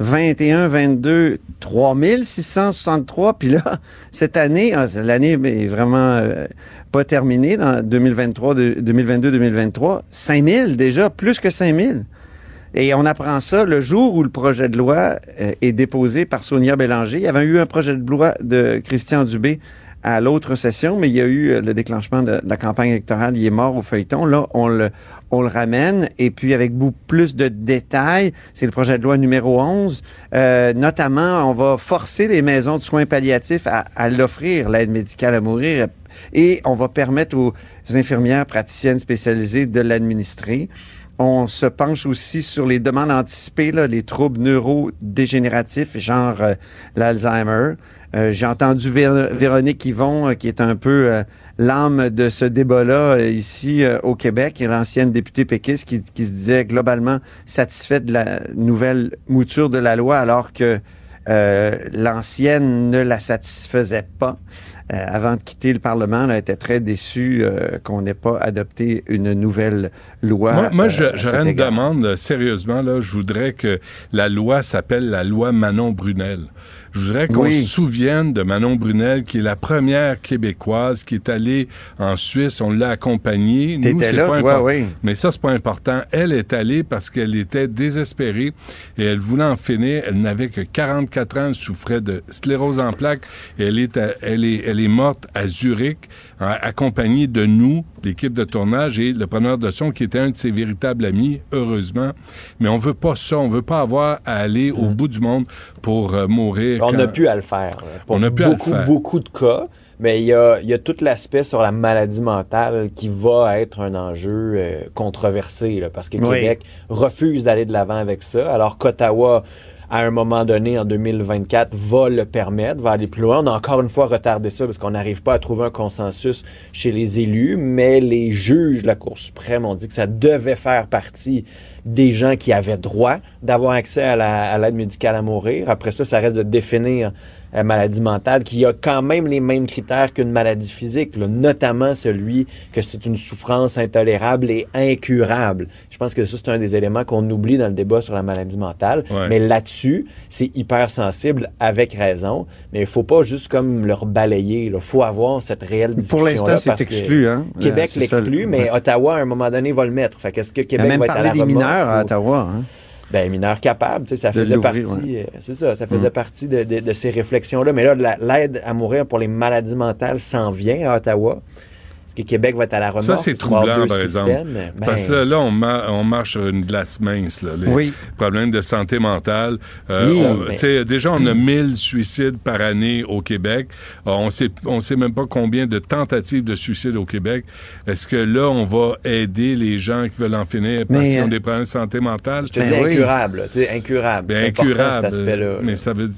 [SPEAKER 16] 21, 22, 3663. Puis là, cette année, ah, l'année est vraiment pas terminée dans 2023, de- 2022-2023. 5000 déjà, plus que 5000. Et on apprend ça le jour où le projet de loi euh, est déposé par Sonia Bélanger. Il y avait eu un projet de loi de Christian Dubé à l'autre session, mais il y a eu euh, le déclenchement de, la campagne électorale. Il est mort au feuilleton. Là, on le, on le ramène. Et puis, avec beaucoup plus de détails, c'est le projet de loi numéro 11. Euh, notamment, on va forcer les maisons de soins palliatifs à l'offrir, l'aide médicale à mourir. Et on va permettre aux infirmières praticiennes spécialisées de l'administrer. On se penche aussi sur les demandes anticipées, là, les troubles neurodégénératifs, genre euh, l'Alzheimer. Euh, J'ai entendu Vé- Véronique Yvon, euh, qui est un peu l'âme de ce débat-là ici au Québec, l'ancienne députée péquiste, qui, qui se disait globalement satisfaite de la nouvelle mouture de la loi, alors que Euh, L'ancienne ne la satisfaisait pas. Euh, avant de quitter le Parlement, elle était très déçue euh, qu'on n'ait pas adopté une nouvelle loi.
[SPEAKER 3] Moi, moi j'aurais une demande, sérieusement, là, je voudrais que la loi s'appelle la loi Manon Brunel. Je voudrais qu'on
[SPEAKER 16] Oui.
[SPEAKER 3] se souvienne de Manon Brunel, qui est la première québécoise qui est allée en Suisse. On l'a accompagnée. Nous,
[SPEAKER 16] là,
[SPEAKER 3] pas
[SPEAKER 16] toi, oui.
[SPEAKER 3] Mais ça, c'est pas important. Elle est allée parce qu'elle était désespérée et elle voulait en finir. Elle n'avait que 44 ans. Elle souffrait de sclérose en plaques. Et elle est, à- elle est, elle est morte à Zurich, accompagnée de nous, l'équipe de tournage et le preneur de son qui était un de ses véritables amis, heureusement. Mais on veut pas ça. On veut pas avoir à aller au bout du monde pour euh, mourir.
[SPEAKER 17] On
[SPEAKER 3] quand-
[SPEAKER 17] n'a plus à le faire. Pour
[SPEAKER 3] On n'a plus à le
[SPEAKER 17] beaucoup,
[SPEAKER 3] faire.
[SPEAKER 17] beaucoup de cas. Mais il y a, y a tout l'aspect sur la maladie mentale qui va être un enjeu euh, controversé, là, parce que
[SPEAKER 16] Oui.
[SPEAKER 17] Québec refuse d'aller de l'avant avec ça, alors qu'Ottawa, à un moment donné, en 2024, va le permettre, va aller plus loin. On a encore une fois retardé ça parce qu'on n'arrive pas à trouver un consensus chez les élus, mais les juges de la Cour suprême ont dit que ça devait faire partie des gens qui avaient droit d'avoir accès à la- à l'aide médicale à mourir. Après ça, ça reste de définir la maladie mentale qui a quand même les mêmes critères qu'une maladie physique, là, notamment celui que c'est une souffrance intolérable et incurable. Je pense que ça, c'est un des éléments qu'on oublie dans le débat sur la maladie mentale.
[SPEAKER 3] Ouais.
[SPEAKER 17] Mais là-dessus, c'est hyper sensible, avec raison. Mais il faut pas juste comme leur balayer. Il faut avoir cette réelle discussion
[SPEAKER 16] Pour l'instant, c'est exclu, hein?
[SPEAKER 17] Québec
[SPEAKER 16] Euh,
[SPEAKER 17] l'exclut,
[SPEAKER 16] le-
[SPEAKER 17] mais
[SPEAKER 16] ouais.
[SPEAKER 17] Ottawa, à un moment donné, va le mettre. Fait qu'est-ce que Québec
[SPEAKER 16] même
[SPEAKER 17] va être à la
[SPEAKER 16] des mineurs à Ottawa. Hein?
[SPEAKER 17] Ben, mineurs capables, tu sais, ça faisait partie,
[SPEAKER 16] ouais.
[SPEAKER 17] euh, c'est ça, ça faisait
[SPEAKER 16] Mm.
[SPEAKER 17] partie de, de- de ces réflexions-là. Mais là, la- l'aide à mourir pour les maladies mentales s'en vient à Ottawa. Que Québec va être à la remorque?
[SPEAKER 3] Ça, c'est troublant, par exemple.
[SPEAKER 17] Ben,
[SPEAKER 3] Parce que là, on, ma- on marche sur une glace mince. Là, les
[SPEAKER 16] Oui.
[SPEAKER 3] problèmes de santé mentale. Euh,
[SPEAKER 16] Oui.
[SPEAKER 3] on-
[SPEAKER 17] Mais-
[SPEAKER 3] tu sais, déjà, on a 1000 suicides par année au Québec. Euh, on sait, on sait même pas combien de tentatives de suicide au Québec. Est-ce que là, on va aider les gens qui veulent en finir parce qu'ils ont
[SPEAKER 16] euh,
[SPEAKER 3] des problèmes de santé mentale?
[SPEAKER 17] je te dis incurable, là, incurable.
[SPEAKER 3] Ben, incurable.
[SPEAKER 17] cet
[SPEAKER 3] mais ça veut dire.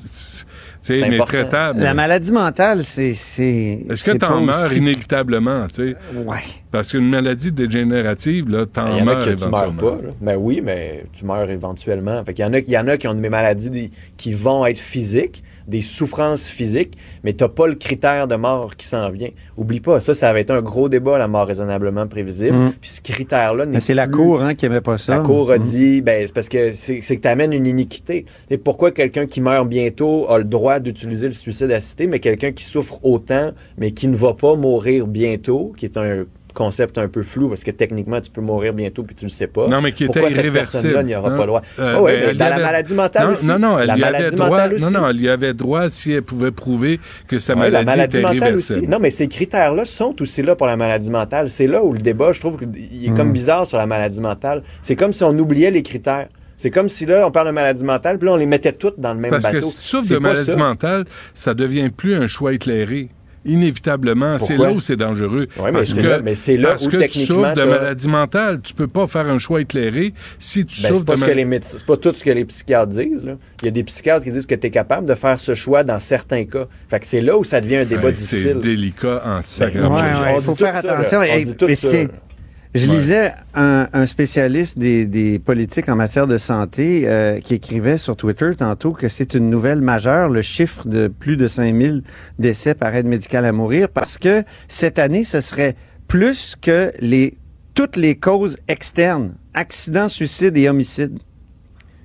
[SPEAKER 17] C'est
[SPEAKER 3] mais
[SPEAKER 17] important.
[SPEAKER 3] traitable.
[SPEAKER 16] La maladie mentale, c'est. c'est
[SPEAKER 3] Est-ce que
[SPEAKER 16] c'est
[SPEAKER 3] tu
[SPEAKER 16] pas
[SPEAKER 3] en meurs
[SPEAKER 16] aussi-
[SPEAKER 3] inévitablement, tu sais?
[SPEAKER 16] Ouais.
[SPEAKER 3] Parce qu'une maladie dégénérative, là,
[SPEAKER 17] Il
[SPEAKER 3] t'en
[SPEAKER 17] y en a
[SPEAKER 3] meurs
[SPEAKER 17] qui tu meurs
[SPEAKER 3] éventuellement.
[SPEAKER 17] pas. là. Ben oui, mais tu meurs éventuellement. Fait qu'il y en a, il y en a qui ont des maladies qui vont être physiques, des souffrances physiques, mais t'as pas le critère de mort qui s'en vient. Oublie pas, ça, ça avait été un gros débat, la mort raisonnablement prévisible.
[SPEAKER 16] Mm.
[SPEAKER 17] Puis ce critère-là n'est
[SPEAKER 16] c'est la Cour hein, qui aimait pas ça.
[SPEAKER 17] La Cour a
[SPEAKER 16] Mm.
[SPEAKER 17] dit, ben, c'est parce que c'est c'est que tu amènes une iniquité. Et pourquoi quelqu'un qui meurt bientôt a le droit d'utiliser le suicide assisté, mais quelqu'un qui souffre autant, mais qui ne va pas mourir bientôt, qui est un concept un peu flou, parce que techniquement, tu peux mourir bientôt puis tu le sais pas.
[SPEAKER 3] Non, mais qui était
[SPEAKER 17] Pourquoi cette
[SPEAKER 3] irréversible.
[SPEAKER 17] personne-là n'y aura
[SPEAKER 3] hein?
[SPEAKER 17] pas le droit?
[SPEAKER 3] Euh,
[SPEAKER 17] ouais,
[SPEAKER 3] ben,
[SPEAKER 17] dans la maladie mentale
[SPEAKER 3] non,
[SPEAKER 17] aussi.
[SPEAKER 3] Non, non, elle
[SPEAKER 17] La
[SPEAKER 3] y avait droit. Non, non, elle y avait droit si elle pouvait prouver que sa maladie,
[SPEAKER 17] la maladie
[SPEAKER 3] était
[SPEAKER 17] mentale
[SPEAKER 3] irréversible.
[SPEAKER 17] aussi. Non, mais ces critères-là sont aussi là pour la maladie mentale. C'est là où le débat, je trouve, il est
[SPEAKER 3] Hmm.
[SPEAKER 17] comme bizarre sur la maladie mentale. C'est comme si on oubliait les critères. C'est comme si là, on parle de maladie mentale, puis là, on les mettait toutes dans le même
[SPEAKER 3] Parce
[SPEAKER 17] bateau.
[SPEAKER 3] que si tu souffres de maladie
[SPEAKER 17] ça.
[SPEAKER 3] mentale, ça devient plus un choix éclairé. Inévitablement, c'est là où c'est dangereux.
[SPEAKER 17] Ouais, mais
[SPEAKER 3] parce
[SPEAKER 17] c'est
[SPEAKER 3] que,
[SPEAKER 17] là- mais c'est là
[SPEAKER 3] parce
[SPEAKER 17] où
[SPEAKER 3] que tu souffres de maladie mentale, tu peux pas faire un choix éclairé si tu
[SPEAKER 17] Ben,
[SPEAKER 3] souffres
[SPEAKER 17] c'est pas,
[SPEAKER 3] de
[SPEAKER 17] ce que
[SPEAKER 3] maladie
[SPEAKER 17] les médecins- c'est pas tout ce que les psychiatres disent. Là. Il y a des psychiatres qui disent que tu es capable de faire ce choix dans certains cas. Fait que c'est là où ça devient un débat
[SPEAKER 3] Hey, C'est
[SPEAKER 17] difficile.
[SPEAKER 3] délicat en sacrament.
[SPEAKER 16] ouais, il faut faire
[SPEAKER 17] ça, là.
[SPEAKER 16] attention.
[SPEAKER 17] On
[SPEAKER 16] Et-
[SPEAKER 17] dit tout
[SPEAKER 16] mais ce
[SPEAKER 17] ça,
[SPEAKER 16] qui est-. Je
[SPEAKER 3] Ouais.
[SPEAKER 16] lisais un, un spécialiste des, des politiques en matière de santé euh, qui écrivait sur Twitter tantôt que c'est une nouvelle majeure, le chiffre de plus de 5000 décès par aide médicale à mourir, parce que cette année, ce serait plus que les, toutes les causes externes, accidents, suicides et homicides,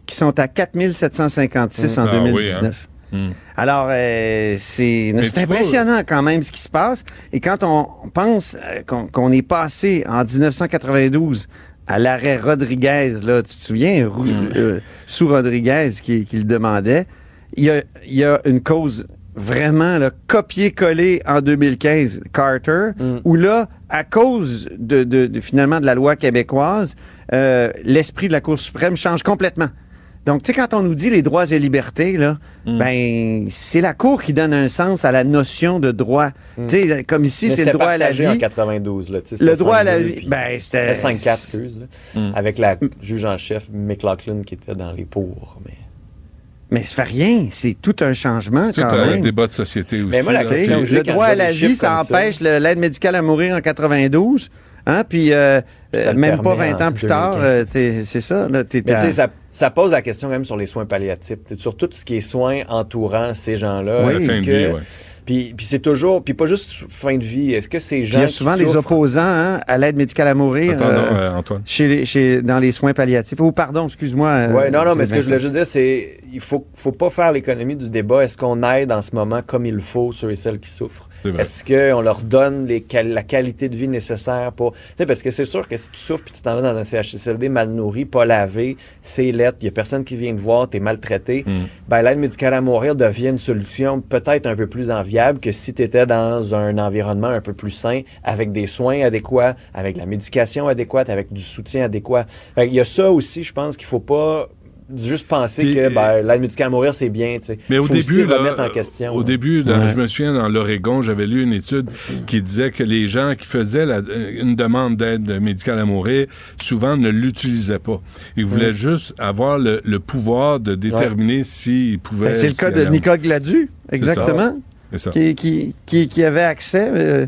[SPEAKER 16] qui sont à 4756 en
[SPEAKER 3] Ah oui, hein.
[SPEAKER 16] 2019.
[SPEAKER 3] Hmm.
[SPEAKER 16] Alors, euh, c'est
[SPEAKER 3] vois-
[SPEAKER 16] impressionnant quand même ce qui se passe. Et quand on pense euh, qu'on est passé en 1992 à l'arrêt Rodriguez, là, tu te souviens, Rou-
[SPEAKER 3] Hmm.
[SPEAKER 16] euh, sous Rodriguez qui, qui le demandait, il y a, il y a une cause vraiment copier-coller en 2015, Carter,
[SPEAKER 3] Hmm.
[SPEAKER 16] où là, à cause de, de- de, finalement de la loi québécoise, euh, l'esprit de la Cour suprême change complètement. Donc, tu sais, quand on nous dit les droits et libertés, là,
[SPEAKER 3] Hmm.
[SPEAKER 16] ben, c'est la Cour qui donne un sens à la notion de droit. Tu sais, comme ici,
[SPEAKER 17] Mais
[SPEAKER 16] c'est le droit à la vie.
[SPEAKER 17] en 92. Là, tu sais,
[SPEAKER 16] Le droit à la
[SPEAKER 17] 5-2,
[SPEAKER 16] vie, ben, c'était-
[SPEAKER 17] C'était 5-4, excuse. Là,
[SPEAKER 3] Mm.
[SPEAKER 17] Avec la juge en chef, McLaughlin, qui était dans les pour. Mais...
[SPEAKER 16] Mais ça fait rien. C'est tout un changement
[SPEAKER 3] C'est
[SPEAKER 16] quand
[SPEAKER 3] tout un
[SPEAKER 16] même.
[SPEAKER 3] débat de société aussi.
[SPEAKER 17] Mais moi, la
[SPEAKER 3] là.
[SPEAKER 16] le droit à la vie, ça empêche le- l'aide médicale à mourir en 92. Hein? Puis euh, euh, même pas
[SPEAKER 17] permet
[SPEAKER 16] 20 ans plus tard,
[SPEAKER 17] 2015.
[SPEAKER 16] euh, c'est ça. Là, t'es
[SPEAKER 17] Mais
[SPEAKER 16] à-
[SPEAKER 17] tu sais, ça, ça pose la question même sur les soins palliatifs, sur tout ce qui est soins entourant ces gens-là.
[SPEAKER 16] Oui.
[SPEAKER 17] Que-
[SPEAKER 3] vie, ouais.
[SPEAKER 17] Puis, puis c'est toujours, puis pas juste fin de vie. Est-ce que ces
[SPEAKER 16] Puis
[SPEAKER 17] gens
[SPEAKER 16] il y a souvent des
[SPEAKER 17] souffrent-
[SPEAKER 16] opposants hein, à l'aide médicale à mourir
[SPEAKER 3] Attends,
[SPEAKER 16] euh,
[SPEAKER 3] non, euh, Antoine.
[SPEAKER 16] chez les- chez- dans les soins palliatifs. Oh, pardon, excuse-moi. euh,
[SPEAKER 17] Ouais, non, non, mais ce que je voulais juste dire, c'est il faut, faut pas faire l'économie du débat. Est-ce qu'on aide en ce moment comme il faut ceux et celles qui souffrent? Est-ce qu'on leur donne les la qualité de vie nécessaire pour. Tu sais, parce que c'est sûr que si tu souffres puis tu t'en vas dans un CHSLD mal nourri, pas lavé, c'est lettre, il y a personne qui vient te voir, tu es maltraité,
[SPEAKER 3] Mm.
[SPEAKER 17] ben l'aide médicale à mourir devient une solution peut-être un peu plus enviable que si tu étais dans un environnement un peu plus sain, avec des soins adéquats, avec la médication adéquate, avec du soutien adéquat. Qu'il y a ça aussi, je pense qu'il faut pas juste penser
[SPEAKER 3] Puis,
[SPEAKER 17] que ben, l'aide médicale à mourir, c'est bien. tu sais.
[SPEAKER 3] Mais au
[SPEAKER 17] faut
[SPEAKER 3] début,
[SPEAKER 17] aussi
[SPEAKER 3] là,
[SPEAKER 17] remettre en question.
[SPEAKER 3] au
[SPEAKER 17] là.
[SPEAKER 3] début, dans-
[SPEAKER 17] Ouais.
[SPEAKER 3] je me souviens dans l'Oregon, j'avais lu une étude qui disait que les gens qui faisaient la- une demande d'aide médicale à mourir, souvent ne l'utilisaient pas. Ils voulaient
[SPEAKER 16] Mm.
[SPEAKER 3] juste avoir le, le pouvoir de déterminer s'ils pouvaient.
[SPEAKER 16] Ben, c'est le cas de Nicole Gladu, exactement.
[SPEAKER 3] C'est ça.
[SPEAKER 16] Qui, qui, qui, qui avait accès euh,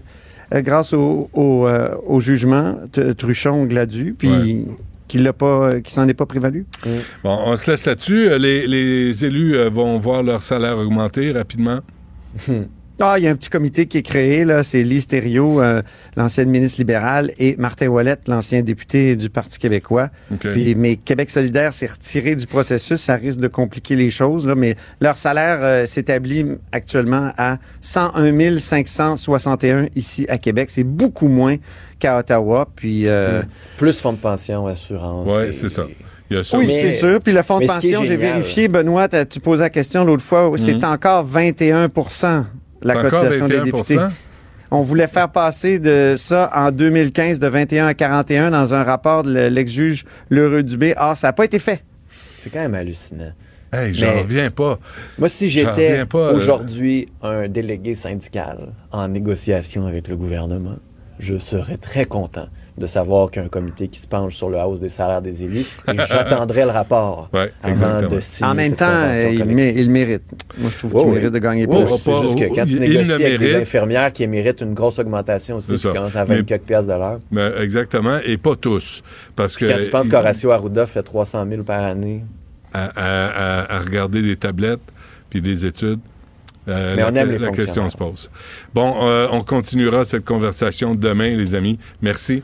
[SPEAKER 16] euh, grâce au, au, euh, au jugement Truchon-Gladu, puis qui l'a pas, euh, s'en est pas prévalu?
[SPEAKER 3] Bon, on se laisse là-dessus. Euh, Les, les élus euh, vont voir leur salaire augmenter rapidement.
[SPEAKER 16] Ah, il y a un petit comité qui est créé, là. C'est Lise Thériault, euh, l'ancienne ministre libérale, et Martin Ouellette, l'ancien député du Parti québécois.
[SPEAKER 3] OK.
[SPEAKER 16] Puis, mais Québec solidaire s'est retiré du processus. Ça risque de compliquer les choses, là. Mais leur salaire euh, s'établit actuellement à 101 561 ici à Québec. C'est beaucoup moins qu'à Ottawa. Puis, euh,
[SPEAKER 17] Plus fonds de pension, assurance.
[SPEAKER 3] Oui, c'est ça. Il y a ça
[SPEAKER 16] oui, c'est sûr. Puis le fonds de pension, j'ai vérifié, Benoît, t'as- tu posais la question l'autre fois, c'est
[SPEAKER 3] Mhm.
[SPEAKER 16] encore 21 la cotisation des
[SPEAKER 3] 21
[SPEAKER 16] députés. On voulait faire passer de ça en 2015 de 21 à 41 dans un rapport de l'ex-juge Lheureux Dubé. Ah, ça n'a pas été fait.
[SPEAKER 17] C'est quand même hallucinant.
[SPEAKER 3] Hey, j'en reviens pas.
[SPEAKER 17] Moi, si j'étais
[SPEAKER 3] euh,
[SPEAKER 17] aujourd'hui un délégué syndical en négociation avec le gouvernement, je serais très content de savoir qu'il y a un comité qui se penche sur le hausse des salaires des élus et j'attendrai le rapport
[SPEAKER 3] Ouais,
[SPEAKER 17] avant
[SPEAKER 3] exactement.
[SPEAKER 17] de signer
[SPEAKER 16] En même
[SPEAKER 17] cette
[SPEAKER 16] temps, il,
[SPEAKER 17] collective.
[SPEAKER 16] mé- il mérite. Moi, je trouve qu'il mérite de gagner plus.
[SPEAKER 17] c'est juste que quand tu
[SPEAKER 3] il- il
[SPEAKER 17] négocies avec des infirmières qui méritent une grosse augmentation aussi,
[SPEAKER 3] C'est
[SPEAKER 17] qui
[SPEAKER 3] ça.
[SPEAKER 17] commence à 20
[SPEAKER 3] Mais-
[SPEAKER 17] quelques piastres de l'heure.
[SPEAKER 3] Ben, exactement, et pas tous. Parce que.
[SPEAKER 17] Quand tu penses qu'Horacio Arruda fait 300 000 par année,
[SPEAKER 3] à, à- à- à regarder des tablettes puis des études. euh,
[SPEAKER 17] Mais
[SPEAKER 3] la,
[SPEAKER 17] on aime les
[SPEAKER 3] la question se pose. Bon, euh, on continuera cette conversation demain, les amis. Merci.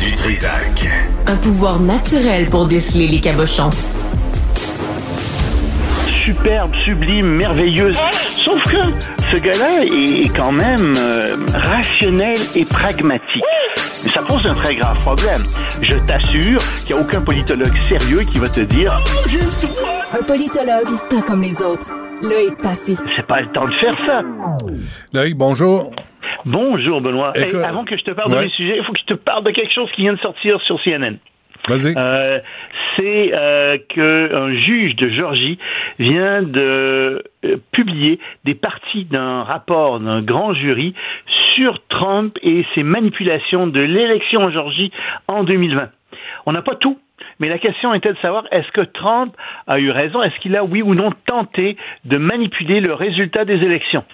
[SPEAKER 1] Du Trisac.
[SPEAKER 2] Un pouvoir naturel pour déceler les cabochons.
[SPEAKER 20] superbe, sublime, merveilleuse. Sauf que ce gars-là est quand même euh, rationnel et pragmatique. Et ça pose un très grave problème. Je t'assure qu'il n'y a aucun politologue sérieux qui va te dire Oh.
[SPEAKER 21] Un politologue, pas comme les autres. Là est passé.
[SPEAKER 20] C'est pas le temps de faire ça.
[SPEAKER 3] Loïc, bonjour.
[SPEAKER 20] Bonjour, Benoît. Hey, avant que je te parle de mes sujets, il faut que je te parle de quelque chose qui vient de sortir sur CNN.
[SPEAKER 3] Vas-y.
[SPEAKER 20] Euh, c'est euh, qu'un juge de Georgie vient de euh, publier des parties d'un rapport d'un grand jury sur Trump et ses manipulations de l'élection en Georgie en 2020. On n'a pas tout. Mais la question était de savoir est-ce que Trump a eu raison, est-ce qu'il a oui ou non tenté de manipuler le résultat des élections?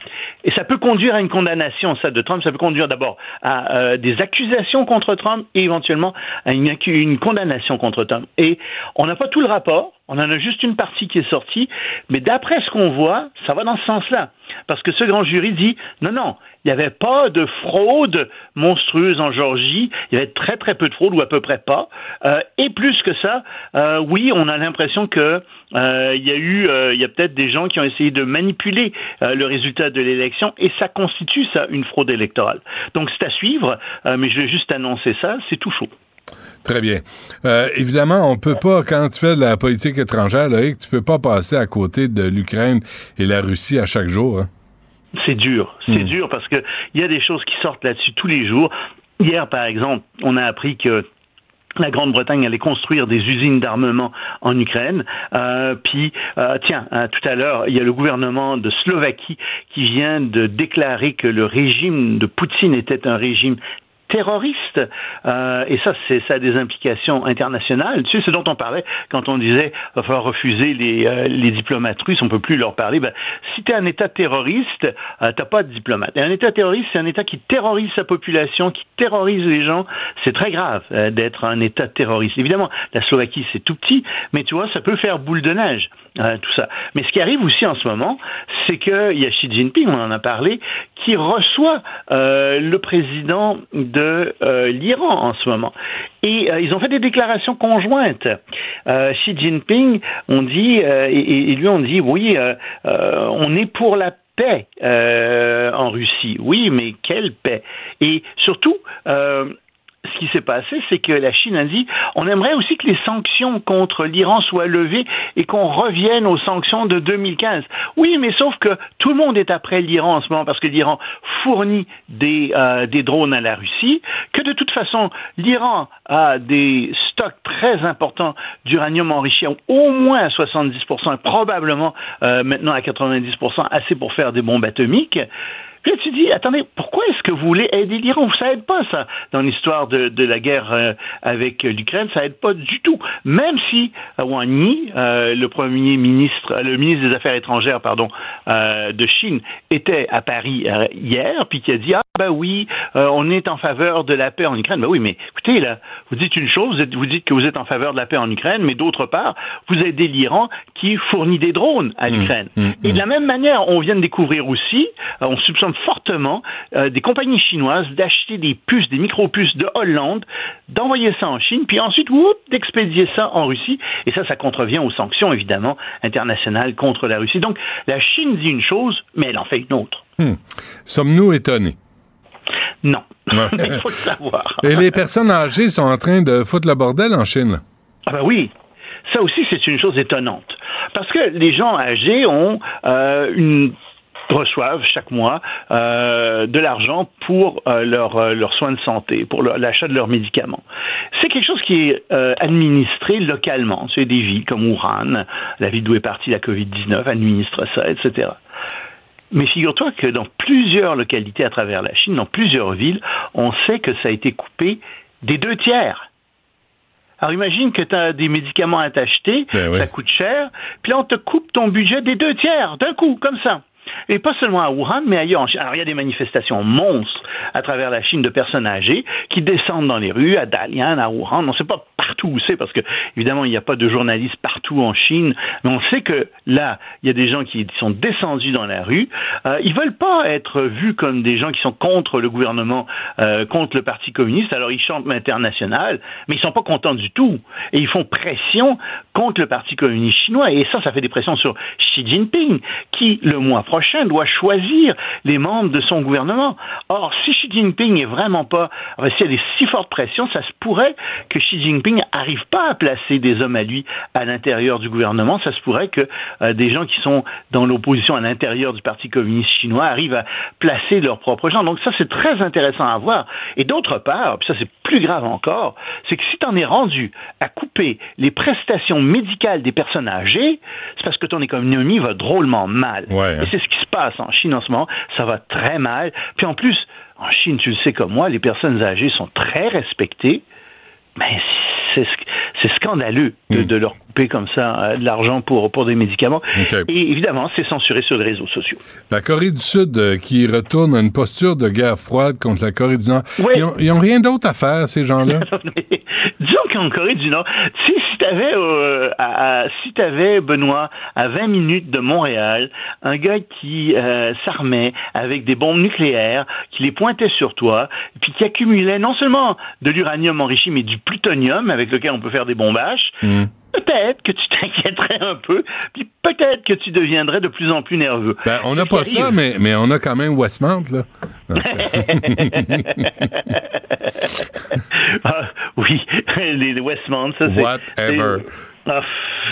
[SPEAKER 20] Et ça peut conduire à une condamnation, ça de Trump, ça peut conduire d'abord à euh, des accusations contre Trump et éventuellement à une, une condamnation contre Trump. Et on n'a pas tout le rapport, on en a juste une partie qui est sortie, mais d'après ce qu'on voit, ça va dans ce sens-là. Parce que ce grand jury dit non, non, il n'y avait pas de fraude monstrueuse en Georgie. Il y avait très, très peu de fraude, ou à peu près pas. Euh, et plus que ça, euh, oui, on a l'impression que euh, il y a eu, il y a peut-être des gens qui ont essayé de manipuler le résultat de l'élection, et ça constitue ça une fraude électorale. Donc c'est à suivre, mais je vais juste annoncer ça, c'est tout chaud.
[SPEAKER 3] Très bien. Euh, évidemment, on peut pas, quand tu fais de la politique étrangère, Loïc, tu peux pas passer à côté de l'Ukraine et la Russie à chaque jour. Hein.
[SPEAKER 20] C'est dur. C'est
[SPEAKER 3] Hmm.
[SPEAKER 20] dur parce que il y a des choses qui sortent là-dessus tous les jours. Hier, par exemple, on a appris que la Grande-Bretagne allait construire des usines d'armement en Ukraine. Euh, puis, euh, tiens, hein, tout à l'heure, il y a le gouvernement de Slovaquie qui vient de déclarer que le régime de Poutine était un régime terroriste. Euh, et ça, c'est ça a des implications internationales. Tu sais, ce dont on parlait quand on disait va falloir refuser les, euh, les diplomates russes, on peut plus leur parler. Ben, si tu es un État terroriste, euh, t'as pas de diplomate. Et un État terroriste, c'est un État qui terrorise sa population, qui terrorise les gens. C'est très grave euh, d'être un État terroriste. Évidemment, la Slovaquie, c'est tout petit, mais tu vois, ça peut faire boule de neige, tout ça. Mais ce qui arrive aussi en ce moment, c'est qu'il y a Xi Jinping, on en a parlé, qui reçoit le président de euh, l'Iran en ce moment. Et euh, ils ont fait des déclarations conjointes. Euh, Xi Jinping, on dit, et, et lui on dit, oui, on est pour la paix en Russie. Oui, mais quelle paix? Et surtout, ce qui s'est passé, c'est que la Chine a dit on aimerait aussi que les sanctions contre l'Iran soient levées et qu'on revienne aux sanctions de 2015. Oui, mais sauf que tout le monde est après l'Iran en ce moment parce que l'Iran fournit des, euh, des drones à la Russie, que de toute façon, l'Iran a des stocks très importants d'uranium enrichi, au moins à 70%, probablement euh, maintenant à 90%, assez pour faire des bombes atomiques. Puis là, tu dis, attendez, pourquoi est-ce que vous voulez aider l'Iran? Ça aide pas, ça, dans l'histoire de, de la guerre euh, avec l'Ukraine, ça aide pas du tout. Même si euh, Wang Yi, euh, le premier ministre, euh, le ministre des Affaires étrangères, pardon, euh, de Chine, était à Paris euh, hier, puis qui a dit, ah ben oui, euh, on est en faveur de la paix en Ukraine. Ben oui, mais écoutez, là, vous dites une chose, vous, êtes- vous dites que vous êtes en faveur de la paix en Ukraine, mais d'autre part, vous aidez l'Iran qui fournit des drones à l'Ukraine. Et de la même manière, on vient de découvrir aussi, euh, on soupçonne fortement euh, des compagnies chinoises d'acheter des puces, des micro-puces de Hollande, d'envoyer ça en Chine, puis ensuite, d'expédier ça en Russie. Et ça, ça contrevient aux sanctions, évidemment, internationales contre la Russie. Donc, la Chine dit une chose, mais elle en fait une autre.
[SPEAKER 3] Sommes-nous étonnés?
[SPEAKER 20] Non. Il faut le savoir.
[SPEAKER 3] Et les personnes âgées sont en train de foutre le bordel en Chine. là.
[SPEAKER 20] Ah ben oui, ça aussi c'est une chose étonnante. Parce que les gens âgés ont euh, une reçoivent chaque mois euh, de l'argent pour euh, leurs euh, soins de santé, pour l'achat de leurs médicaments. C'est quelque chose qui est administré localement. C'est des villes comme Wuhan, la ville d'où est partie la COVID-19, administre ça, etc. Mais figure-toi que dans plusieurs localités à travers la Chine, dans plusieurs villes, on sait que ça a été coupé des deux tiers. Alors imagine que tu as des médicaments à t'acheter, ça coûte cher, puis là on te coupe ton budget des deux tiers d'un coup, comme ça. Et pas seulement à Wuhan, mais ailleurs. Alors il y a des manifestations monstres à travers la Chine de personnes âgées qui descendent dans les rues, à Dalian, à Wuhan. On ne sait pas partout où c'est parce que évidemment il n'y a pas de journalistes partout en Chine, mais on sait que là il y a des gens qui sont descendus dans la rue. Euh, ils veulent pas être vus comme des gens qui sont contre le gouvernement, euh, contre le Parti communiste. Alors ils chantent l'international, mais ils sont pas contents du tout et ils font pression contre le Parti communiste chinois. Et ça, ça fait des pressions sur Xi Jinping, qui le mois prochain doit choisir les membres de son gouvernement. Or, si Xi Jinping est vraiment pas, y a des si fortes pressions, ça se pourrait que Xi Jinping arrive pas à placer des hommes à lui à l'intérieur du gouvernement. Ça se pourrait que euh, des gens qui sont dans l'opposition à l'intérieur du Parti communiste chinois arrivent à placer leurs propres gens. Donc ça, c'est très intéressant à voir. Et d'autre part, puis ça c'est plus grave encore, c'est que si tu en es rendu à couper les prestations médicales des personnes âgées, c'est parce que ton économie va drôlement mal.
[SPEAKER 3] Ouais, hein.
[SPEAKER 20] Et c'est ce qui se passe en Chine en ce moment. Ça va très mal. Puis en plus, en Chine, tu le sais comme moi, les personnes âgées sont très respectées. Mais c'est c'est scandaleux de, de leur couper comme ça euh, de l'argent pour, pour des médicaments. Et évidemment, c'est censuré sur les réseaux sociaux.
[SPEAKER 3] La Corée du Sud euh, qui retourne à une posture de guerre froide contre la Corée du Nord.
[SPEAKER 20] Oui.
[SPEAKER 3] Ils, ont, ils ont rien d'autre à faire, ces gens-là.
[SPEAKER 20] Disons qu'en Corée du Nord, si, si t'avais, euh, à- à- si t'avais, Benoît, à 20 minutes de Montréal, un gars qui s'armait avec des bombes nucléaires, qui les pointait sur toi, puis qui accumulait non seulement de l'uranium enrichi, mais du plutonium avec lequel on peut faire des bombages,
[SPEAKER 3] Hmm.
[SPEAKER 20] peut-être que tu t'inquiéterais un peu, puis peut-être que tu deviendrais de plus en plus nerveux.
[SPEAKER 3] Ben, on n'a pas ça, mais, mais on a quand même Westmount, là. Non,
[SPEAKER 20] Ah, oui, les, les Westmount, ça c'est...
[SPEAKER 3] Whatever.
[SPEAKER 20] Ah,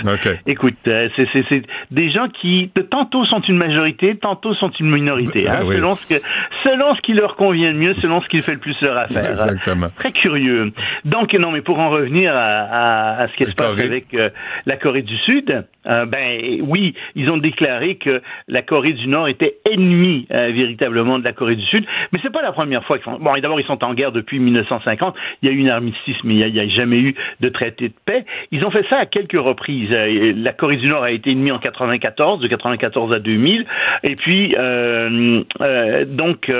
[SPEAKER 3] OK.
[SPEAKER 20] Écoute, euh, c'est c'est- c'est des gens qui de- tantôt sont une majorité, tantôt sont une minorité, hein,
[SPEAKER 3] Ah oui.
[SPEAKER 20] selon ce que selon ce qui leur convient le mieux, selon ce qui fait le plus leur affaire. hein.
[SPEAKER 3] Exactement.
[SPEAKER 20] Très curieux. Donc non, mais pour en revenir à, à- à ce qui se passe avec euh, la Corée du Sud, euh, ben oui, ils ont déclaré que la Corée du Nord était ennemie euh, véritablement de la Corée du Sud, mais c'est pas la première fois qu'ils font. Bon, d'abord ils sont en guerre depuis 1950. Il y a eu une armistice, mais il y a- n'y a, jamais eu de traité de paix. Ils ont fait ça à quelques reprises. Euh, La Corée du Nord a été ennemie en 94, de 94 à 2000, et puis euh, euh, donc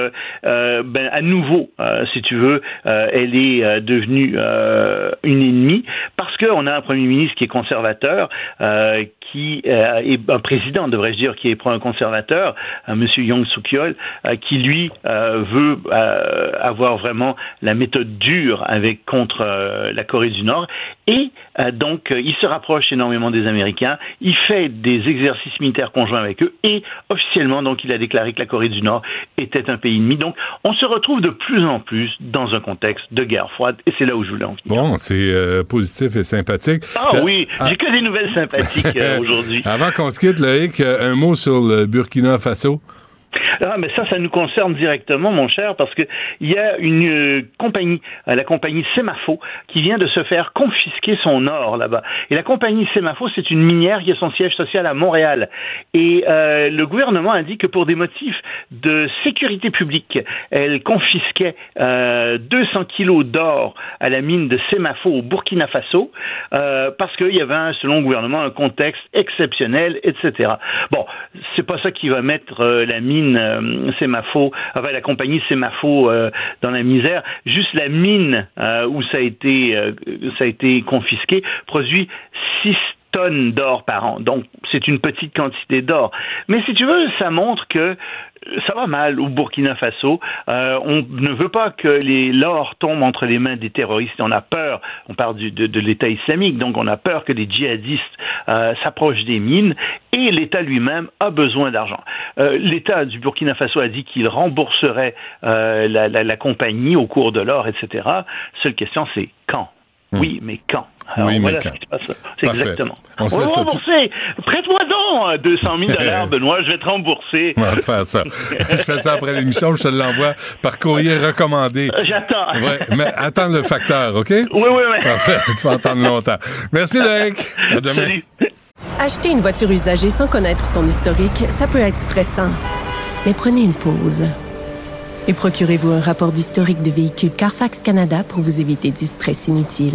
[SPEAKER 20] ben, à nouveau, si tu veux, elle est devenue une ennemie parce qu'on a un premier ministre qui est conservateur, qui est un président, devrais-je dire, qui est un conservateur, Monsieur Young Suk-yeol, qui lui veut avoir vraiment la méthode dure avec contre la Corée du Nord, et donc euh, il se rapproche énormément des Américains, il fait des exercices militaires conjoints avec eux, et officiellement donc il a déclaré que la Corée du Nord était un pays ennemi. Donc on se retrouve de plus en plus dans un contexte de guerre froide, et c'est là où je voulais en venir.
[SPEAKER 3] Bon, c'est euh, positif et sympathique.
[SPEAKER 20] Ah oui,
[SPEAKER 3] ah,
[SPEAKER 20] j'ai que des nouvelles sympathiques euh, aujourd'hui.
[SPEAKER 3] Avant qu'on se quitte, Loïc, euh, un mot sur le Burkina Faso.
[SPEAKER 20] Ah, mais ça, ça nous concerne directement, mon cher, parce que il y a une euh, compagnie, euh, la compagnie Semafo, qui vient de se faire confisquer son or là-bas. Et la compagnie Semafo, c'est une minière qui a son siège social à Montréal. Et euh, le gouvernement a dit que pour des motifs de sécurité publique, elle confisquait euh, 200 kilos d'or à la mine de Semafo au Burkina Faso, parce qu'il y avait, selon le gouvernement, un contexte exceptionnel, etc. Bon, c'est pas ça qui va mettre la mine euh, Semafo, enfin la compagnie Semafo euh, dans la misère. Juste la mine euh, où ça a été euh, ça a été confisqué produit 6 tonnes d'or par an. Donc, c'est une petite quantité d'or. Mais si tu veux, ça montre que ça va mal au Burkina Faso. Euh, on ne veut pas que l'or tombe entre les mains des terroristes. On a peur. On parle du- de, de l'État islamique, donc on a peur que les djihadistes euh, s'approchent des mines. Et l'État lui-même a besoin d'argent. Euh, L'État du Burkina Faso a dit qu'il rembourserait euh, la, la- la compagnie au cours de l'or, etc. Seule question, c'est quand? Oui, mais quand? Alors.
[SPEAKER 3] Oui, mais
[SPEAKER 20] voilà
[SPEAKER 3] quand.
[SPEAKER 20] ce qui se passe. C'est
[SPEAKER 3] Parfait.
[SPEAKER 20] exactement.
[SPEAKER 3] On
[SPEAKER 20] On,
[SPEAKER 3] sait
[SPEAKER 20] va rembourser. Prête-moi donc euh, 200 000 dollars, Benoît. Je vais te rembourser.
[SPEAKER 3] On va faire ça. je fais ça après l'émission, je te l'envoie par courrier recommandé.
[SPEAKER 20] Euh, J'attends.
[SPEAKER 3] Ouais, mais attends le facteur, OK?
[SPEAKER 20] Oui, oui, oui.
[SPEAKER 3] Parfait, tu vas attendre longtemps. Merci, Loïc. À demain.
[SPEAKER 7] Acheter une voiture usagée sans connaître son historique, ça peut être stressant. Mais prenez une pause. Et procurez-vous un rapport d'historique de véhicule Carfax Canada pour vous éviter du stress inutile.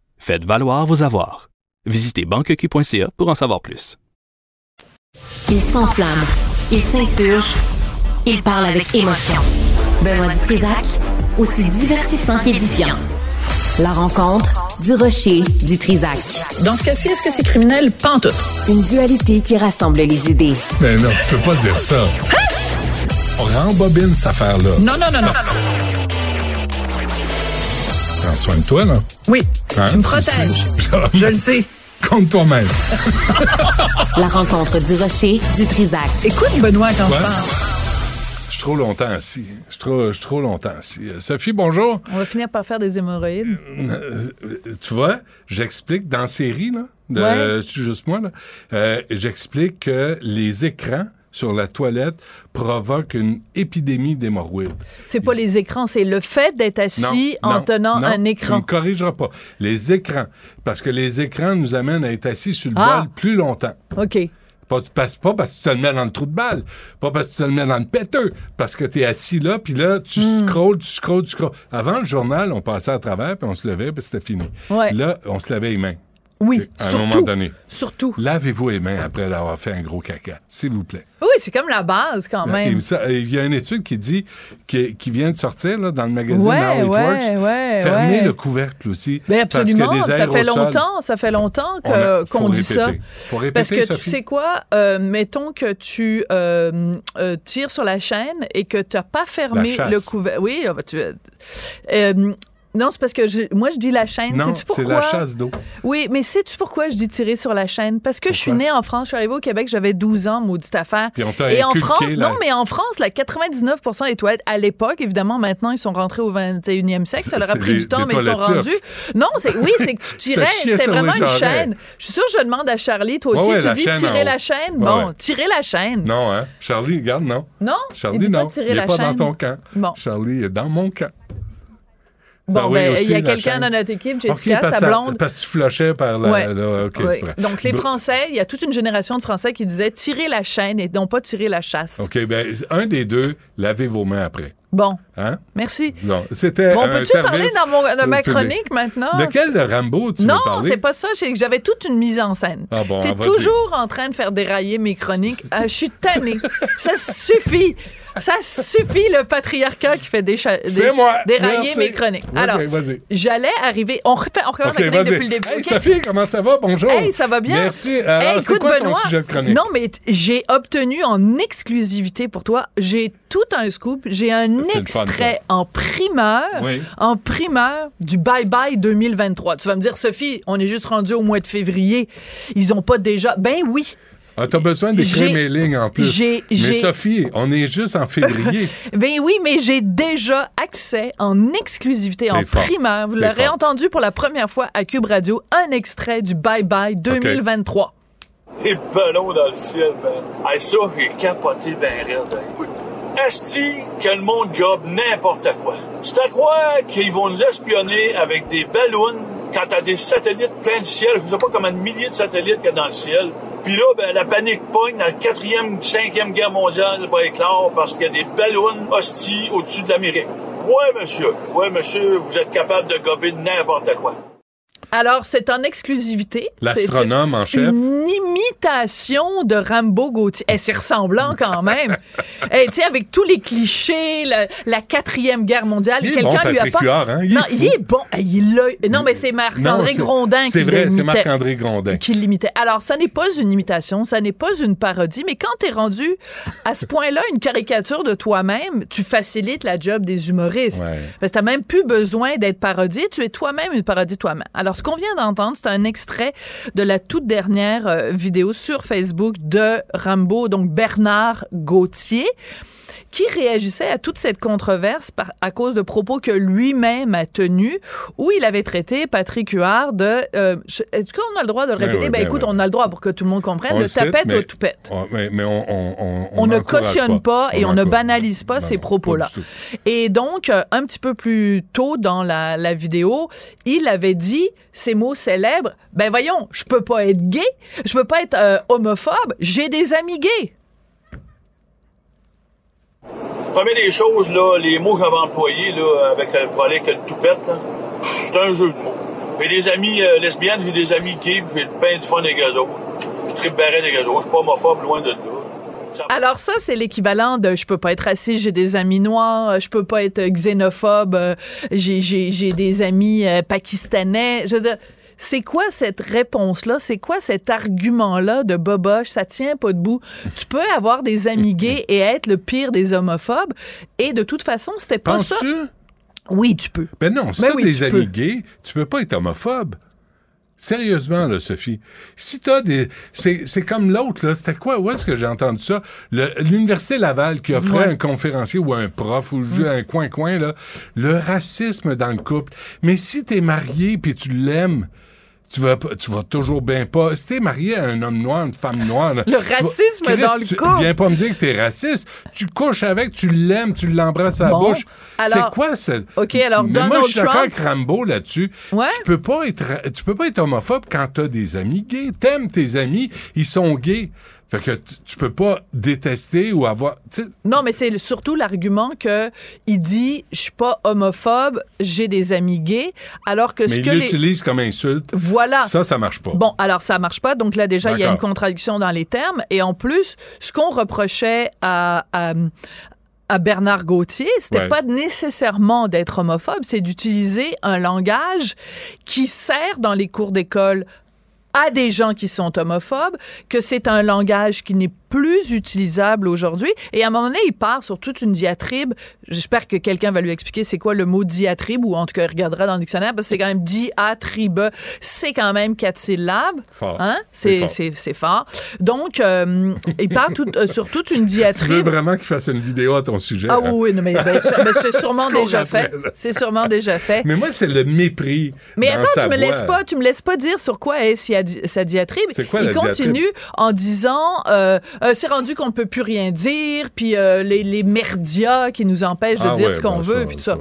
[SPEAKER 8] Faites valoir vos avoirs. Visitez banqueq.ca pour en savoir plus.
[SPEAKER 2] Il s'enflamme, il s'insurge, il parle avec émotion. Benoît Dutrisac, aussi divertissant qu'édifiant. La rencontre du rocher du Trisac.
[SPEAKER 22] Dans ce cas-ci, est-ce que c'est criminel? Pantoute.
[SPEAKER 2] Une dualité qui rassemble les idées.
[SPEAKER 3] Mais non, tu peux pas dire ça. On rembobine cette affaire-là.
[SPEAKER 22] Non, non, non, non.
[SPEAKER 3] Prends soin de toi, là.
[SPEAKER 22] Oui,
[SPEAKER 3] Hein,
[SPEAKER 22] tu me protèges.
[SPEAKER 3] sais.
[SPEAKER 22] Je le sais.
[SPEAKER 3] Compte toi-même.
[SPEAKER 2] La rencontre du rocher du Trisac.
[SPEAKER 22] Écoute, Benoît, quand
[SPEAKER 3] Ouais.
[SPEAKER 22] je parle.
[SPEAKER 3] Je suis trop longtemps assis. Je suis trop, je suis trop longtemps assis. Euh, Sophie, bonjour.
[SPEAKER 22] On va finir par faire des hémorroïdes.
[SPEAKER 3] Euh, tu vois, j'explique dans la série, là, de
[SPEAKER 22] Ouais.
[SPEAKER 3] C'est juste moi, là, euh, j'explique que les écrans sur la toilette provoquent une épidémie d'hémorroïdes.
[SPEAKER 22] C'est pas les écrans, c'est le fait d'être assis
[SPEAKER 3] Non,
[SPEAKER 22] en
[SPEAKER 3] non,
[SPEAKER 22] tenant
[SPEAKER 3] non,
[SPEAKER 22] un
[SPEAKER 3] Tu
[SPEAKER 22] écran.
[SPEAKER 3] me corrigeras pas. Les écrans. Parce que les écrans nous amènent à être assis sur le
[SPEAKER 22] Ah.
[SPEAKER 3] bol plus longtemps.
[SPEAKER 22] OK.
[SPEAKER 3] Pas, pas, pas parce que tu te le mets dans le trou de balle, pas parce que tu te le mets dans le péteux, parce que tu es assis là, puis là, tu
[SPEAKER 22] Hmm.
[SPEAKER 3] scrolles, tu scrolles, tu scrolles. Avant le journal, on passait à travers, puis on se levait, puis c'était fini.
[SPEAKER 22] Ouais.
[SPEAKER 3] Là, on se lavait les mains.
[SPEAKER 22] Oui,
[SPEAKER 3] À un
[SPEAKER 22] surtout.
[SPEAKER 3] moment donné.
[SPEAKER 22] Surtout.
[SPEAKER 3] Lavez-vous les mains après avoir fait un gros caca, s'il vous plaît.
[SPEAKER 22] Oui, c'est comme la base quand même.
[SPEAKER 3] Il y a une étude qui dit, qui, qui vient de sortir là, dans le magazine
[SPEAKER 22] Ouais,
[SPEAKER 3] How It
[SPEAKER 22] ouais,
[SPEAKER 3] Works,
[SPEAKER 22] ouais,
[SPEAKER 3] fermez le couvercle aussi.
[SPEAKER 22] Ben
[SPEAKER 3] parce y a
[SPEAKER 22] absolument,
[SPEAKER 3] des
[SPEAKER 22] ça fait longtemps, ça fait longtemps qu'on dit ça.
[SPEAKER 3] répéter. Faut répéter,
[SPEAKER 22] Parce que
[SPEAKER 3] Sophie.
[SPEAKER 22] tu sais quoi, euh, mettons que tu euh, euh, tires sur la chaîne et que tu n'as pas fermé le couvercle. Oui, tu, non, c'est parce que je- moi je dis la chaîne.
[SPEAKER 3] Non,
[SPEAKER 22] Sais-tu
[SPEAKER 3] c'est
[SPEAKER 22] pourquoi?
[SPEAKER 3] la chasse d'eau.
[SPEAKER 22] Oui, mais sais-tu pourquoi je dis tirer sur la chaîne? Parce que je suis
[SPEAKER 3] Pourquoi?
[SPEAKER 22] née en France, je suis arrivée au Québec, j'avais 12 ans, maudite affaire.
[SPEAKER 3] Puis on t'a
[SPEAKER 22] Et en
[SPEAKER 3] inculqué
[SPEAKER 22] France,
[SPEAKER 3] la-
[SPEAKER 22] non, mais en France, la 99 des toilettes, à l'époque, évidemment, maintenant, ils sont rentrés au 21e siècle, ça leur a
[SPEAKER 3] C'est
[SPEAKER 22] pris
[SPEAKER 3] des-
[SPEAKER 22] du temps,
[SPEAKER 3] des
[SPEAKER 22] mais ils sont
[SPEAKER 3] toilettes
[SPEAKER 22] rendus. Non, c'est, oui, c'est que tu tirais,
[SPEAKER 3] Ça chiait
[SPEAKER 22] c'était
[SPEAKER 3] sur les
[SPEAKER 22] vraiment une
[SPEAKER 3] jarrets.
[SPEAKER 22] chaîne. Je suis sûre que je demande à Charlie, toi aussi,
[SPEAKER 3] Ouais,
[SPEAKER 22] tu dis
[SPEAKER 3] chaîne en
[SPEAKER 22] tirer
[SPEAKER 3] haut.
[SPEAKER 22] la chaîne?
[SPEAKER 3] Ouais,
[SPEAKER 22] Bon,
[SPEAKER 3] ouais.
[SPEAKER 22] tirer la chaîne.
[SPEAKER 3] Non, hein? Charlie, regarde, non.
[SPEAKER 22] Non?
[SPEAKER 3] Charlie,
[SPEAKER 22] il dit pas
[SPEAKER 3] non.
[SPEAKER 22] tirer
[SPEAKER 3] il est
[SPEAKER 22] la
[SPEAKER 3] pas
[SPEAKER 22] chaîne.
[SPEAKER 3] dans ton camp.
[SPEAKER 22] Bon.
[SPEAKER 3] Charlie est dans mon camp.
[SPEAKER 22] Bon,
[SPEAKER 3] oui,
[SPEAKER 22] ben, il y a quelqu'un dans notre équipe, Jessica,
[SPEAKER 3] parce
[SPEAKER 22] sa blonde.
[SPEAKER 3] Parce que tu flushais par la...
[SPEAKER 22] Ouais. Oui. Donc, les Français, il y a toute une génération de Français qui disaient tirer la chaîne et non pas tirer la chasse.
[SPEAKER 3] OK, ben, un des deux, lavez vos mains après.
[SPEAKER 22] Bon,
[SPEAKER 3] Hein?
[SPEAKER 22] merci.
[SPEAKER 3] Non, c'était
[SPEAKER 22] Bon, peux-tu parler dans mon- de ma
[SPEAKER 3] public.
[SPEAKER 22] chronique maintenant?
[SPEAKER 3] De Rambo tu veux
[SPEAKER 22] Non, c'est pas ça. J'avais toute une mise en scène.
[SPEAKER 3] Ah bon,
[SPEAKER 22] T'es toujours en train de faire dérailler mes chroniques. Ah, je suis tannée. ça suffit. Ça suffit, le patriarcat qui fait décha-
[SPEAKER 3] C'est
[SPEAKER 22] dé-
[SPEAKER 3] moi.
[SPEAKER 22] dérailler
[SPEAKER 3] Merci.
[SPEAKER 22] mes chroniques. Alors, j'allais arriver. On refait, on recommence
[SPEAKER 3] OK,
[SPEAKER 22] la chronique depuis le début.
[SPEAKER 3] Hey? Sophie, comment ça va? Bonjour.
[SPEAKER 22] Hey, ça va bien?
[SPEAKER 3] Merci. Alors,
[SPEAKER 22] Hey,
[SPEAKER 3] c'est quoi ton sujet de chronique?
[SPEAKER 22] Non, mais j'ai obtenu en exclusivité pour toi, j'ai tout un scoop, j'ai un
[SPEAKER 3] fun,
[SPEAKER 22] extrait en primeur,
[SPEAKER 3] Oui.
[SPEAKER 22] en primeur du Bye Bye 2023. Tu vas me dire, Sophie, on est juste rendu au mois de février. Ils ont pas déjà. Ben oui.
[SPEAKER 3] Ah, t'as besoin d'écrire mes lignes en plus.
[SPEAKER 22] j'ai-
[SPEAKER 3] Mais
[SPEAKER 22] j'ai-
[SPEAKER 3] Sophie, on est juste en février.
[SPEAKER 22] Ben oui, mais j'ai déjà accès en exclusivité, en
[SPEAKER 3] fort.
[SPEAKER 22] primeur. Vous
[SPEAKER 3] T'es
[SPEAKER 22] l'aurez
[SPEAKER 3] fort.
[SPEAKER 22] entendu pour la première fois à Cube Radio, un extrait du Bye Bye 2023.
[SPEAKER 23] Les ballons dans le ciel, ben. Hey, ça, j'ai capoté ben hein. Esti que le monde gobe n'importe quoi. C'est à croire qu'ils vont nous espionner avec des ballons quand t'as des satellites plein de ciel. Je sais pas combien de milliers de satellites qu'il y a dans le ciel. Puis là, ben, la panique pogne dans la quatrième, cinquième guerre mondiale va éclore parce qu'il y a des ballons hosties au-dessus de l'Amérique. Ouais, monsieur. Ouais, monsieur, vous êtes capable de gober n'importe quoi.
[SPEAKER 22] Alors, c'est en exclusivité.
[SPEAKER 3] L'astronome en chef.
[SPEAKER 22] Une imitation de Rambo Gauthier. Eh, c'est ressemblant quand même. Eh, tu sais, avec tous les clichés, la, la quatrième guerre mondiale, quelqu'un
[SPEAKER 3] bon,
[SPEAKER 22] lui a pas.
[SPEAKER 3] Huard, hein? Il
[SPEAKER 22] non, il est bon. Eh, il Non, mais c'est Marc-André Grondin qui
[SPEAKER 3] C'est vrai, c'est
[SPEAKER 22] l'imitait.
[SPEAKER 3] Marc-André Grondin.
[SPEAKER 22] Qui l'imitait. Alors, ça n'est pas une imitation, ça n'est pas une parodie, mais quand tu es rendu à ce point-là, une caricature de toi-même, tu facilites la job des humoristes.
[SPEAKER 3] Ouais.
[SPEAKER 22] Parce que tu même plus besoin d'être parodié, tu es toi-même une parodie de toi-même. Alors, ce qu'on vient d'entendre, c'est un extrait de la toute dernière euh, vidéo sur Facebook de Rambo, donc Bernard Gauthier qui réagissait à toute cette controverse par- à cause de propos que lui-même a tenus, où il avait traité Patrick Huard de... euh, Est-ce qu'on a le droit de le
[SPEAKER 3] Ben
[SPEAKER 22] répéter?
[SPEAKER 3] oui,
[SPEAKER 22] ben,
[SPEAKER 3] ben
[SPEAKER 22] écoute,
[SPEAKER 3] oui.
[SPEAKER 22] on a le droit pour que tout le monde comprenne,
[SPEAKER 3] On
[SPEAKER 22] de tapette
[SPEAKER 3] mais-
[SPEAKER 22] ou toupette.
[SPEAKER 3] Ouais, mais, mais on, on, on,
[SPEAKER 22] On ne cautionne pas, et on ne banalise pas
[SPEAKER 3] Non,
[SPEAKER 22] ces propos-là. Et donc, euh, un petit peu plus tôt dans la, la vidéo, il avait dit ces mots célèbres. Ben voyons, je peux pas être gay, je peux pas être euh, homophobe, j'ai des amis gays.
[SPEAKER 23] Première des choses, là, les mots que j'avais employés, là, avec le problème avec le toupette, c'est un jeu de mots. J'ai des amis euh, lesbiennes, j'ai des amis gays, puis j'ai ben du fun eux autres. Je tripe avec eux autres, je suis pas homophobe, loin de là.
[SPEAKER 22] Alors ça, c'est l'équivalent de je peux pas être raciste, j'ai des amis noirs, je peux pas être euh, xénophobe, euh, j'ai, des amis pakistanais. Je veux dire, c'est quoi cette réponse-là? C'est quoi cet argument-là de boboche? Ça tient pas debout. Tu peux avoir des amis gays et être le pire des homophobes. Et de toute façon, c'était pas ça. Oui, tu peux.
[SPEAKER 3] Ben non, si
[SPEAKER 22] Ben
[SPEAKER 3] t'as
[SPEAKER 22] oui,
[SPEAKER 3] des amis
[SPEAKER 22] peux.
[SPEAKER 3] gays, tu peux pas être homophobe. Sérieusement, là, Sophie. Si t'as des. C'est, comme l'autre, là. C'était quoi? Où est-ce que j'ai entendu ça? L'Université Laval qui offrait
[SPEAKER 24] Ouais.
[SPEAKER 3] un conférencier ou un prof ou
[SPEAKER 24] Mm.
[SPEAKER 3] un coin-coin, là. Le racisme dans le couple. Mais si t'es marié puis tu l'aimes, tu vas, tu vas toujours bien pas. Si t'es marié à un homme noir, une femme noire. là,
[SPEAKER 22] Le
[SPEAKER 3] vas-
[SPEAKER 22] racisme
[SPEAKER 3] Chris,
[SPEAKER 22] dans le
[SPEAKER 3] tu-
[SPEAKER 22] couple.
[SPEAKER 3] Viens pas me dire que t'es raciste. Tu couches avec, tu l'aimes, tu l'embrasses à la bouche. C'est quoi ça?
[SPEAKER 22] OK, alors
[SPEAKER 3] Mais moi, je suis d'accord avec Rambo là-dessus.
[SPEAKER 22] Ouais.
[SPEAKER 3] Tu peux pas être, tu peux pas être homophobe quand t'as des amis gays. T'aimes tes amis, ils sont gays. Fait que tu, peux pas détester ou avoir.
[SPEAKER 22] Non, mais c'est surtout l'argument que il dit je suis pas homophobe, j'ai des amis gays, alors que
[SPEAKER 3] mais
[SPEAKER 22] ce
[SPEAKER 3] ils
[SPEAKER 22] que les
[SPEAKER 3] l'utilisent comme insulte.
[SPEAKER 22] Voilà.
[SPEAKER 3] Ça, ça marche pas.
[SPEAKER 22] Bon, alors ça marche pas. Donc là, déjà, il y a une contradiction dans les termes. Et en plus, ce qu'on reprochait à, à, à Bernard Gauthier, c'était
[SPEAKER 24] Ouais.
[SPEAKER 22] pas nécessairement d'être homophobe, c'est d'utiliser un langage qui sert dans les cours d'école à des gens qui sont homophobes, que c'est un langage qui n'est plus utilisable aujourd'hui. Et à un moment donné, il part sur toute une diatribe. J'espère que quelqu'un va lui expliquer c'est quoi le mot diatribe, ou en tout cas, il regardera dans le dictionnaire, parce que c'est quand même diatribe. C'est quand même quatre syllabes.
[SPEAKER 3] Fort.
[SPEAKER 22] Hein?
[SPEAKER 3] C'est
[SPEAKER 22] C'est
[SPEAKER 3] fort.
[SPEAKER 22] c'est- c'est fort. Donc, euh, il part tout- euh, sur toute une
[SPEAKER 3] Tu veux
[SPEAKER 22] diatribe.
[SPEAKER 3] vraiment qu'il fasse une vidéo à ton sujet?
[SPEAKER 22] Ah
[SPEAKER 3] hein?
[SPEAKER 22] oui, non, mais, ben, mais c'est sûrement déjà fait. C'est sûrement déjà fait.
[SPEAKER 3] Mais moi, c'est le mépris.
[SPEAKER 22] Mais
[SPEAKER 3] dans
[SPEAKER 22] attends,
[SPEAKER 3] sa
[SPEAKER 22] tu me
[SPEAKER 3] voix.
[SPEAKER 22] laisses pas, tu me laisses pas dire sur quoi est sa, di- sa diatribe.
[SPEAKER 3] C'est quoi
[SPEAKER 22] Il
[SPEAKER 3] la
[SPEAKER 22] continue
[SPEAKER 3] diatribe?
[SPEAKER 22] en disant, euh, euh, c'est rendu qu'on peut plus rien dire, puis euh, les, les merdias qui nous empêchent de
[SPEAKER 3] Ah
[SPEAKER 22] dire
[SPEAKER 3] ouais,
[SPEAKER 22] ce qu'on
[SPEAKER 3] ben
[SPEAKER 22] veut, puis tout ça.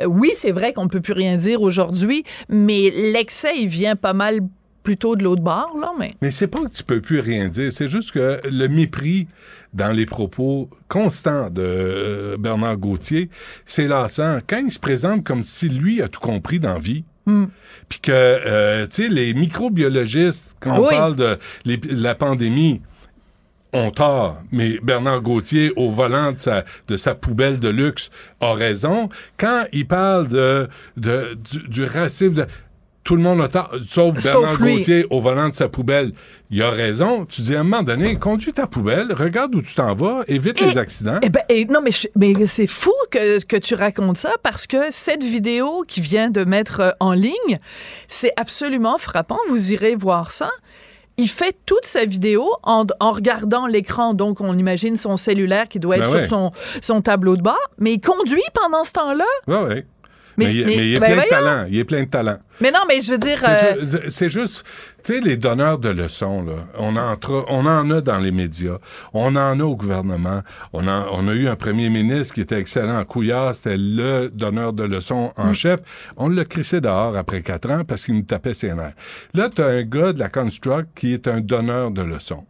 [SPEAKER 22] Euh, oui, c'est vrai qu'on peut plus rien dire aujourd'hui, mais l'excès, il vient pas mal plutôt de l'autre bord, là, mais.
[SPEAKER 3] Mais c'est pas que tu peux plus rien dire, c'est juste que le mépris dans les propos constants de euh, Bernard Gauthier, c'est lassant. Quand il se présente comme si lui a tout compris dans vie,
[SPEAKER 22] Hmm.
[SPEAKER 3] puis que, euh, tu sais, les microbiologistes, quand on parle de les- la pandémie, ont tort, mais Bernard Gauthier, au volant de sa, de sa poubelle de luxe, a raison. Quand il parle de, de, du, du racisme, de- tout le monde a tort, sauf Bernard. Gauthier au volant de sa poubelle. Il a raison. Tu dis à un moment donné, conduis ta poubelle, regarde où tu t'en vas, évite les accidents.
[SPEAKER 22] Eh ben, eh, non, mais, je- mais c'est fou que, que tu racontes ça parce que cette vidéo qui vient de mettre euh, en ligne, c'est absolument frappant. Vous irez voir ça. Il fait toute sa vidéo en, en regardant l'écran, donc on imagine son cellulaire qui doit être
[SPEAKER 3] Ben
[SPEAKER 22] sur
[SPEAKER 3] ouais.
[SPEAKER 22] son, son tableau de bord, mais il conduit pendant ce temps-là.
[SPEAKER 3] Ouais, ouais.
[SPEAKER 22] Mais-
[SPEAKER 3] Mais, il-
[SPEAKER 22] mais-
[SPEAKER 3] mais il est
[SPEAKER 22] ben
[SPEAKER 3] plein de talent. Il est plein de talent.
[SPEAKER 22] Mais non, mais je veux dire,
[SPEAKER 3] C'est
[SPEAKER 22] euh,
[SPEAKER 3] ju- juste, tu sais, les donneurs de leçons, là, on, en tra- on en a dans les médias, on en a au gouvernement, on a, on a eu un premier ministre qui était excellent, Couillard, c'était le donneur de leçons en
[SPEAKER 24] Mm.
[SPEAKER 3] chef, on l'a crissé dehors après quatre ans parce qu'il nous tapait ses nerfs. Là, tu as un gars de la Construct qui est un donneur de leçons.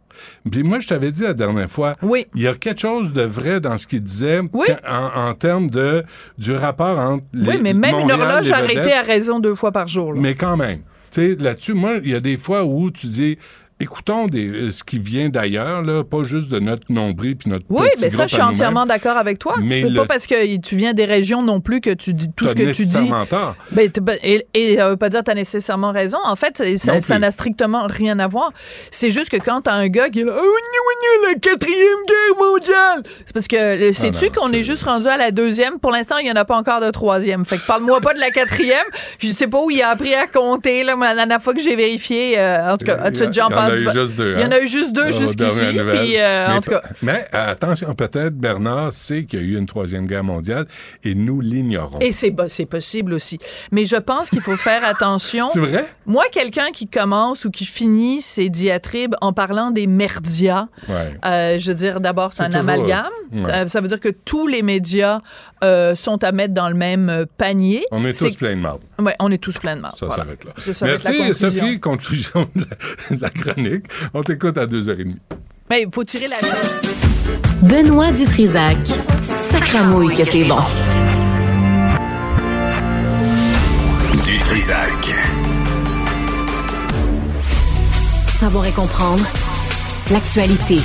[SPEAKER 3] Puis moi, je t'avais dit la dernière fois, il y a quelque chose de vrai dans ce qu'il disait quand- en, en termes de du rapport entre les
[SPEAKER 22] oui, mais même une horloge arrêtée à raison deux fois par jour. là.
[SPEAKER 3] mais quand même. Tu sais, là-dessus, moi, il y a des fois où tu dis, écoutons des, euh, ce qui vient d'ailleurs, là, pas juste de notre nombril puis notre
[SPEAKER 22] Oui, mais ça, je suis entièrement d'accord avec toi.
[SPEAKER 3] Mais
[SPEAKER 22] C'est
[SPEAKER 3] le-
[SPEAKER 22] pas parce que tu viens des régions non plus que tu dis tout ce que tu dis.
[SPEAKER 3] nécessairement tort.
[SPEAKER 22] Ben, ben, et, et ça veut pas dire que tu as nécessairement raison. En fait, ça- n'a strictement rien à voir. C'est juste que quand t'as un gars qui est là, oh, gna, la quatrième guerre mondiale, c'est parce que euh, sais-tu qu'on est juste rendu à la deuxième? Pour l'instant, il y en a pas encore de troisième. Fait que parle-moi pas de la quatrième. Je sais pas où il a appris à compter. Là, mais la dernière fois que j'ai vérifié, euh, en tout cas, tu
[SPEAKER 3] en a eu juste deux,
[SPEAKER 22] Il y en
[SPEAKER 3] hein?
[SPEAKER 22] a eu juste deux jusqu'ici. euh,
[SPEAKER 3] mais, mais attention, peut-être Bernard sait qu'il y a eu une troisième guerre mondiale et nous l'ignorons.
[SPEAKER 22] Et c'est possible aussi. Mais je pense qu'il faut faire attention.
[SPEAKER 3] C'est vrai?
[SPEAKER 22] Moi, quelqu'un qui commence ou qui finit ses diatribes en parlant des merdias,
[SPEAKER 3] Ouais.
[SPEAKER 22] euh, je veux dire, d'abord, c'est un
[SPEAKER 3] toujours,
[SPEAKER 22] amalgame.
[SPEAKER 3] ouais.
[SPEAKER 22] Euh, ça veut dire que tous les médias euh, sont à mettre dans le même euh, panier.
[SPEAKER 3] On est tous pleins de marde.
[SPEAKER 22] Ouais, on est tous pleins de marde.
[SPEAKER 3] Ça
[SPEAKER 22] voilà.
[SPEAKER 3] s'arrête là.
[SPEAKER 22] Ça va être la
[SPEAKER 3] Merci,
[SPEAKER 22] conclusion.
[SPEAKER 3] Sophie. Conclusion de la, de la chronique. On t'écoute à 2h30.
[SPEAKER 22] Mais il faut tirer la
[SPEAKER 2] Benoît Dutrisac. Sacramouille que c'est bon.
[SPEAKER 1] Du Trisac.
[SPEAKER 2] Savoir et comprendre l'actualité.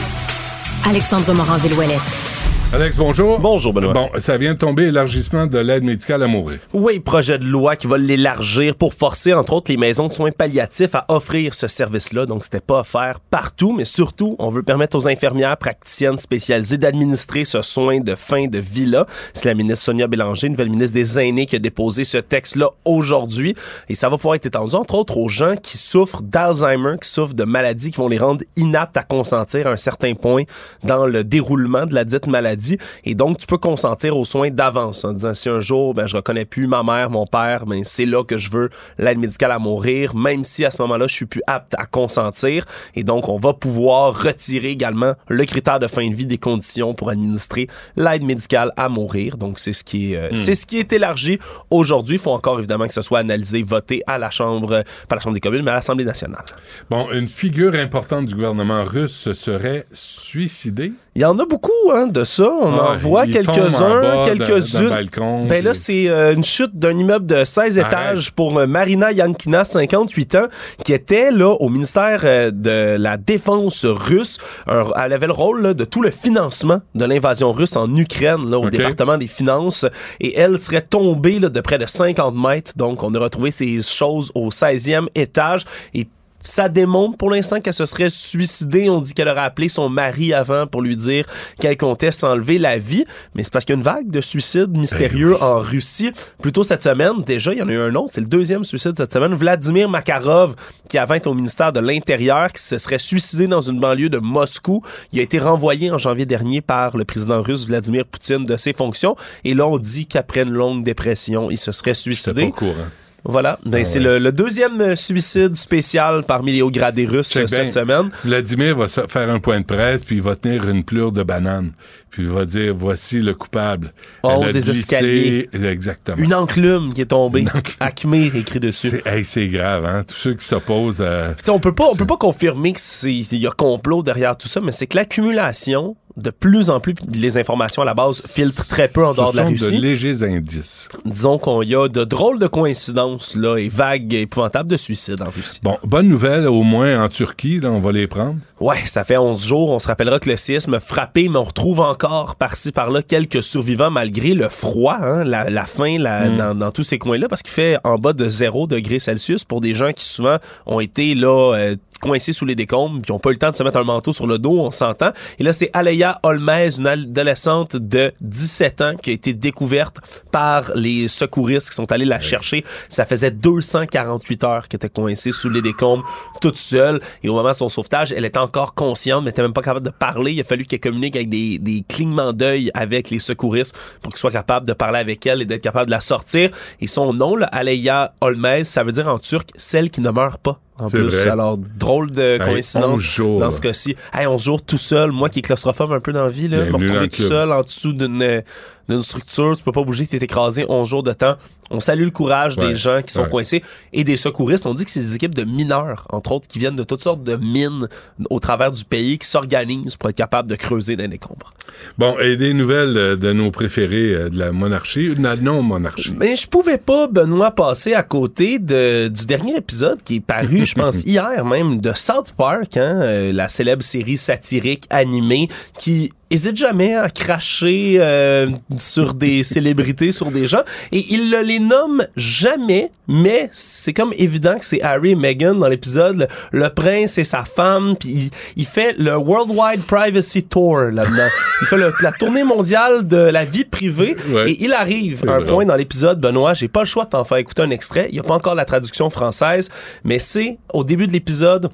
[SPEAKER 2] Alexandre Morin-Villouellette.
[SPEAKER 3] Alex, bonjour.
[SPEAKER 24] Bonjour, Benoît.
[SPEAKER 3] Bon, ça vient de tomber, élargissement de l'aide médicale à mourir.
[SPEAKER 24] Oui, projet de loi qui va l'élargir pour forcer, entre autres, les maisons de soins palliatifs à offrir ce service-là. Donc, c'était pas offert partout, mais surtout, on veut permettre aux infirmières praticiennes spécialisées d'administrer ce soin de fin de vie-là. C'est la ministre Sonia Bélanger, nouvelle ministre des Aînés, qui a déposé ce texte-là aujourd'hui. Et ça va pouvoir être étendu, entre autres, aux gens qui souffrent d'Alzheimer, qui souffrent de maladies qui vont les rendre inaptes à consentir à un certain point dans le déroulement de la dite maladie. Et donc, tu peux consentir aux soins d'avance en disant si un jour, ben, je reconnais plus ma mère, mon père, ben, c'est là que je veux l'aide médicale à mourir, même si à ce moment-là, je suis plus apte à consentir. Et donc, on va pouvoir retirer également le critère de fin de vie des conditions pour administrer l'aide médicale à mourir. Donc, c'est ce qui est, euh,
[SPEAKER 3] Hmm.
[SPEAKER 24] c'est ce qui est élargi aujourd'hui. Il faut encore évidemment que ce soit analysé, voté à la Chambre, pas à la Chambre des communes, mais à l'Assemblée nationale.
[SPEAKER 3] Bon, une figure importante du gouvernement russe se serait suicidée?
[SPEAKER 24] Il y en a beaucoup hein, de ça. On
[SPEAKER 3] Ah,
[SPEAKER 24] en voit quelques-uns, quelques-unes. Ben là, c'est euh, une chute d'un immeuble de 16
[SPEAKER 3] Arrête.
[SPEAKER 24] étages pour euh, Marina Yankina, 58 ans, qui était là au ministère euh, de la Défense russe. Un- elle avait le rôle là, de tout le financement de l'invasion russe en Ukraine, là, au département des finances. Et elle serait tombée là, de près de 50 mètres. Donc, on a retrouvé ces choses au 16e étage. Et ça démontre pour l'instant qu'elle se serait suicidée. On dit qu'elle aurait appelé son mari avant pour lui dire qu'elle comptait s'enlever la vie. Mais c'est parce qu'il y a une vague de suicides mystérieux en Russie. Plutôt cette semaine, déjà, il y en a eu un autre. C'est le deuxième suicide cette semaine. Vladimir Makarov, qui avant été au ministère de l'Intérieur, qui se serait suicidé dans une banlieue de Moscou. Il a été renvoyé en janvier dernier par le président russe Vladimir Poutine de ses fonctions. Et là, on dit qu'après une longue dépression, il se serait suicidé.
[SPEAKER 3] pas au courant.
[SPEAKER 24] Voilà, ben,
[SPEAKER 3] Ah
[SPEAKER 24] c'est
[SPEAKER 3] ouais.
[SPEAKER 24] le, le deuxième euh, suicide spécial parmi les hauts gradés russes
[SPEAKER 3] Check
[SPEAKER 24] euh, cette
[SPEAKER 3] bien.
[SPEAKER 24] semaine.
[SPEAKER 3] Vladimir va faire un point de presse, puis il va tenir une plure de banane. Puis il va dire voici le coupable.
[SPEAKER 24] Oh, des
[SPEAKER 3] glissé-
[SPEAKER 24] escaliers.
[SPEAKER 3] Exactement.
[SPEAKER 24] Une enclume qui est tombée. Acmir écrit dessus.
[SPEAKER 3] C'est hey, c'est grave, hein? Tous ceux qui s'opposent à.
[SPEAKER 24] On peut pas, on peut pas confirmer que c'est il y a complot derrière tout ça, mais c'est que l'accumulation de plus en plus les informations à la base filtrent très peu en dehors de la
[SPEAKER 3] sont
[SPEAKER 24] Russie.
[SPEAKER 3] de légers indices.
[SPEAKER 24] Disons qu'on y a de drôles de coïncidences là et vagues épouvantables de suicides en Russie.
[SPEAKER 3] Bon, bonne nouvelle, au moins en Turquie, là, on va les prendre.
[SPEAKER 24] Ouais, ça fait 11 jours. On se rappellera que le séisme a frappé, mais on retrouve encore par-ci par-là quelques survivants malgré le froid, hein, la, la faim la-
[SPEAKER 3] Mm.
[SPEAKER 24] dans, dans tous ces coins-là, parce qu'il fait en bas de 0 degré Celsius pour des gens qui souvent ont été là euh, coincés sous les décombres, qui n'ont pas eu le temps de se mettre un manteau sur le dos, on s'entend. Et là, c'est Aleya Holmez, une adolescente de 17 ans, qui a été découverte par les secouristes qui sont allés la chercher. Ça faisait 248 heures qu'elle était coincée sous les décombres, toute seule. Et au moment de son sauvetage, elle était encore consciente, mais était même pas capable de parler. Il a fallu qu'elle communique avec des, des clignements d'œil avec les secouristes pour qu'ils soient capables de parler avec elle et d'être capable de la sortir. Et son nom, là, Aleya Holmez, ça veut dire en turc celle qui ne meurt pas. En plus,
[SPEAKER 3] vrai.
[SPEAKER 24] alors drôle de coïncidence
[SPEAKER 3] 11 jours.
[SPEAKER 24] dans ce cas-ci. Hey, 11 jours tout seul, moi qui est claustrophobe un peu dans la vie, là, me
[SPEAKER 3] Bienvenue dans
[SPEAKER 24] retrouver tout seul en dessous d'une d'une structure, tu peux pas bouger, tu es écrasé 11 jours de temps. On salue le courage
[SPEAKER 3] Ouais,
[SPEAKER 24] des gens qui sont
[SPEAKER 3] ouais.
[SPEAKER 24] coincés et des secouristes. On dit que c'est des équipes de mineurs, entre autres, qui viennent de toutes sortes de mines au travers du pays, qui s'organisent pour être capables de creuser dans les décombres.
[SPEAKER 3] Bon, et des nouvelles euh, de nos préférés euh, de la monarchie, de la non-monarchie?
[SPEAKER 24] Mais je pouvais pas, Benoît, passer à côté de, du dernier épisode qui est paru, je pense, hier même, de South Park, hein, euh, la célèbre série satirique animée qui hésite jamais à cracher euh, sur des célébrités, sur des gens, et il ne les nomme jamais, mais c'est comme évident que c'est Harry et Meghan dans l'épisode, le, le prince et sa femme, puis il, il fait le Worldwide Privacy Tour là-dedans. il fait le- la tournée mondiale de la vie privée,
[SPEAKER 3] Ouais.
[SPEAKER 24] et il arrive à un point dans l'épisode, Benoît, j'ai pas le choix de t'en faire écouter un extrait, il n'y a pas encore la traduction française, mais c'est au début de l'épisode,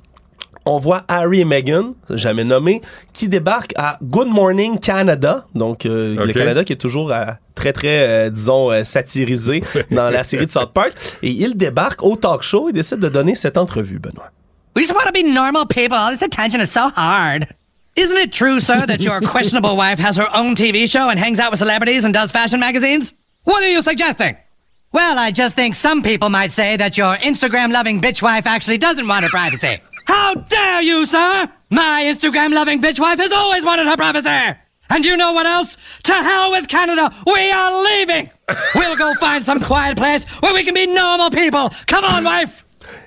[SPEAKER 24] on voit Harry et Meghan, jamais nommé, qui débarquent à Good Morning Canada, donc euh, le. Canada qui est toujours euh, très très, euh, disons, euh, satirisé dans la série de South Park, et ils débarquent au talk show et décident de donner cette entrevue, Benoît.
[SPEAKER 25] We just want to be normal people. This attention is so hard. Isn't it true, sir, that your questionable wife has her own TV show and hangs out with celebrities and does fashion magazines? What are you suggesting? Well, I just think some people might say that your Instagram loving bitch wife actually doesn't want her privacy. How dare you, sir? My Instagram loving bitch wife has always wanted her privacy. And you know what else? To hell with Canada. We are leaving. We'll go find some quiet place where we can be normal people. Come on, wife.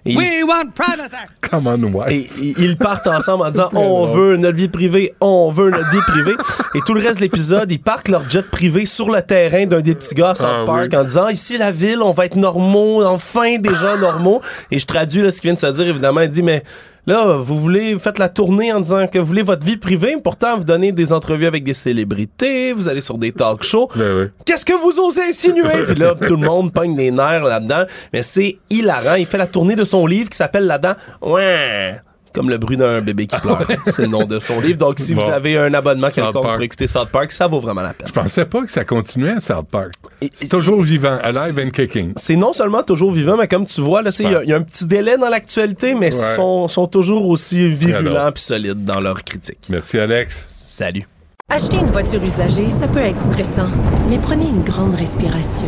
[SPEAKER 24] Et-
[SPEAKER 25] We want privacy.
[SPEAKER 3] Come on, wife.
[SPEAKER 24] Et et ils partent ensemble en disant on
[SPEAKER 3] drôle.
[SPEAKER 24] veut notre vie privée, on veut notre vie privée. Et tout le reste de l'épisode, ils partent leur jet privé sur le terrain d'un des petits gars à South
[SPEAKER 3] Ah
[SPEAKER 24] Park
[SPEAKER 3] oui.
[SPEAKER 24] en disant ici la ville, on va être normaux, enfin des gens normaux. Et je traduis là, ce qu'il vient de se dire évidemment. Il dit mais Là, vous voulez, vous faites la tournée en disant que vous voulez votre vie privée, pourtant vous donnez des entrevues avec des célébrités, vous allez sur des talk shows.
[SPEAKER 3] Ben
[SPEAKER 24] Qu'est-ce que vous osez insinuer? Puis là, tout le monde pogne les nerfs là-dedans. Mais c'est hilarant. Il fait la tournée de son livre qui s'appelle là-dedans Ouais. Comme le bruit d'un bébé qui pleure. c'est le nom de son livre. Donc, si
[SPEAKER 3] Bon.
[SPEAKER 24] vous avez un abonnement quelconque pour écouter South Park, ça vaut vraiment la peine.
[SPEAKER 3] Je pensais pas que ça continuait à South Park. C'est toujours vivant, alive and kicking.
[SPEAKER 24] C'est non seulement toujours vivant, mais comme tu vois, là, tu sais, il y a- il y, a un petit délai dans l'actualité, mais
[SPEAKER 3] Ouais.
[SPEAKER 24] sont, sont toujours aussi virulents puis solides dans leur critique.
[SPEAKER 3] Merci, Alex.
[SPEAKER 24] Salut.
[SPEAKER 7] Acheter une voiture usagée, ça peut être stressant, mais prenez une grande respiration.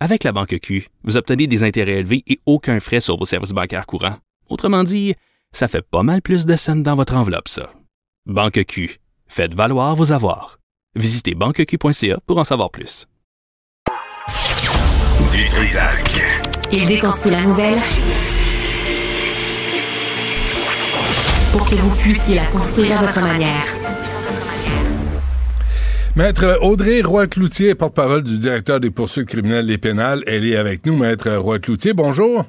[SPEAKER 8] Avec la Banque Q, vous obtenez des intérêts élevés et aucun frais sur vos services bancaires courants. Autrement dit, ça fait pas mal plus de scènes dans votre enveloppe, ça. Banque Q. Faites valoir vos avoirs. Visitez banqueq.ca pour en savoir plus.
[SPEAKER 1] Du Trisac.
[SPEAKER 2] Il déconstruit la nouvelle pour que vous puissiez la construire à votre manière.
[SPEAKER 3] Maître Audrey Roy-Cloutier, porte-parole du directeur des poursuites criminelles et pénales, elle est avec nous. Maître Roy-Cloutier, bonjour.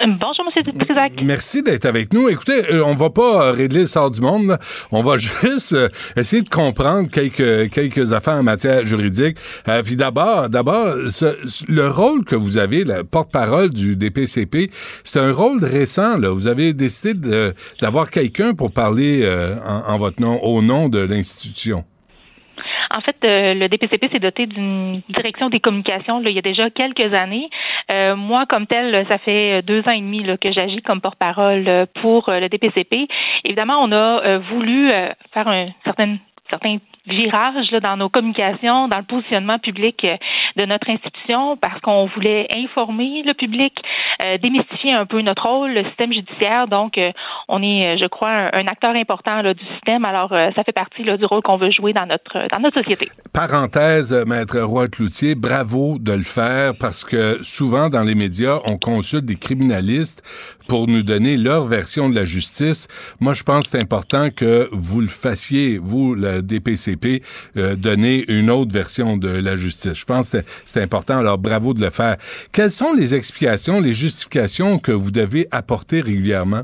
[SPEAKER 26] Bonjour, M. Trisac.
[SPEAKER 3] Merci d'être avec nous. Écoutez, euh, on va pas euh, régler le sort du monde. là. On va juste euh, essayer de comprendre quelques quelques affaires en matière juridique. Euh, puis d'abord, d'abord, le rôle que vous avez, le porte-parole du DPCP, c'est un rôle récent. Là. Vous avez décidé d'avoir quelqu'un pour parler euh, en, en votre nom, au nom de l'institution.
[SPEAKER 26] En fait, euh, le DPCP s'est doté d'une direction des communications là, il y a déjà quelques années. Euh, moi, comme tel, ça fait deux ans et demi là, que j'agis comme porte-parole euh, pour euh, le DPCP. Évidemment, on a euh, voulu euh, faire un certain certain virage là, dans nos communications, dans le positionnement public euh, de notre institution, parce qu'on voulait informer le public, euh, démystifier un peu notre rôle, le système judiciaire. Donc, euh, on est, euh, je crois, un, acteur important là, du système. Alors, euh, ça fait partie là, du rôle qu'on veut jouer dans notre dans notre société.
[SPEAKER 3] Parenthèse, Maître Roy-Cloutier, bravo de le faire parce que souvent dans les médias, on consulte des criminalistes pour nous donner leur version de la justice. Moi, je pense que c'est important que vous le fassiez, vous, le DPCP, euh, donner une autre version de la justice. Je pense que c'est important, alors bravo de le faire. Quelles sont les explications, les justifications que vous devez apporter régulièrement?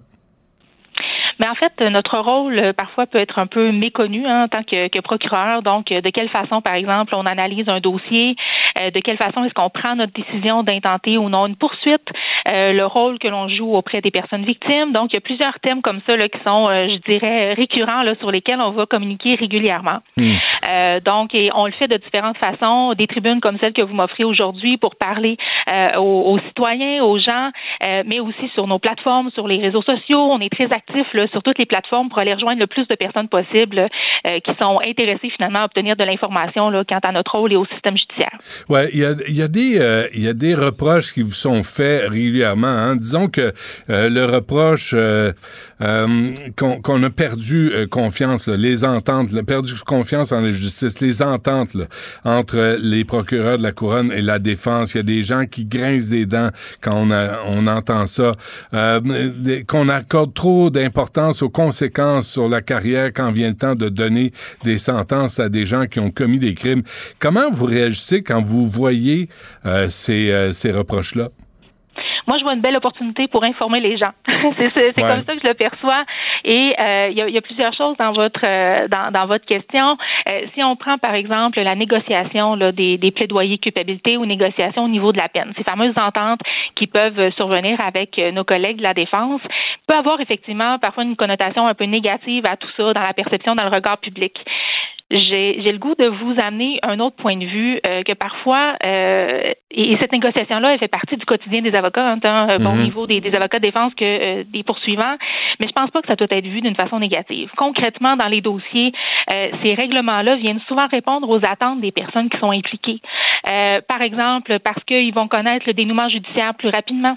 [SPEAKER 26] Mais en fait, notre rôle euh, parfois peut être un peu méconnu hein, en tant que, que procureur. Donc, euh, de quelle façon, par exemple, on analyse un dossier, euh, de quelle façon est-ce qu'on prend notre décision d'intenter ou non une poursuite, euh, le rôle que l'on joue auprès des personnes victimes. Donc, il y a plusieurs thèmes comme ça là, qui sont, euh, je dirais, récurrents là, sur lesquels on va communiquer régulièrement. Euh, donc, et on le fait de différentes façons, des tribunes comme celle que vous m'offrez aujourd'hui pour parler euh, aux, aux citoyens, aux gens, euh, mais aussi sur nos plateformes, sur les réseaux sociaux. On est très actifs là, sur toutes les plateformes pour aller rejoindre le plus de personnes possible euh, qui sont intéressées finalement à obtenir de l'information quant à notre rôle et au système judiciaire.
[SPEAKER 3] Ouais, il y a, y a des euh, y a des reproches qui vous sont faits régulièrement. Hein. Disons que euh, le reproche euh, qu'on a perdu euh, confiance, là, les ententes, perdu confiance en la justice, les ententes là, entre les procureurs de la couronne et la défense. Il y a des gens qui grincent des dents quand on, a- on entend ça, euh, qu'on accorde trop d'importance aux conséquences sur la carrière quand vient le temps de donner des sentences à des gens qui ont commis des crimes. Comment vous réagissez quand vous voyez euh, ces, euh, ces reproches-là?
[SPEAKER 26] Moi, je vois une belle opportunité pour informer les gens. c'est
[SPEAKER 3] Ouais.
[SPEAKER 26] comme ça que je le perçois. Et euh, il y, y a plusieurs choses dans votre euh, dans, dans votre question. Euh, si on prend par exemple la négociation là, des, des plaidoyers de culpabilité ou négociation au niveau de la peine, ces fameuses ententes qui peuvent survenir avec euh, nos collègues de la défense, peut avoir effectivement parfois une connotation un peu négative à tout ça dans la perception, dans le regard public. J'ai le goût de vous amener un autre point de vue euh, que parfois, euh, et, cette négociation-là, elle fait partie du quotidien des avocats, hein, tant euh, bon, au
[SPEAKER 27] Mhm.
[SPEAKER 26] niveau des, des avocats de défense que euh, des poursuivants, mais je pense pas que ça doit être vu d'une façon négative. Concrètement, dans les dossiers, euh, ces règlements-là viennent souvent répondre aux attentes des personnes qui sont impliquées. Euh, par exemple, parce qu'ils vont connaître le dénouement judiciaire plus rapidement.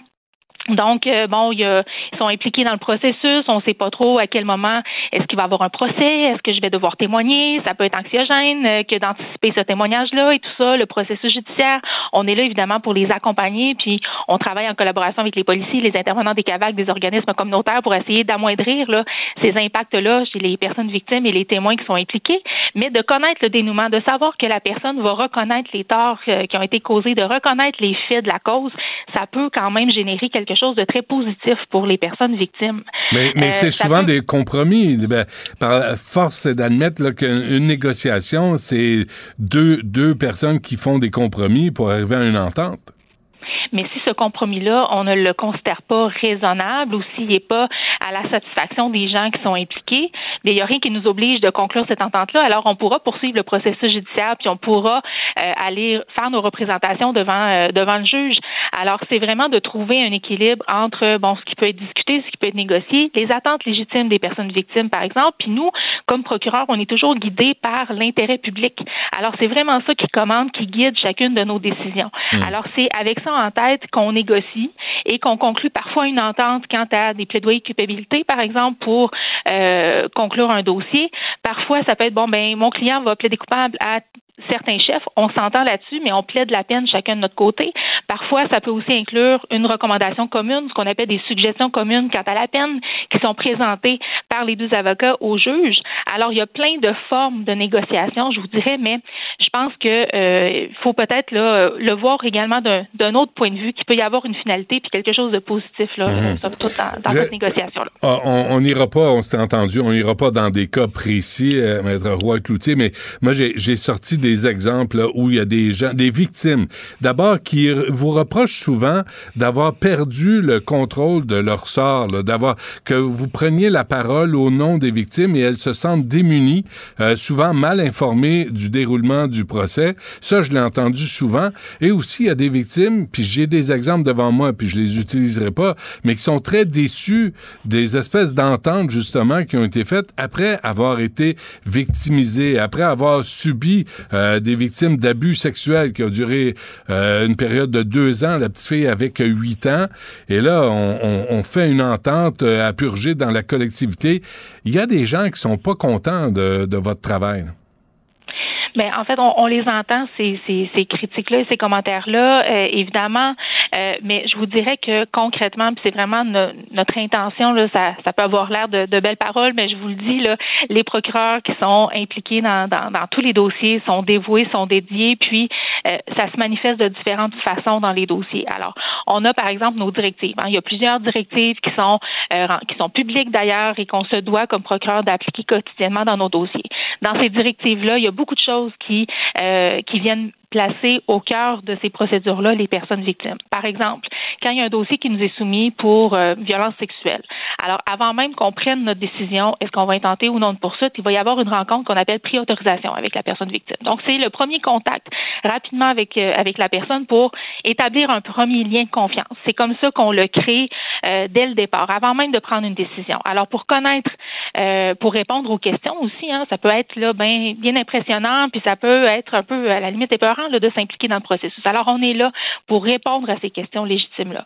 [SPEAKER 26] Donc, euh, bon, ils sont impliqués dans le processus. On ne sait pas trop à quel moment est-ce qu'il va y avoir un procès, est-ce que je vais devoir témoigner. Ça peut être anxiogène euh, que d'anticiper ce témoignage-là et tout ça, le processus judiciaire. On est là évidemment pour les accompagner, puis on travaille en collaboration avec les policiers, les intervenants des CAVAC, des organismes communautaires pour essayer d'amoindrir là, ces impacts-là chez les personnes victimes et les témoins qui sont impliqués. Mais de connaître le dénouement, de savoir que la personne va reconnaître les torts euh, qui ont été causés, de reconnaître les faits de la cause, ça peut quand même générer quelque chose de très positif pour les personnes victimes.
[SPEAKER 3] Mais, mais
[SPEAKER 26] Euh,
[SPEAKER 3] c'est souvent
[SPEAKER 26] peut-
[SPEAKER 3] des compromis. Ben, par force d'admettre qu'une négociation, c'est deux, deux personnes qui font des compromis pour arriver à une entente.
[SPEAKER 26] Mais si ce compromis-là, on ne le considère pas raisonnable ou s'il n'est pas à la satisfaction des gens qui sont impliqués, il n'y a rien qui nous oblige de conclure cette entente-là. Alors, on pourra poursuivre le processus judiciaire, puis on pourra euh, aller faire nos représentations devant euh, devant le juge. Alors, c'est vraiment de trouver un équilibre entre bon ce qui peut être discuté, ce qui peut être négocié, les attentes légitimes des personnes victimes, par exemple. Puis nous, comme procureur, on est toujours guidés par l'intérêt public. Alors, c'est vraiment ça qui commande, qui guide chacune de nos décisions.
[SPEAKER 27] Mm.
[SPEAKER 26] Alors, c'est avec ça en tête qu'on négocie et qu'on conclut parfois une entente quant à des plaidoyers de culpabilité, par exemple, pour euh, conclure un dossier. Parfois, ça peut être bon, ben mon client va plaider coupable à certains chefs, on s'entend là-dessus, mais on plaide la peine chacun de notre côté. Parfois, ça peut aussi inclure une recommandation commune, ce qu'on appelle des suggestions communes quant à la peine, qui sont présentées par les deux avocats au juge. Alors, il y a plein de formes de négociation, je vous dirais, mais je pense que euh, faut peut-être là, le voir également d'un d'un autre point de vue, qu'il peut y avoir une finalité puis quelque chose de positif là,
[SPEAKER 3] Mhm.
[SPEAKER 26] dans, cette négociation-là.
[SPEAKER 3] Ah, on n'ira pas, on s'est entendu, on n'ira pas dans des cas précis, euh, Maître Roy Cloutier, mais moi, j'ai j'ai sorti des exemples là, où il y a des gens, des victimes, d'abord, qui vous reprochent souvent d'avoir perdu le contrôle de leur sort, d'avoir que vous preniez la parole au nom des victimes et elles se sentent démunies, euh, souvent mal informées du déroulement du procès. Ça, je l'ai entendu souvent. Et aussi, il y a des victimes, puis j'ai des exemples devant moi, puis je les utiliserai pas, mais qui sont très déçus des espèces d'ententes, justement, qui ont été faites après avoir été victimisées, après avoir subi euh, des victimes d'abus sexuels qui ont duré euh, une période de deux ans. La petite fille avec huit ans. Et là, on, fait une entente euh, à purger dans la collectivité. Il y a des gens qui sont pas contents de votre travail.
[SPEAKER 26] Mais en fait, on, on les entend, ces, ces, ces critiques-là ces commentaires-là, euh, évidemment. Euh, mais je vous dirais que concrètement, c'est vraiment no- notre intention, là, ça, ça peut avoir l'air de, de belles paroles, mais je vous le dis, là, les procureurs qui sont impliqués dans, dans, dans tous les dossiers sont dévoués, sont dédiés, puis euh, ça se manifeste de différentes façons dans les dossiers. Alors, on a par exemple nos directives. hein. Il y a plusieurs directives qui sont euh, qui sont publiques d'ailleurs et qu'on se doit comme procureur d'appliquer quotidiennement dans nos dossiers. Dans ces directives-là, il y a beaucoup de choses qui euh, qui viennent placer au cœur de ces procédures-là les personnes victimes. Par exemple, quand il y a un dossier qui nous est soumis pour euh, violence sexuelle, alors avant même qu'on prenne notre décision, est-ce qu'on va intenter ou non de poursuite, il va y avoir une rencontre qu'on appelle pré-autorisation avec la personne victime. Donc, c'est le premier contact rapidement avec, euh, avec la personne pour établir un premier lien de confiance. C'est comme ça qu'on le crée euh, dès le départ, avant même de prendre une décision. Alors, pour connaître, euh, pour répondre aux questions aussi, hein, ça peut être là, ben, bien impressionnant, puis ça peut être un peu à la limite épeurant là, de s'impliquer dans le processus. Alors, on est là pour répondre à ces questions légitimes-là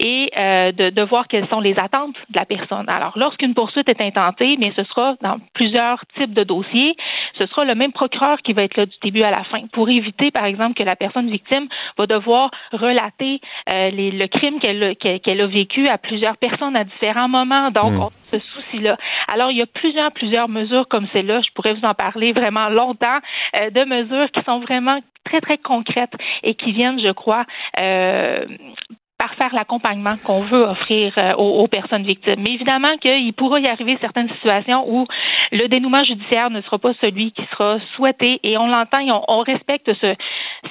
[SPEAKER 26] et euh, de, de voir quelles sont les attentes de la personne. Alors, lorsqu'une poursuite est intentée, mais ce sera dans plusieurs types de dossiers, ce sera le même procureur qui va être là du début à la fin pour éviter, par exemple, que la personne victime va devoir relater euh, les- le crime qu'elle a- vécu à plusieurs personnes à différents moments. Donc,
[SPEAKER 27] Mm.
[SPEAKER 26] on souci-là. Alors, il y a plusieurs, plusieurs mesures comme celle-là. Je pourrais vous en parler vraiment longtemps euh, de mesures qui sont vraiment très, très concrètes et qui viennent, je crois, euh, par faire l'accompagnement qu'on veut offrir euh, aux, aux, personnes victimes. Mais évidemment qu'il pourra y arriver certaines situations où le dénouement judiciaire ne sera pas celui qui sera souhaité et on l'entend et on, on, respecte ce,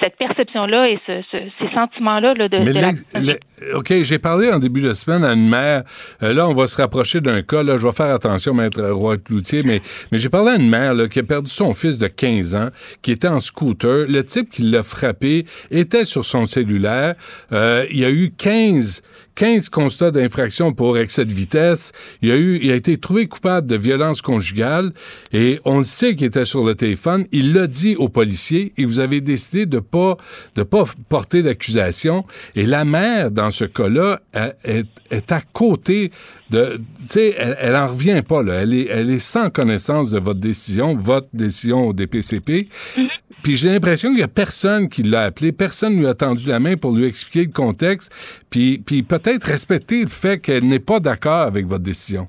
[SPEAKER 26] cette perception-là et ce, ce, ces sentiments-là là, de,
[SPEAKER 3] Mais
[SPEAKER 26] de
[SPEAKER 3] les, OK, j'ai parlé en début de semaine à une mère. Euh, là, on va se rapprocher d'un cas. Là, je vais faire attention, maître Roy-Cloutier, mais, mais j'ai parlé à une mère là, qui a perdu son fils de 15 ans, qui était en scooter. Le type qui l'a frappé était sur son cellulaire. Euh, il y a eu 15, 15 constats d'infraction pour excès de vitesse. Il a eu, il a été trouvé coupable de violence conjugale et on sait qu'il était sur le téléphone. Il l'a dit aux policiers et vous avez décidé de pas, de pas porter d'accusation. Et la mère, dans ce cas-là, est, est, à côté de, tu sais, elle, elle en revient pas, là. Elle est, elle est sans connaissance de votre décision, votre décision au DPCP. Mm-hmm. Puis j'ai l'impression qu'il y a personne qui l'a appelé, personne lui a tendu la main pour lui expliquer le contexte, puis, puis peut-être respecter le fait qu'elle n'est pas d'accord avec votre décision.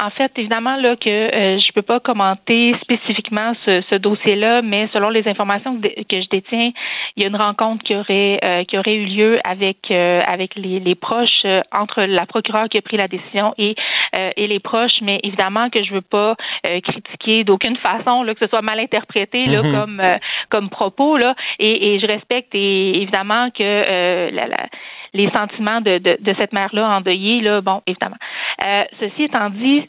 [SPEAKER 26] En fait, évidemment là que euh, je peux pas commenter spécifiquement ce, ce dossier-là, mais selon les informations que, que, je détiens, il y a une rencontre qui aurait euh, qui aurait eu lieu avec euh, avec les, les proches euh, entre la procureure qui a pris la décision et euh, et les proches, mais évidemment que je veux pas critiquer d'aucune façon là que ce soit mal interprété là
[SPEAKER 27] Mhm.
[SPEAKER 26] comme comme propos là et, et je respecte et, évidemment que la, la les sentiments de, de, de cette mère-là endeuillée, là, bon, évidemment. Euh, ceci étant dit,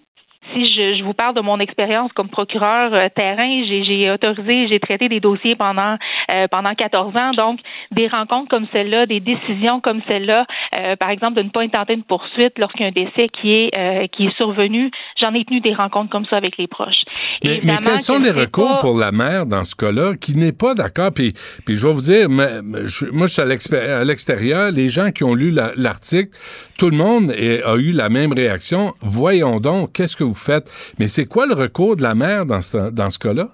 [SPEAKER 26] si je, je, vous parle de mon expérience comme procureur euh, terrain, j'ai autorisé, j'ai traité des dossiers pendant euh, pendant 14 ans. Donc, des rencontres comme celle-là, des décisions comme celle-là, euh, par exemple, de ne pas intenter une poursuite lorsqu'il y a un décès qui est qui est survenu, j'en ai tenu des rencontres comme ça avec les proches.
[SPEAKER 3] Mais, mais quels sont les recours pas... pour la mère dans ce cas-là qui n'est pas d'accord? Puis, puis je vais vous dire, moi, je suis à l'extérieur, les gens qui ont lu l'article, tout le monde est, a eu la même réaction. Voyons donc, qu'est-ce que vous Mais c'est quoi le recours de la mère dans ce, dans ce cas-là?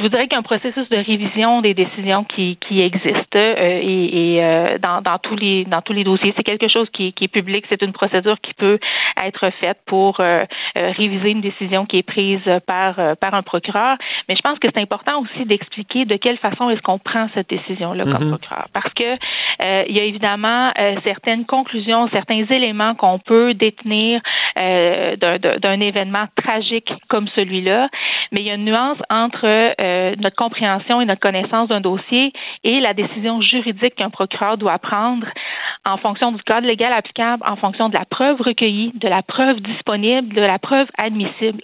[SPEAKER 26] Je vous dirais qu'il y a un processus de révision des décisions qui, qui existe euh, et, et euh, dans, dans, tous les dans tous les dossiers. C'est quelque chose qui, qui est public. C'est une procédure qui peut être faite pour euh, réviser une décision qui est prise par par un procureur. Mais je pense que c'est important aussi d'expliquer de quelle façon est-ce qu'on prend cette décision-là comme mm -hmm. procureur, parce que il y a évidemment certaines conclusions, certains éléments qu'on peut détenir d'un événement tragique comme celui-là, mais il y a une nuance entre euh, notre compréhension et notre connaissance d'un dossier et la décision juridique qu'un procureur doit prendre en fonction du cadre légal applicable, en fonction de la preuve recueillie, de la preuve disponible, de la preuve admissible.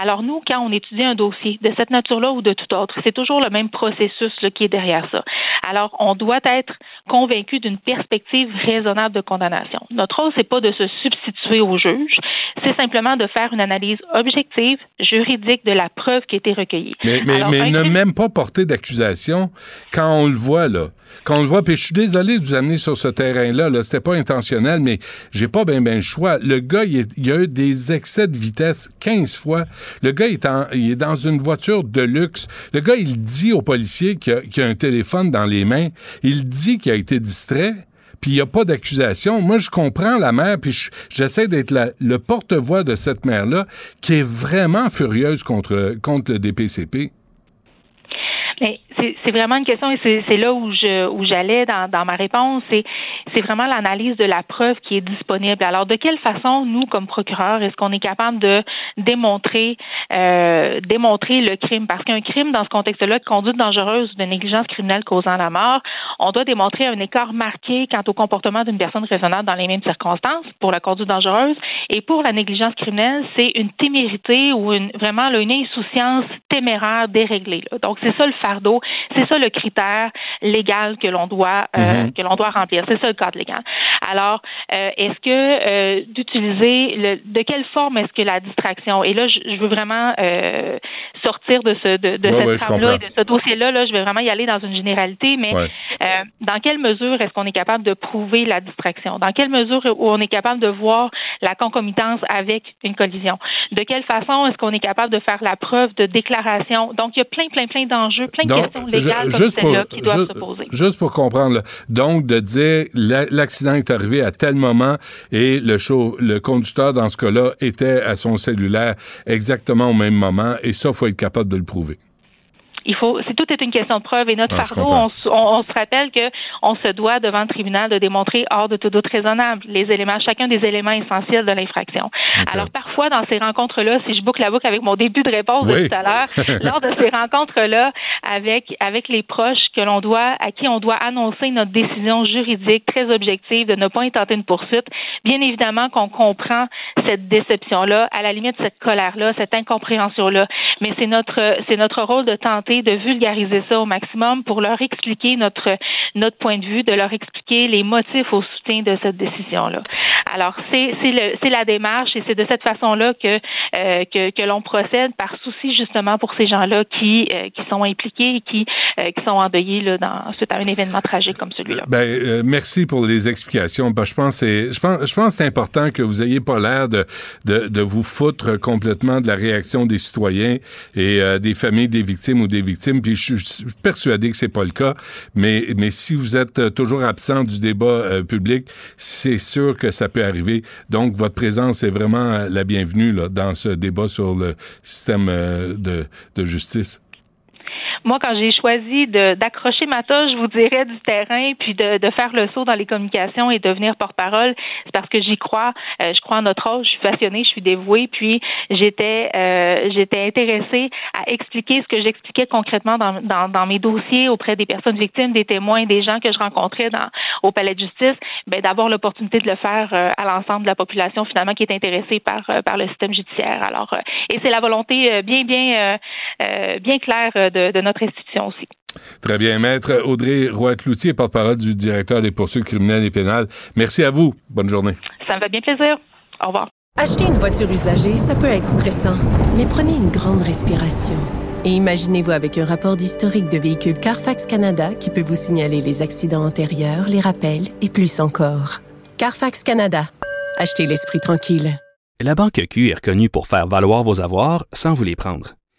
[SPEAKER 26] Alors nous, quand on étudie un dossier de cette nature-là ou de tout autre, c'est toujours le même processus là, qui est derrière ça. Alors on doit être convaincu d'une perspective raisonnable de condamnation. Notre rôle, c'est pas de se substituer au juge, c'est simplement de faire une analyse objective, juridique de la preuve qui a été recueillie.
[SPEAKER 3] Mais, mais, Alors, mais ne même pas porter d'accusation quand on le voit, là. Quand on le voit, puis je suis désolé de vous amener sur ce terrain-là, là, c'était pas intentionnel, mais j'ai pas bien ben le choix. Le gars, il, il, a eu des excès de vitesse 15 fois. Le gars, est, il est dans une voiture de luxe. Le gars, il dit au policier qu'il a, a un téléphone dans les mains. Il dit qu'il a été distrait puis il n'y a pas d'accusation. Moi, je comprends la mère, puis j'essaie d'être le porte-voix de cette mère-là, qui est vraiment furieuse contre, contre le DPCP.
[SPEAKER 26] C'est vraiment une question et c'est là où je où j'allais dans, dans ma réponse. C'est vraiment l'analyse de la preuve qui est disponible. Alors de quelle façon nous comme procureur est-ce qu'on est capable de démontrer euh, démontrer le crime? Parce qu'un crime dans ce contexte-là de conduite dangereuse ou de négligence criminelle causant la mort, on doit démontrer un écart marqué quant au comportement d'une personne raisonnable dans les mêmes circonstances pour la conduite dangereuse et pour la négligence criminelle, c'est une témérité ou une vraiment là, une insouciance téméraire déréglée. Là. Donc c'est ça le fardeau c'est ça le critère légal que l'on doit euh, mm -hmm. que l'on doit remplir. C'est ça le cadre légal. Alors, euh, est-ce que euh, d'utiliser le de quelle forme est-ce que la distraction? Et là je, je veux vraiment euh, sortir de ce de, de
[SPEAKER 3] ouais,
[SPEAKER 26] cette
[SPEAKER 3] ouais,
[SPEAKER 26] trame-là et de ce dossier-là là, je vais vraiment y aller dans une généralité, mais
[SPEAKER 3] ouais.
[SPEAKER 26] euh, dans quelle mesure est-ce qu'on est capable de prouver la distraction? Dans quelle mesure où on est capable de voir la concomitance avec une collision? De quelle façon est-ce qu'on est capable de faire la preuve de déclaration? Donc il y a plein plein plein d'enjeux, plein de
[SPEAKER 3] Donc,
[SPEAKER 26] questions légales
[SPEAKER 3] juste
[SPEAKER 26] comme
[SPEAKER 3] pour,
[SPEAKER 26] qui doivent
[SPEAKER 3] juste,
[SPEAKER 26] se poser.
[SPEAKER 3] Juste pour comprendre, là. donc de dire l'accident est arrivé à tel moment et le, show, le conducteur dans ce cas-là était à son cellulaire exactement au même moment et ça, faut être capable de le prouver.
[SPEAKER 26] Il faut, c'est tout est une question de preuve et notre
[SPEAKER 3] Ah,
[SPEAKER 26] fardeau, on, on- on se rappelle que on se doit devant le tribunal de démontrer hors de tout doute raisonnable les éléments, chacun des éléments essentiels de l'infraction. Alors parfois dans ces rencontres-là, si je boucle la boucle avec mon début de réponse
[SPEAKER 27] Oui.
[SPEAKER 26] de tout à l'heure, lors de ces rencontres-là avec avec les proches que l'on doit, à qui on doit annoncer notre décision juridique très objective de ne pas intenter une poursuite, bien évidemment qu'on comprend cette déception-là, à la limite cette colère-là, cette incompréhension-là, mais c'est notre c'est notre rôle de tenter de vulgariser ça au maximum pour leur expliquer notre notre point de vue, de leur expliquer les motifs au soutien de cette décision-là. Alors c'est c'est le c'est la démarche et c'est de cette façon-là que euh, que, que l'on procède par souci justement pour ces gens-là qui euh, qui sont impliqués et qui euh, qui sont endeuillés là dans suite à un événement tragique comme celui-là.
[SPEAKER 3] Ben, euh, merci pour les explications. Ben, je pense c'est, je pense, je pense c'est important que vous ayez pas l'air de, de, de vous foutre complètement de la réaction des citoyens et euh, des familles des victimes ou des victimes. Puis je, suis persuadé que c'est pas le cas. Mais, mais si vous êtes euh, toujours absent du débat euh, public, c'est sûr que ça peut arriver. Donc, votre présence est vraiment euh, la bienvenue là, dans ce débat sur le système de, de justice.
[SPEAKER 26] Moi, quand j'ai choisi d'accrocher ma toche, je vous dirais, du terrain, puis de, de faire le saut dans les communications et devenir porte-parole, c'est parce que j'y crois. Euh, je crois en notre rôle. Je suis passionnée, je suis dévouée, puis j'étais euh, j'étais intéressée à expliquer ce que j'expliquais concrètement dans, dans, dans mes dossiers auprès des personnes victimes, des témoins, des gens que je rencontrais dans, au palais de justice, ben, d'avoir l'opportunité de le faire euh, à l'ensemble de la population finalement qui est intéressée par euh, par le système judiciaire. Alors, euh, et c'est la volonté euh, bien bien bien claire de, de notre institution aussi.
[SPEAKER 3] Très bien. Maître Audrey Roy-Cloutier, porte-parole du directeur des poursuites criminelles et pénales. Merci à vous. Bonne journée.
[SPEAKER 26] Ça me fait bien plaisir. Au revoir.
[SPEAKER 7] Acheter une voiture usagée, ça peut être stressant, mais prenez une grande respiration. Et imaginez-vous avec un rapport d'historique de véhicule Carfax Canada qui peut vous signaler les accidents antérieurs, les rappels et plus encore. Carfax Canada. Achetez l'esprit tranquille.
[SPEAKER 8] La Banque Q est reconnue pour faire valoir vos avoirs sans vous les prendre.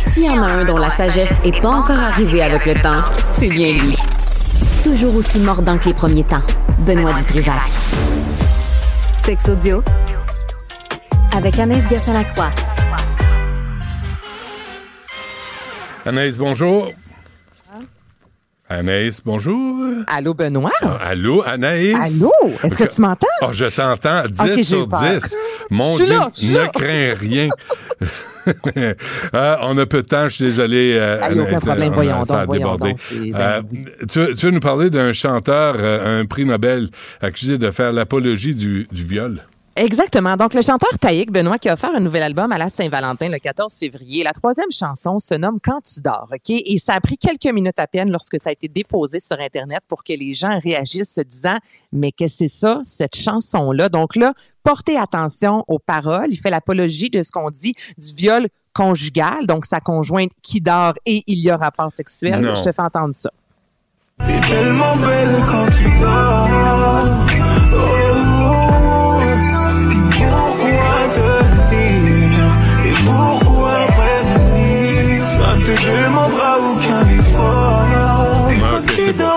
[SPEAKER 2] S'il y en a un dont la sagesse est pas encore arrivée avec le temps, c'est bien lui. Toujours aussi mordant que les premiers temps. Benoît Dutrisac. Sex audio avec Anaïs Gertin-Lacroix.
[SPEAKER 3] Anaïs, bonjour. Anaïs, bonjour.
[SPEAKER 28] Allô, Benoît?
[SPEAKER 3] Ah, allô, Anaïs?
[SPEAKER 28] Allô? Est-ce que tu m'entends?
[SPEAKER 3] Oh, je t'entends. 10
[SPEAKER 28] Ok, j'ai
[SPEAKER 3] sur
[SPEAKER 28] eu peur.
[SPEAKER 3] 10. Mon Dieu,
[SPEAKER 28] là,
[SPEAKER 3] ne
[SPEAKER 28] là.
[SPEAKER 3] crains rien. Ah, on a peu de temps, je suis désolé. euh,
[SPEAKER 28] aucun problème. Voyons donc, voyons donc, c'est- ben
[SPEAKER 3] Euh, tu, veux- tu veux nous parler d'un chanteur, euh, un prix Nobel, accusé de faire l'apologie du, du viol?
[SPEAKER 28] Exactement. Donc, le chanteur Taïk Benoît qui a offert un nouvel album à la Saint-Valentin le 14 février. La troisième chanson se nomme Quand tu dors, OK? Et ça a pris quelques minutes à peine lorsque ça a été déposé sur Internet pour que les gens réagissent se disant, mais que c'est ça, cette chanson-là? Donc là, portez attention aux paroles. Il fait l'apologie de ce qu'on dit du viol conjugal, donc sa conjointe qui dort et il y a rapport sexuel.
[SPEAKER 27] Non.
[SPEAKER 28] Je te fais entendre ça.
[SPEAKER 27] T'es tellement belle quand tu dors.
[SPEAKER 3] C'est bon.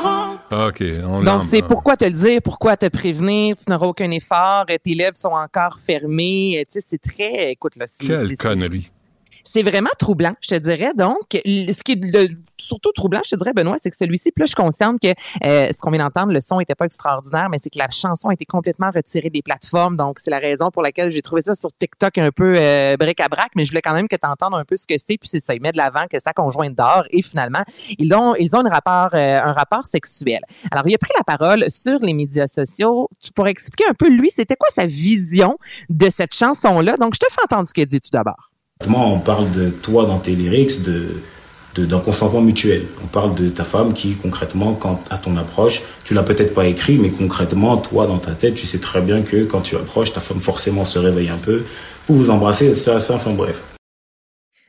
[SPEAKER 28] dors.
[SPEAKER 3] OK, on
[SPEAKER 28] Donc, c'est pourquoi te le dire, pourquoi te prévenir, tu n'auras aucun effort, tes lèvres sont encore fermées. Tu sais, c'est très, écoute, là, c'est-
[SPEAKER 3] Quelle
[SPEAKER 28] c'est-
[SPEAKER 3] connerie.
[SPEAKER 28] C'est vraiment troublant, je te dirais. Donc, ce qui est le- surtout troublant, je te dirais, Benoît, c'est que celui-ci, là, je consciente que euh, ce qu'on vient d'entendre, le son était pas extraordinaire, mais c'est que la chanson a été complètement retirée des plateformes. Donc, c'est la raison pour laquelle j'ai trouvé ça sur TikTok un peu euh, bric-à-brac, mais je voulais quand même que tu entendes un peu ce que c'est. Puis c'est ça, il met de l'avant que sa conjointe dort et finalement, ils ont, ils ont un rapport, euh, un rapport sexuel. Alors, il a pris la parole sur les médias sociaux. Tu pourrais expliquer un peu, lui, c'était quoi sa vision de cette chanson-là? Donc, je te fais entendre ce qu'il dit tout d'abord.
[SPEAKER 29] On parle de toi dans tes lyrics, de- d'un consentement mutuel. On parle de ta femme qui, concrètement, quand à ton approche, tu l'as peut-être pas écrit, mais concrètement, toi, dans ta tête, tu sais très bien que quand tu approches, ta femme forcément se réveille un peu, vous vous embrassez, etc. Enfin bref.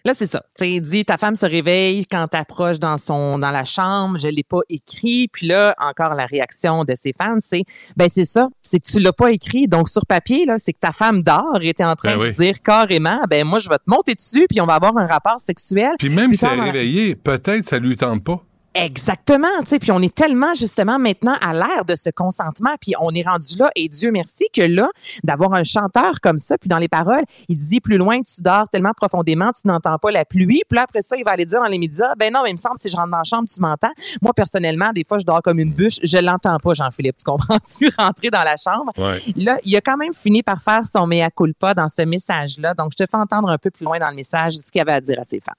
[SPEAKER 28] Là, c'est ça. Tu sais, il dit ta femme se réveille quand t'approches dans son dans la chambre, je l'ai pas écrit. Puis là, encore la réaction de ses fans, c'est ben c'est ça, c'est que tu l'as pas écrit. Donc sur papier là, c'est que ta femme dort et était en train
[SPEAKER 3] Ben
[SPEAKER 28] de
[SPEAKER 3] oui.
[SPEAKER 28] dire carrément ben moi je vais te monter dessus puis on va avoir un rapport sexuel.
[SPEAKER 3] Puis même si elle est réveillée, peut-être ça lui tente pas.
[SPEAKER 28] Exactement, tu sais, puis on est tellement justement maintenant à l'ère de ce consentement, puis on est rendu là et Dieu merci que là d'avoir un chanteur comme ça, puis dans les paroles, il dit plus loin tu dors tellement profondément, tu n'entends pas la pluie, puis là après ça, il va aller dire dans les médias ben non, mais il me semble si je rentre dans la chambre, tu m'entends. Moi personnellement, des fois je dors comme une bûche, je l'entends pas Jean-Philippe, tu comprends-tu? Rentrer dans la chambre.
[SPEAKER 3] Ouais.
[SPEAKER 28] Là, il a quand même fini par faire son mea culpa dans ce message-là. Donc je te fais entendre un peu plus loin dans le message ce qu'il avait à dire à ses fans.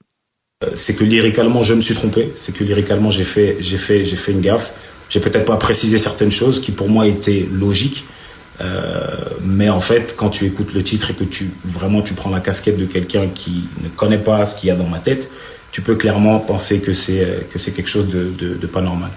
[SPEAKER 29] Euh, c'est que lyricalement je me suis trompé, c'est que lyricalement j'ai fait j'ai fait j'ai fait une gaffe. J'ai peut-être pas précisé certaines choses qui pour moi étaient logiques. Euh, mais en fait, quand tu écoutes le titre et que tu vraiment tu prends la casquette de quelqu'un qui ne connaît pas ce qu'il y a dans ma tête, tu peux clairement penser que c'est euh, que c'est quelque chose de, de, de pas normal.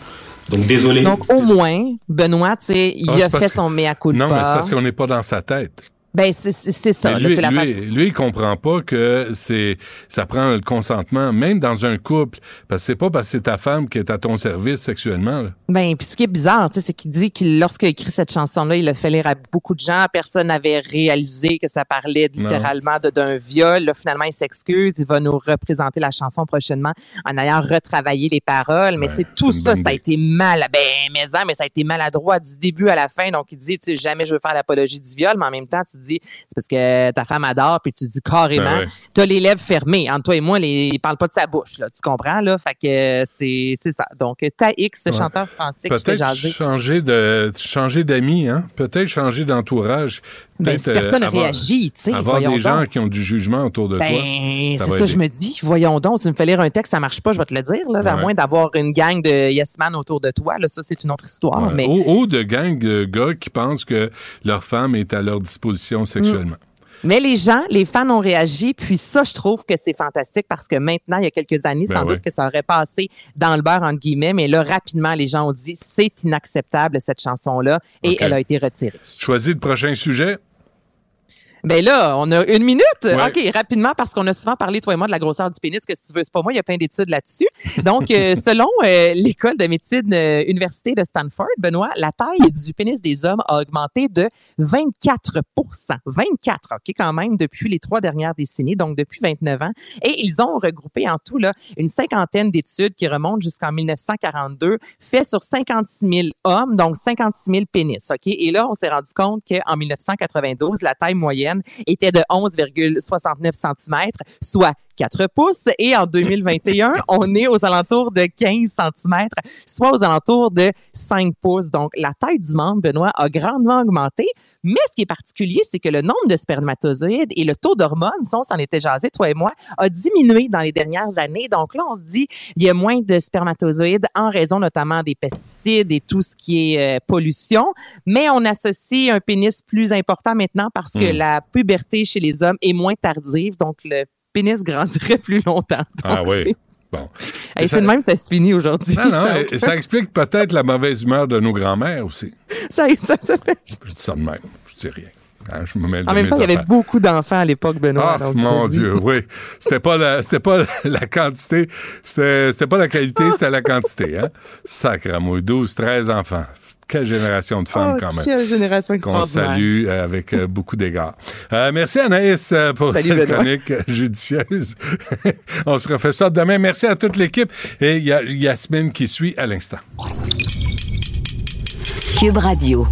[SPEAKER 29] Donc désolé.
[SPEAKER 28] Donc au moins, Benoît, tu sais, il
[SPEAKER 3] Ah,
[SPEAKER 28] a fait son mea culpa.
[SPEAKER 3] Non, mais c'est parce qu'on n'est pas dans sa tête.
[SPEAKER 28] Ben, c'est ça.
[SPEAKER 3] Mais
[SPEAKER 28] là,
[SPEAKER 3] lui,
[SPEAKER 28] c'est la
[SPEAKER 3] lui,
[SPEAKER 28] face-
[SPEAKER 3] lui, il comprend pas que c'est ça prend le consentement, même dans un couple. Parce que c'est pas parce que c'est ta femme qui est à ton service sexuellement. là.
[SPEAKER 28] Ben, puis ce qui est bizarre, tu sais, c'est qu'il dit qu'il lorsqu'il a écrit cette chanson-là, il l'a fait lire à beaucoup de gens. Personne n'avait réalisé que ça parlait littéralement d'un viol. Là, finalement, il s'excuse. Il va nous représenter la chanson prochainement en ayant retravaillé les paroles. Mais sais, tout ça, ça a été mal. Ben, mais ça, mais ça a été maladroit du début à la fin. Donc, il dit, jamais je veux faire l'apologie du viol, mais en même temps, tu dis, c'est parce que ta femme adore, puis tu dis carrément,
[SPEAKER 3] Ben ouais.
[SPEAKER 28] t'as les lèvres fermées. Entre toi et moi, les, il parle pas de sa bouche, là. Tu comprends, là? Fait que c'est, c'est ça. Donc, Taïx, ce
[SPEAKER 3] Ouais.
[SPEAKER 28] chanteur français qui fait
[SPEAKER 3] Peut-être
[SPEAKER 28] jaser.
[SPEAKER 3] changer de changer d'amis, hein? Peut-être changer d'entourage.
[SPEAKER 28] Ben,
[SPEAKER 3] Peut-être,
[SPEAKER 28] si personne
[SPEAKER 3] euh,
[SPEAKER 28] ne
[SPEAKER 3] avoir-
[SPEAKER 28] réagit, tu sais,
[SPEAKER 3] Avoir des gens
[SPEAKER 28] donc.
[SPEAKER 3] qui ont du jugement autour de toi.
[SPEAKER 28] Ben,
[SPEAKER 3] ça
[SPEAKER 28] c'est ça,
[SPEAKER 3] aider.
[SPEAKER 28] je me dis. Voyons donc, tu me fais lire un texte, ça marche pas, je vais te le dire, là. À moins d'avoir une gang de yes man autour de toi, là. Ça, c'est une autre histoire.
[SPEAKER 3] Ouais.
[SPEAKER 28] Mais
[SPEAKER 3] Ou, de gang de gars qui pensent que leur femme est à leur disposition sexuellement.
[SPEAKER 28] Mais les gens, les fans ont réagi, puis ça, je trouve que c'est fantastique parce que maintenant, il y a quelques années,
[SPEAKER 3] Ben
[SPEAKER 28] sans
[SPEAKER 3] ouais.
[SPEAKER 28] doute que ça aurait passé dans le beurre, entre guillemets, mais là, rapidement, les gens ont dit, c'est inacceptable, cette chanson-là, et elle a été retirée.
[SPEAKER 3] Choisis le prochain sujet.
[SPEAKER 28] Ben là, on a une minute.
[SPEAKER 3] Ouais.
[SPEAKER 28] OK, rapidement, parce qu'on a souvent parlé, toi et moi, de la grosseur du pénis, que si tu veux, c'est pas moi, il y a plein d'études là-dessus. Donc, euh, selon euh, l'école de médecine euh, université de Stanford, Benoît, la taille du pénis des hommes a augmenté de 24% 24, OK, quand même, depuis les trois dernières décennies, donc depuis 29 ans. Et ils ont regroupé en tout là, une cinquantaine d'études qui remontent jusqu'en 1942, fait sur 56 000 hommes, donc 56 000 pénis, OK? Et là, on s'est rendu compte qu'en 1992, la taille moyenne était de 11,69 cm, soit 4 pouces. Et en 2021, on est aux alentours de 15 cm, soit aux alentours de 5 pouces. Donc, la taille du membre, Benoît, a grandement augmenté. Mais ce qui est particulier, c'est que le nombre de spermatozoïdes et le taux d'hormones, ça, on s'en était jasé, toi et moi, a diminué dans les dernières années. Donc là, on se dit, il y a moins de spermatozoïdes en raison notamment des pesticides et tout ce qui est euh, pollution. Mais on associe un pénis plus important maintenant parce que
[SPEAKER 3] Hmm.
[SPEAKER 28] la puberté chez les hommes est moins tardive. Donc, le pénis grandirait plus longtemps. Donc,
[SPEAKER 3] Ah oui. Bon.
[SPEAKER 28] Hey, c'est de même, ça se finit aujourd'hui.
[SPEAKER 3] Non, non,
[SPEAKER 28] Ça-
[SPEAKER 3] et ça explique peut-être la mauvaise humeur de nos grands-mères aussi.
[SPEAKER 28] ça, ça, ça fait-
[SPEAKER 3] Je dis ça de même. Je dis rien. Hein, je me mêle
[SPEAKER 28] En
[SPEAKER 3] de
[SPEAKER 28] même temps, il y avait beaucoup d'enfants à l'époque, Benoît.
[SPEAKER 3] Ah, mon Dieu, oui. C'était pas la, c'était pas la quantité, c'était, pas la qualité, c'était la quantité, hein. Sacramouille, 12, 13 enfants. Quelle génération de femmes,
[SPEAKER 28] Oh,
[SPEAKER 3] quand même.
[SPEAKER 28] quelle génération
[SPEAKER 3] Qu'on salue euh, avec euh, beaucoup d'égards. Euh, merci Anaïs pour
[SPEAKER 28] Salut,
[SPEAKER 3] cette
[SPEAKER 28] Benoît.
[SPEAKER 3] chronique judicieuse. On se refait ça demain. Merci à toute l'équipe. Et il y a Yasmine qui suit à l'instant.
[SPEAKER 2] Cube Radio.